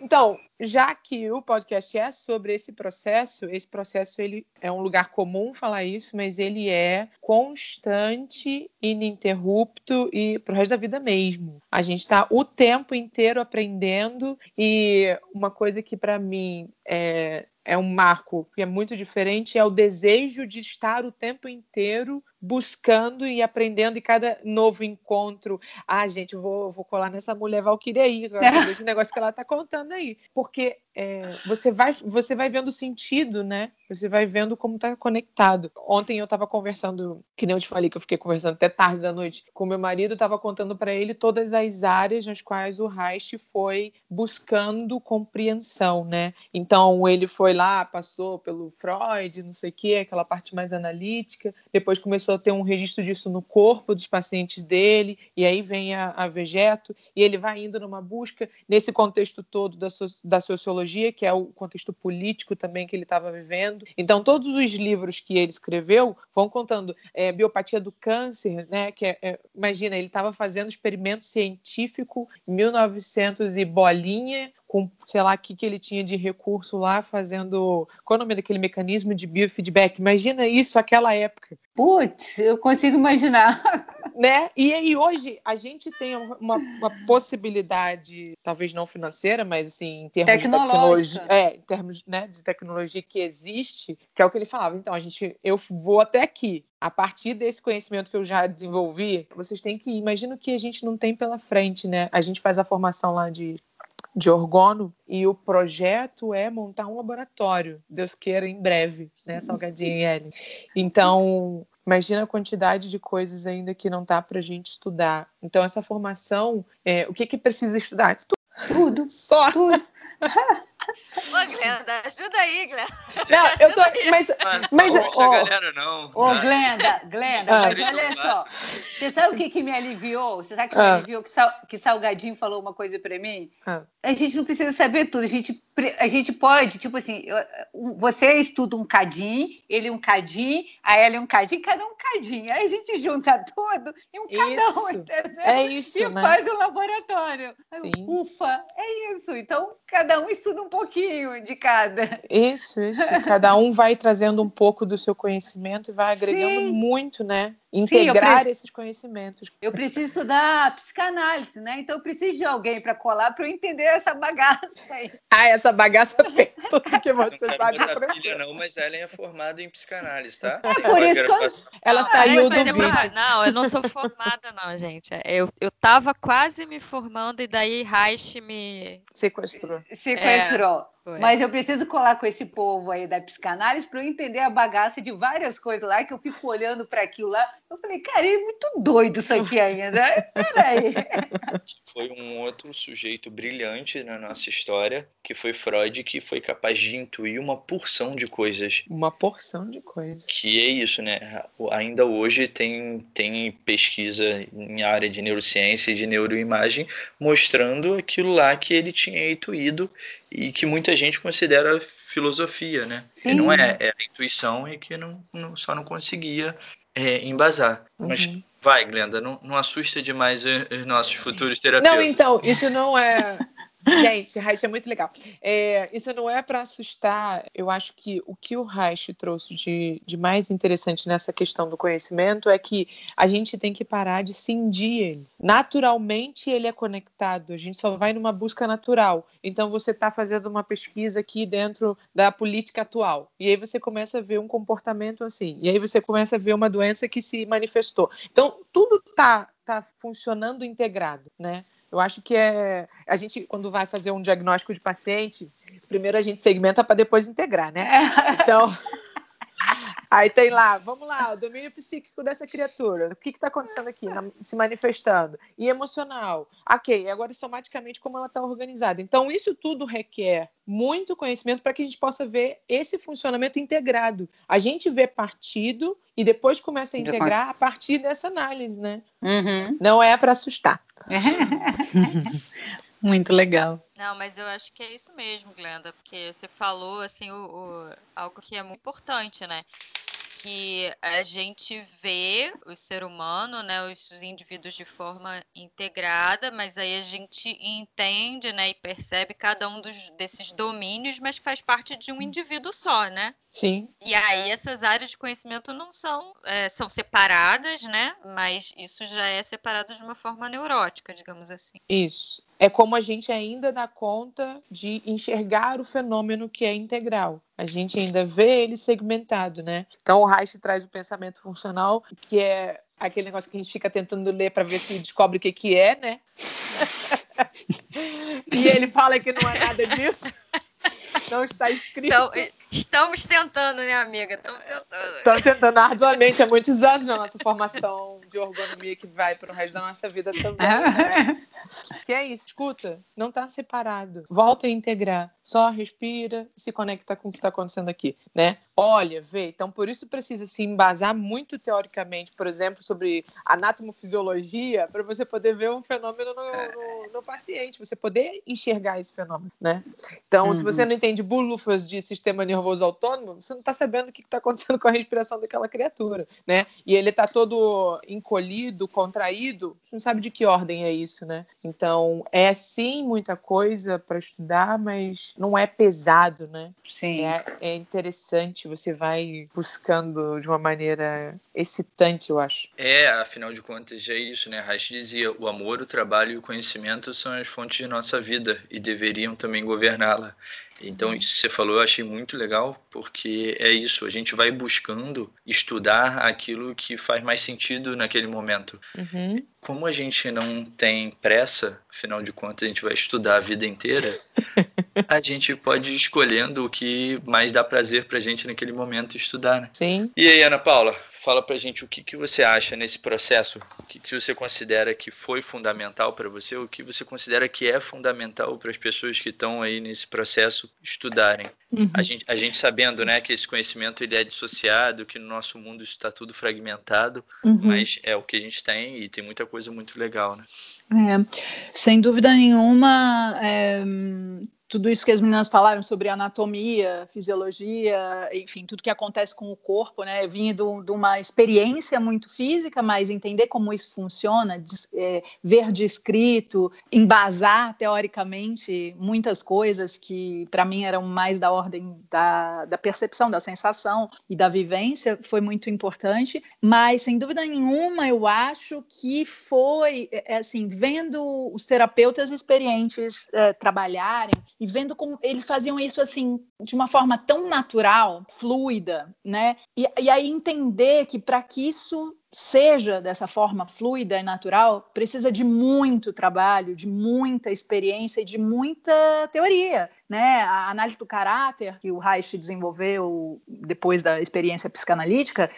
Então, já que o podcast é sobre esse processo, esse processo ele é um lugar comum falar isso, mas ele é constante, ininterrupto e pro resto da vida mesmo. A gente está o tempo inteiro aprendendo e uma coisa que para mim é é um marco que é muito diferente, é o desejo de estar o tempo inteiro buscando e aprendendo e cada novo encontro. Ah, gente, eu vou, vou colar nessa mulher Valkyrie aí, esse negócio que ela está contando aí. Porque é, você, vai, você vai vendo sentido, né? Você vai vendo como está conectado. Ontem eu estava conversando, que nem eu te falei que eu fiquei conversando até tarde da noite com meu marido, estava contando para ele todas as áreas nas quais o Reich foi buscando compreensão, né? Então ele foi lá, passou pelo Freud, não sei o que, aquela parte mais analítica, depois começou a ter um registro disso no corpo dos pacientes dele, e aí vem a, a Vegeto, e ele vai indo numa busca, nesse contexto todo da, so, da da que é o contexto político também que ele estava vivendo. Então, todos os livros que ele escreveu vão contando é, biopatia do câncer, né? Que é, é, imagina, ele estava fazendo experimento científico em 1900 e bolinha com, sei lá, o que, que ele tinha de recurso lá, fazendo. Qual é o nome daquele mecanismo de biofeedback? Imagina isso aquela época. Putz, eu consigo imaginar. Né? E aí hoje a gente tem uma, uma possibilidade, talvez não financeira, mas assim, em termos de tecnologia, é, em termos né, de tecnologia que existe, que é o que ele falava. Então, a gente, eu vou até aqui. A partir desse conhecimento que eu já desenvolvi, vocês têm que imagina o que a gente não tem pela frente, né? A gente faz a formação lá de de orgono e o projeto é montar um laboratório, Deus queira em breve, né, Salgadinho e Ellen. Então, imagina a quantidade de coisas ainda que não tá para a gente estudar. Então, essa formação, é, o que que precisa estudar? Tudo, só. Tudo. Ô, Glenda, ajuda aí, Glenda. Não, eu tô. Mas. mas não ó, galera, não. Ô, Glenda, Glenda, ah. mas olha só. Você sabe o que, que me aliviou? Você sabe o que ah. me aliviou? Que, Sal, que Salgadinho falou uma coisa pra mim? Ah. A gente não precisa saber tudo. A gente, a gente pode, tipo assim, você estuda um cadinho, ele um cadinho, a ela um cadinho, cada um cadinho. Aí a gente junta tudo e um cada um, entendeu? É isso. E né? faz um laboratório. Ufa, é isso. Então, cada um estuda um pouquinho de cada. Isso, isso. Cada um vai trazendo um pouco do seu conhecimento e vai agregando Sim. muito, né? Integrar Sim, esses conhecimentos. Eu preciso estudar psicanálise, né? Então eu preciso de alguém para colar para eu entender essa bagaça aí. Ah, essa bagaça tem tudo que você não sabe. Não pilha não, mas Ellen é formada em psicanálise, tá? É por isso que eu... ela não, saiu do vídeo. Não, eu não sou formada não, gente. Eu, eu tava quase me formando e daí Reich me... Sequestrou. Sequestrou. É. Mas eu preciso colar com esse povo aí da psicanálise para eu entender a bagaça de várias coisas lá, que eu fico olhando para aquilo lá. Eu falei, cara, é muito doido isso aqui ainda. Peraí. Foi um outro sujeito brilhante na nossa história, que foi Freud, que foi capaz de intuir uma porção de coisas. Uma porção de coisas. Que é isso, né? Ainda hoje tem, tem pesquisa em área de neurociência e de neuroimagem mostrando aquilo lá que ele tinha intuído e que muita gente considera filosofia, né? Sim. não é, é a intuição e que não, não só não conseguia é, embasar. Uhum. Mas vai, Glenda, não, não assusta demais os nossos futuros terapeutas. Não, então, isso não é Gente, Reich é muito legal. É, isso não é para assustar. Eu acho que o que o Reich trouxe de, de, mais interessante nessa questão do conhecimento é que a gente tem que parar de cindir ele. Naturalmente ele é conectado. A gente só vai numa busca natural. Então você está fazendo uma pesquisa aqui dentro da política atual e aí você começa a ver um comportamento assim. E aí você começa a ver uma doença que se manifestou. Então tudo está está funcionando integrado, né? Eu acho que é a gente quando vai fazer um diagnóstico de paciente, primeiro a gente segmenta para depois integrar, né? Então Aí tem lá, vamos lá, o domínio psíquico dessa criatura. O que está acontecendo aqui, na, se manifestando? E emocional. Ok, agora somaticamente como ela está organizada. Então, isso tudo requer muito conhecimento para que a gente possa ver esse funcionamento integrado. A gente vê partido e depois começa a integrar a partir dessa análise, né? Uhum. Não é para assustar. Muito legal. Não, mas eu acho que é isso mesmo, Glenda, porque você falou assim o, o, algo que é muito importante, né? Que a gente vê o ser humano, né, os, os, indivíduos de forma integrada, mas aí a gente entende, né, e percebe cada um dos, desses domínios, mas faz parte de um indivíduo só, né? Sim. E aí essas áreas de conhecimento não são é, são separadas, né? Mas isso já é separado de uma forma neurótica, digamos assim. Isso. É como a gente ainda dá conta de enxergar o fenômeno que é integral a gente ainda vê ele segmentado, né? Então o Reich traz o pensamento funcional, que é aquele negócio que a gente fica tentando ler para ver se descobre o que, que é, né? e ele fala que não é nada disso. Não está escrito. Então, estamos tentando, né, amiga? Estamos tentando. Estamos tentando arduamente há muitos anos na nossa formação de ergonomia que vai para o resto da nossa vida também. Né? que é isso, escuta, não está separado. Volta a integrar. Só respira, se conecta com o que está acontecendo aqui, né? Olha, vê. Então, por isso precisa se embasar muito teoricamente, por exemplo, sobre anatomofisiologia, para você poder ver um fenômeno no, no, no, paciente, você poder enxergar esse fenômeno, né? Então, uhum. se você não entende bulufas de sistema nervoso autônomo, você não está sabendo o que está acontecendo com a respiração daquela criatura, né? E ele está todo encolhido, contraído, você não sabe de que ordem é isso, né? Então, é sim muita coisa para estudar, mas não é pesado, né? Sim. É, é interessante, você vai buscando de uma maneira excitante, eu acho. É, afinal de contas, é isso, né? Reich dizia: o amor, o trabalho e o conhecimento são as fontes de nossa vida e deveriam também governá-la. Então, isso que você falou eu achei muito legal, porque é isso, a gente vai buscando estudar aquilo que faz mais sentido naquele momento. Uhum. Como a gente não tem pressa, afinal de contas, a gente vai estudar a vida inteira, a gente pode ir escolhendo o que mais dá prazer pra gente naquele momento estudar, né? Sim. E aí, Ana Paula, fala pra gente o que, que você acha nesse processo, o que, que você considera que foi fundamental para você, o que você considera que é fundamental para as pessoas que estão aí nesse processo estudarem. Uhum. A, gente, a gente sabendo né, que esse conhecimento ele é dissociado, que no nosso mundo isso está tudo fragmentado, uhum. mas é o que a gente tem e tem muita coisa muito legal. Né? É, sem dúvida nenhuma, é, tudo isso que as meninas falaram sobre anatomia, fisiologia, enfim, tudo que acontece com o corpo, né? Vinha de uma experiência muito física, mas entender como isso funciona, é, ver descrito, embasar teoricamente muitas coisas que para mim eram mais da ordem da, da percepção, da sensação e da vivência, foi muito importante. Mas sem dúvida nenhuma, eu acho que foi é, assim, vendo os terapeutas experientes é, trabalharem e vendo como eles faziam isso assim de uma forma tão natural, fluida, né? E, e aí entender que para que isso seja dessa forma fluida e natural, precisa de muito trabalho, de muita experiência e de muita teoria, né? A análise do caráter que o Reich desenvolveu depois da experiência psicanalítica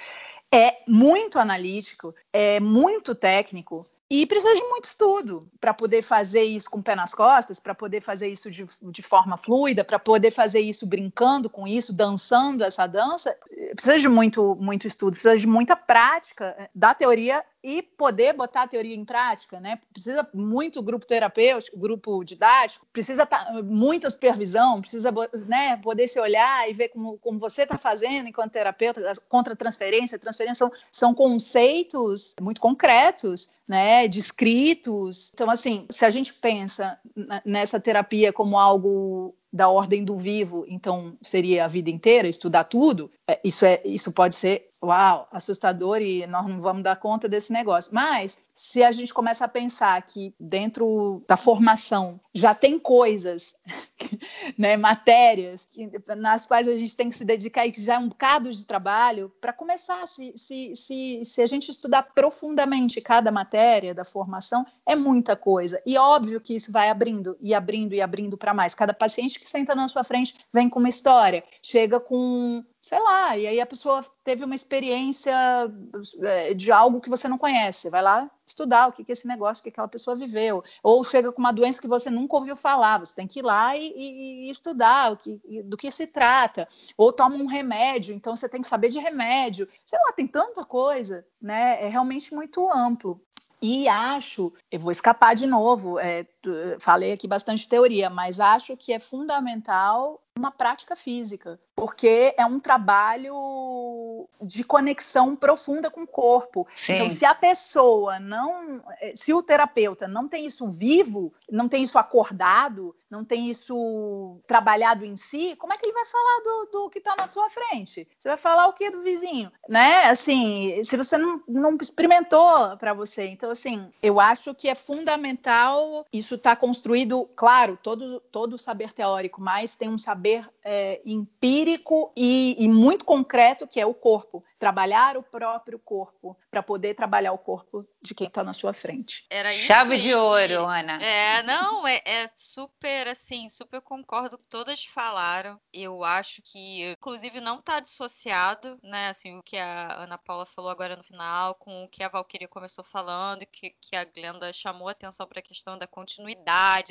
é muito analítico, é muito técnico e precisa de muito estudo para poder fazer isso com o pé nas costas, para poder fazer isso de, de forma fluida, para poder fazer isso brincando com isso, dançando essa dança. Precisa de muito, muito estudo, precisa de muita prática eh, da teoria e poder botar a teoria em prática, né? Precisa muito grupo terapêutico, grupo didático, precisa tá, muita supervisão, precisa né, poder se olhar e ver como, como você está fazendo enquanto terapeuta, contra transferência, transferência são, são conceitos muito concretos, né, descritos. Então, assim, se a gente pensa nessa terapia como algo da ordem do vivo, então seria a vida inteira, estudar tudo, é, isso, é, isso pode ser, uau, assustador e nós não vamos dar conta desse negócio. Mas se a gente começa a pensar que dentro da formação já tem coisas, né, matérias que, nas quais a gente tem que se dedicar e que já é um bocado de trabalho, para começar, se, se, se, se a gente estudar profundamente cada matéria da formação, é muita coisa. E óbvio que isso vai abrindo e abrindo e abrindo para mais. Cada paciente que senta na sua frente vem com uma história, chega com sei lá, e aí a pessoa teve uma experiência é, de algo que você não conhece, vai lá estudar o que, que esse negócio, o que aquela pessoa viveu, ou chega com uma doença que você nunca ouviu falar, você tem que ir lá e, e, e estudar o que, do que se trata, ou toma um remédio, então você tem que saber de remédio, sei lá, tem tanta coisa, né? É realmente muito amplo. E acho, eu vou escapar de novo, é, falei aqui bastante teoria, mas acho que é fundamental uma prática física, porque é um trabalho de conexão profunda com o corpo. Sim. Então, se a pessoa não, se o terapeuta não tem isso vivo, não tem isso acordado, não tem isso trabalhado em si, como é que ele vai falar do, do que está na sua frente? Você vai falar o que do vizinho, né? Assim, se você não, não experimentou para você, então assim, eu acho que é fundamental isso estar tá construído, claro, todo todo saber teórico, mas tem um saber é, empírico e, e muito concreto que é o corpo trabalhar o próprio corpo para poder trabalhar o corpo de quem está na sua frente. Era isso Chave de ouro, Ana. É, não, é, é, super super, assim, super concordo com todas falaram. Eu acho que, inclusive, não está dissociado, né, assim, o que a Ana Paula falou agora no final, com o que a Valkyria começou falando, que, que a Glenda chamou atenção para a questão da continuidade da,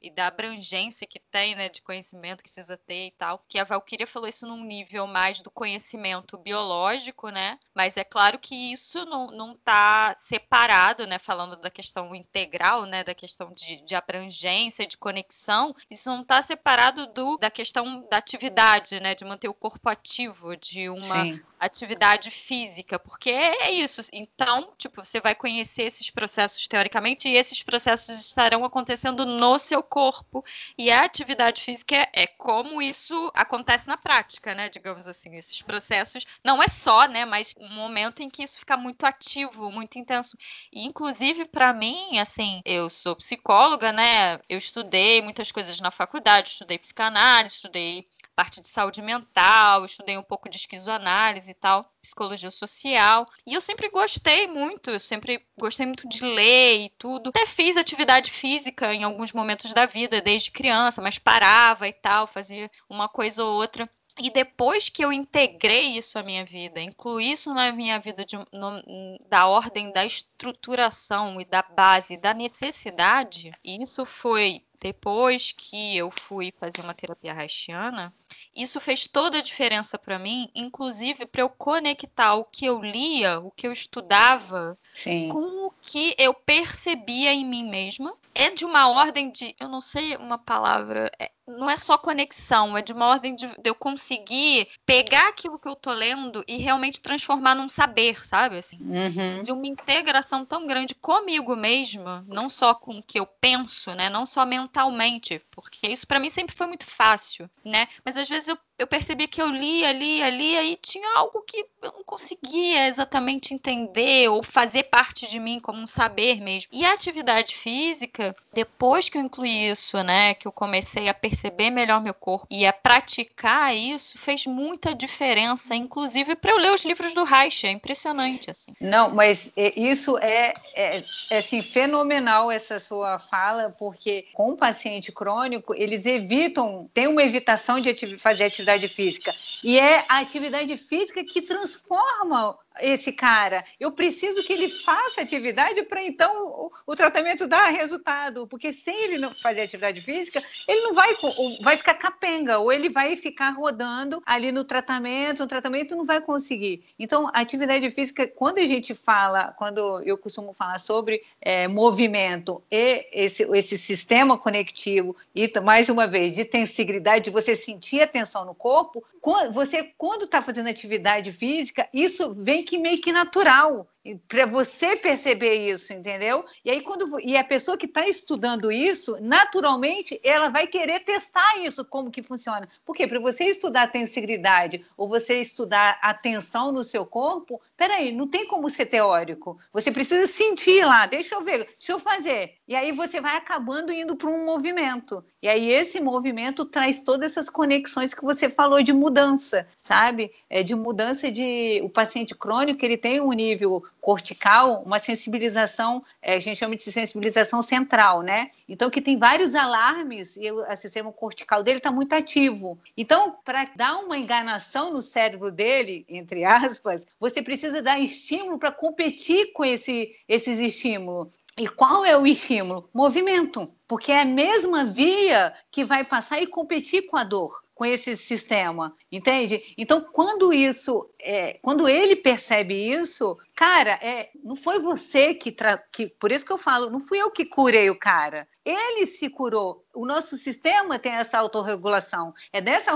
e da abrangência que tem, né, de conhecimento que precisa ter e tal. Que a Valkyria falou isso num nível mais do conhecimento biológico, né, mas é claro que isso não, não tá separado, né, falando da questão integral, né, da questão de, de abrangência, de conexão, isso não está separado do, da questão da atividade, né, de manter o corpo ativo, de uma Sim. atividade física, porque é isso. Então, tipo, você vai conhecer esses processos teoricamente e esses processos estarão acontecendo no seu corpo. E a atividade física é, é como isso acontece na prática, né, digamos assim, esses processos. Não é só, né, mas um momento em que isso fica muito ativo, muito intenso. E, inclusive, para mim, assim, eu sou psicóloga, né? Eu estudei muitas coisas na faculdade, estudei psicanálise, estudei parte de saúde mental, estudei um pouco de esquizoanálise e tal, psicologia social. E eu sempre gostei muito, eu sempre gostei muito de ler e tudo. Até fiz atividade física em alguns momentos da vida, desde criança, mas parava e tal, fazia uma coisa ou outra. E depois que eu integrei isso à minha vida, incluí isso na minha vida de, no, da ordem da estruturação e da base da necessidade, e isso foi depois que eu fui fazer uma terapia haitiana, isso fez toda a diferença para mim, inclusive para eu conectar o que eu lia, o que eu estudava, Sim. com o que eu percebia em mim mesma. É de uma ordem de, eu não sei uma palavra, é, não é só conexão, é de uma ordem de, de, eu conseguir pegar aquilo que eu tô lendo e realmente transformar num saber, sabe? Assim, uhum. De uma integração tão grande comigo mesma, não só com o que eu penso, né? Não só mentalmente, porque isso para mim sempre foi muito fácil, né? Mas às vezes eu eu percebi que eu lia, lia, lia e tinha algo que eu não conseguia exatamente entender ou fazer parte de mim como um saber mesmo. E a atividade física, depois que eu incluí isso, né, que eu comecei a perceber melhor meu corpo e a praticar isso, fez muita diferença, inclusive para eu ler os livros do Reich, é impressionante assim. Não, mas é, isso é, é, é assim fenomenal essa sua fala, porque com paciente crônico, eles evitam, tem uma evitação de fazer atividade atividade física. E é a atividade física que transforma esse cara. Eu preciso que ele faça atividade para então o, o, tratamento dar resultado, porque sem ele não fazer atividade física, ele não vai vai ficar capenga ou ele vai ficar rodando ali no tratamento, no tratamento não vai conseguir. Então, a atividade física, quando a gente fala, quando eu costumo falar sobre é, movimento e esse, esse sistema conectivo e mais uma vez de tensibilidade, de você sentir a tensão no corpo, você quando está fazendo atividade física, isso vem que meio que natural para você perceber isso, entendeu? E aí quando e a pessoa que está estudando isso, naturalmente ela vai querer testar isso como que funciona. Por quê? Para você estudar a tensibilidade ou você estudar a tensão no seu corpo, peraí, não tem como ser teórico. Você precisa sentir lá, deixa eu ver, deixa eu fazer. E aí você vai acabando indo para um movimento. E aí esse movimento traz todas essas conexões que você falou de mudança, sabe? É de mudança de o paciente crônico ele tem um nível cortical, uma sensibilização, é, a gente chama de sensibilização central, né? Então, que tem vários alarmes e o sistema cortical dele está muito ativo. Então, para dar uma enganação no cérebro dele, entre aspas, você precisa dar estímulo para competir com esse, esses estímulos. E qual é o estímulo? Movimento, porque é a mesma via que vai passar e competir com a dor com esse sistema, entende? Então, quando isso, é, quando ele percebe isso, cara, é, não foi você que, que, por isso que eu falo, não fui eu que curei o cara, ele se curou. O nosso sistema tem essa autorregulação. É dessa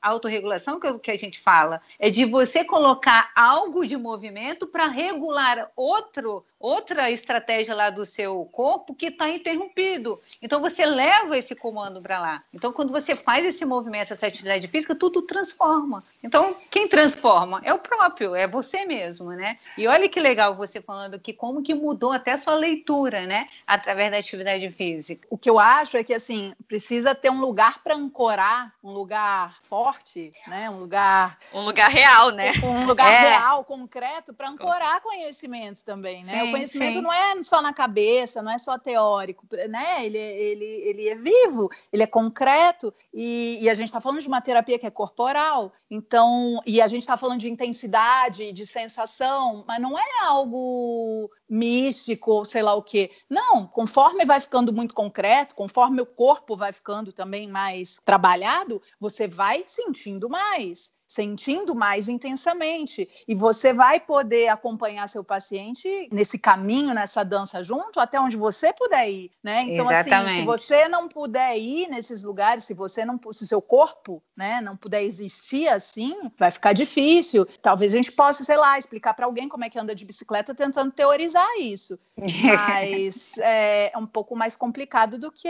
autorregulação que, que a gente fala. É de você colocar algo de movimento para regular outro, outra estratégia lá do seu corpo que está interrompido. Então você leva esse comando para lá. Então quando você faz esse movimento, essa atividade física, tudo transforma. Então quem transforma é o próprio, é você mesmo, né? E olha que legal você falando que como que mudou até a sua leitura, né? Através da atividade física. O que eu acho é que assim precisa ter um lugar para ancorar, um lugar forte, né? Um lugar, um lugar real, né? Um lugar é. real, concreto para ancorar conhecimentos também, né? Sim, o conhecimento sim. não é só na cabeça, não é só teórico, né? Ele ele, ele é vivo, ele é concreto, e, e a gente está falando de uma terapia que é corporal, então, e a gente está falando de intensidade, de sensação, mas não é algo místico, sei lá o quê. Não, conforme vai ficando muito concreto, conforme o corpo vai ficando também mais trabalhado, você vai sentindo mais sentindo mais intensamente. E você vai poder acompanhar seu paciente nesse caminho, nessa dança junto, até onde você puder ir, né? Então, Exatamente. assim, se você não puder ir nesses lugares, se você não, se seu corpo, né, não puder existir assim, vai ficar difícil. Talvez a gente possa, sei lá, explicar para alguém como é que anda de bicicleta tentando teorizar isso. Mas é, é um pouco mais complicado do que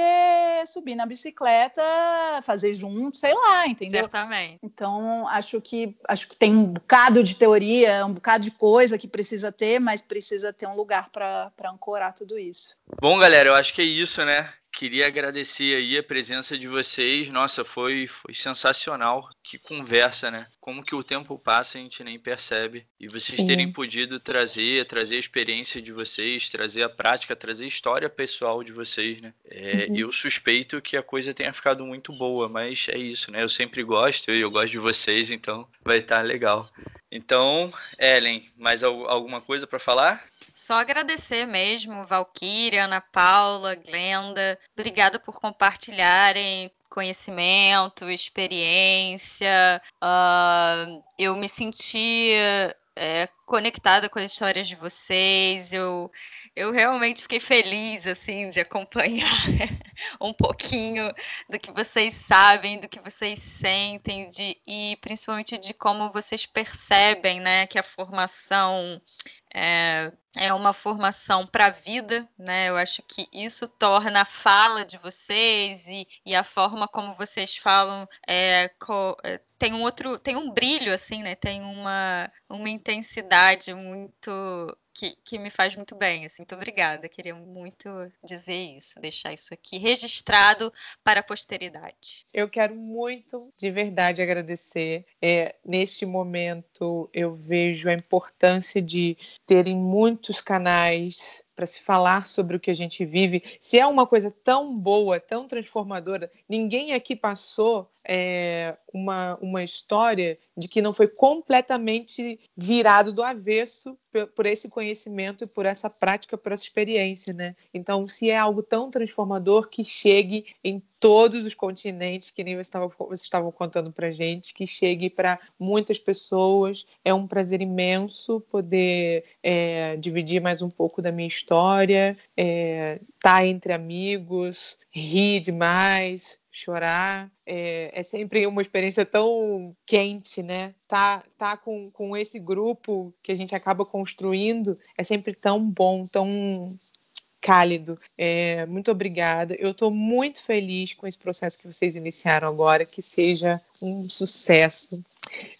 subir na bicicleta, fazer junto, sei lá, entendeu? Certamente. Então, acho acho que acho que tem um bocado de teoria, um bocado de coisa que precisa ter, mas precisa ter um lugar para ancorar tudo isso. Bom, galera, eu acho que é isso, né? Queria agradecer aí a presença de vocês. Nossa, foi, foi sensacional. Que conversa, né? Como que o tempo passa a gente nem percebe. E vocês Sim. terem podido trazer, trazer a experiência de vocês, trazer a prática, trazer a história pessoal de vocês, né? É, uhum. Eu suspeito que a coisa tenha ficado muito boa, mas é isso, né? Eu sempre gosto, eu gosto de vocês, então vai estar legal. Então, Ellen, mais alguma coisa para falar? Só agradecer mesmo, Valquíria, Ana Paula, Glenda. Obrigada por compartilharem conhecimento, experiência. Uh, eu me senti é, conectada com as histórias de vocês. Eu, eu realmente fiquei feliz assim de acompanhar um pouquinho do que vocês sabem, do que vocês sentem, de, e principalmente de como vocês percebem, né, que a formação é, é uma formação para a vida, né? Eu acho que isso torna a fala de vocês e, e a forma como vocês falam é, co, é, tem um outro, tem um brilho assim, né? Tem uma, uma intensidade muito que, que, me faz muito bem. Assim, muito obrigada. Queria muito dizer isso, deixar isso aqui registrado para a posteridade. Eu quero muito, de verdade, agradecer. É, neste momento, eu vejo a importância de terem muitos canais para se falar sobre o que a gente vive. Se é uma coisa tão boa, tão transformadora, ninguém aqui passou é, uma, uma história de que não foi completamente virado do avesso por, por, esse conhecimento e por essa prática, por essa experiência, né? Então, se é algo tão transformador, que chegue em todos os continentes, que nem vocês estavam, contando para gente, que chegue para muitas pessoas. É um prazer imenso poder é, dividir mais um pouco da minha história, estar é, tá entre amigos, rir demais, chorar. É, é, sempre uma experiência tão quente, né? Tá, tá com, com esse grupo que a gente acaba construindo é sempre tão bom, tão cálido. É, muito obrigada. Eu estou muito feliz com esse processo que vocês iniciaram agora, que seja um sucesso.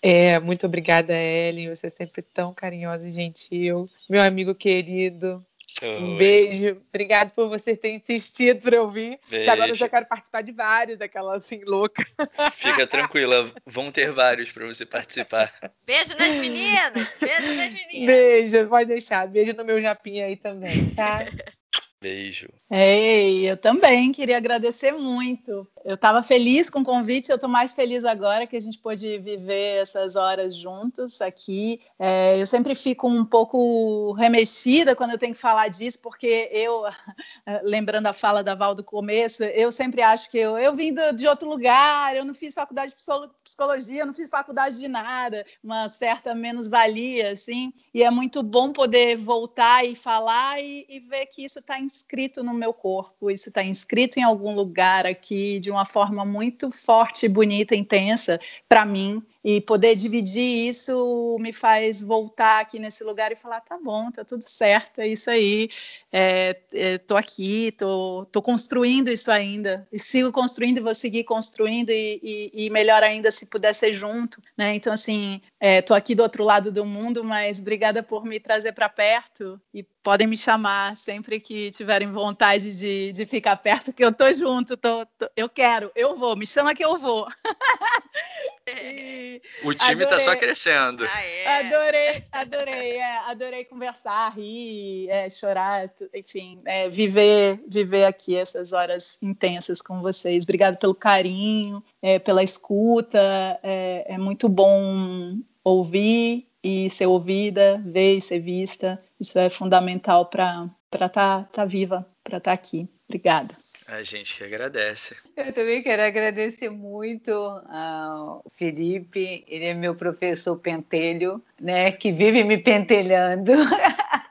É, muito obrigada, Ellen. Você é sempre tão carinhosa e gentil. Meu amigo querido. Um beijo. Obrigado por você ter insistido para eu vir. Que agora eu já quero participar de vários, daquela assim louca. Fica tranquila, vão ter vários para você participar. Beijo nas meninas. Beijo nas meninas. Beijo, pode deixar. Beijo no meu japinha aí também, tá? Beijo. Ei, eu também queria agradecer muito. Eu estava feliz com o convite, eu estou mais feliz agora que a gente pôde viver essas horas juntos aqui. É, eu sempre fico um pouco remexida quando eu tenho que falar disso, porque eu, lembrando a fala da Val do começo, eu sempre acho que eu, eu vim de outro lugar, eu não fiz faculdade de psicologia, eu não fiz faculdade de nada, uma certa menos-valia, assim, e é muito bom poder voltar e falar e, e ver que isso está em inscrito no meu corpo, isso está inscrito em algum lugar aqui de uma forma muito forte, bonita, intensa para mim. E poder dividir isso me faz voltar aqui nesse lugar e falar: tá bom, tá tudo certo, é isso aí. É, é, tô aqui, tô, tô construindo isso ainda. E sigo construindo e vou seguir construindo, e, e, e melhor ainda se puder ser junto. Né? Então, assim, é, tô aqui do outro lado do mundo, mas obrigada por me trazer para perto e podem me chamar sempre que tiverem vontade de, de ficar perto, que eu tô junto, tô, tô, eu quero, eu vou, me chama que eu vou. E O time tá só crescendo. Ah, é. Adorei, adorei, é, adorei conversar, rir, é, chorar, enfim, é, viver, viver aqui essas horas intensas com vocês. Obrigado pelo carinho, é, pela escuta. É, é muito bom ouvir e ser ouvida, ver e ser vista. Isso é fundamental para estar tá, tá viva, para estar aqui. Obrigada. A gente que agradece. Eu também quero agradecer muito ao Felipe, ele é meu professor pentelho, né, que vive me pentelhando.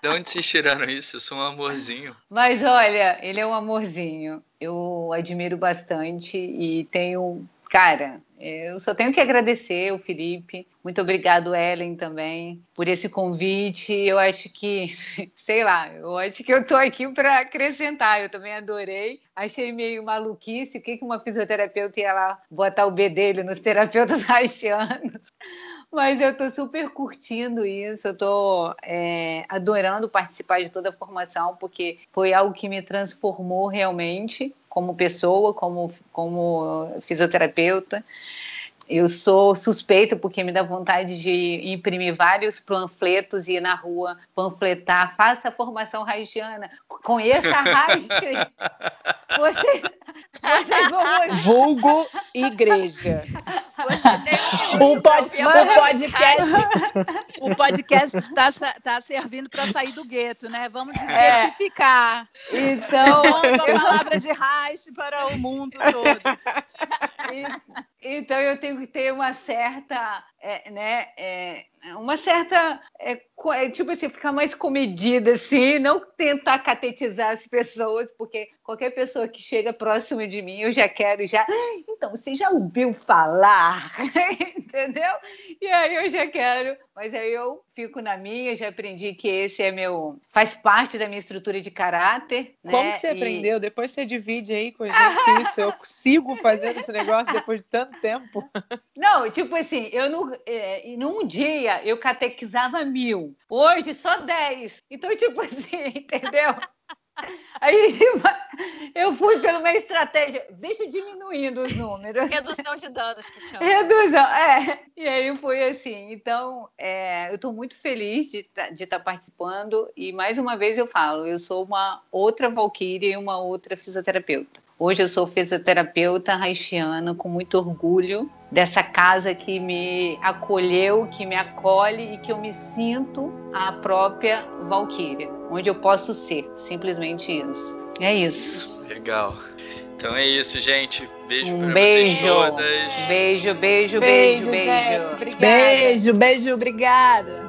De onde vocês tiraram isso? Eu sou um amorzinho. Mas olha, ele é um amorzinho. Eu admiro bastante e tenho, cara, eu só tenho que agradecer o Felipe. Muito obrigado, Ellen, também, por esse convite. Eu acho que, sei lá, eu acho que eu tô aqui para acrescentar. Eu também adorei. Achei meio maluquice. O que que uma fisioterapeuta ia lá botar o B dele nos terapeutas haitianos? Mas eu estou super curtindo isso, eu estou adorando participar de toda a formação, porque foi algo que me transformou realmente como pessoa, como, como fisioterapeuta. Eu sou suspeita porque me dá vontade de imprimir vários panfletos e ir na rua panfletar. Faça a formação haitiana, conheça a Haiti. Vocês, vocês vão Vulgo igreja. O, pod, o podcast, o podcast está, está servindo para sair do gueto, né? Vamos desguetificar. É. Então, Levando a palavra de Reich para o mundo todo. Então eu tenho que ter uma certa, é, né, é, uma certa, é, tipo assim, ficar mais comedida assim, não tentar catetizar as pessoas, porque qualquer pessoa que chega próximo de mim, eu já quero já, então você já ouviu falar, entendeu? E aí eu já quero, mas aí eu fico na minha, já aprendi que esse é meu, faz parte da minha estrutura de caráter. Como né? que você E- aprendeu? Depois você divide aí com a gente isso. Eu sigo fazendo esse negócio depois de tanto tempo. Não, tipo assim, eu não, é, num dia eu catequizava mil, hoje só dez. Então, tipo assim, entendeu? Aí tipo, eu fui pela uma estratégia, deixa diminuindo os números. Redução de danos que chama. Redução, é. E aí foi assim. Então, é, eu estou muito feliz de estar participando. E mais uma vez eu falo, eu sou uma outra Valkyria e uma outra fisioterapeuta. Hoje eu sou fisioterapeuta haitiana com muito orgulho dessa casa que me acolheu, que me acolhe e que eu me sinto a própria Valkyria, onde eu posso ser, simplesmente isso. É isso. Legal. Então é isso, gente. Beijo Um pra beijo. vocês todas. Beijo, beijo, beijo, Beijo, beijo. gente. Obrigada. Beijo, beijo, obrigada.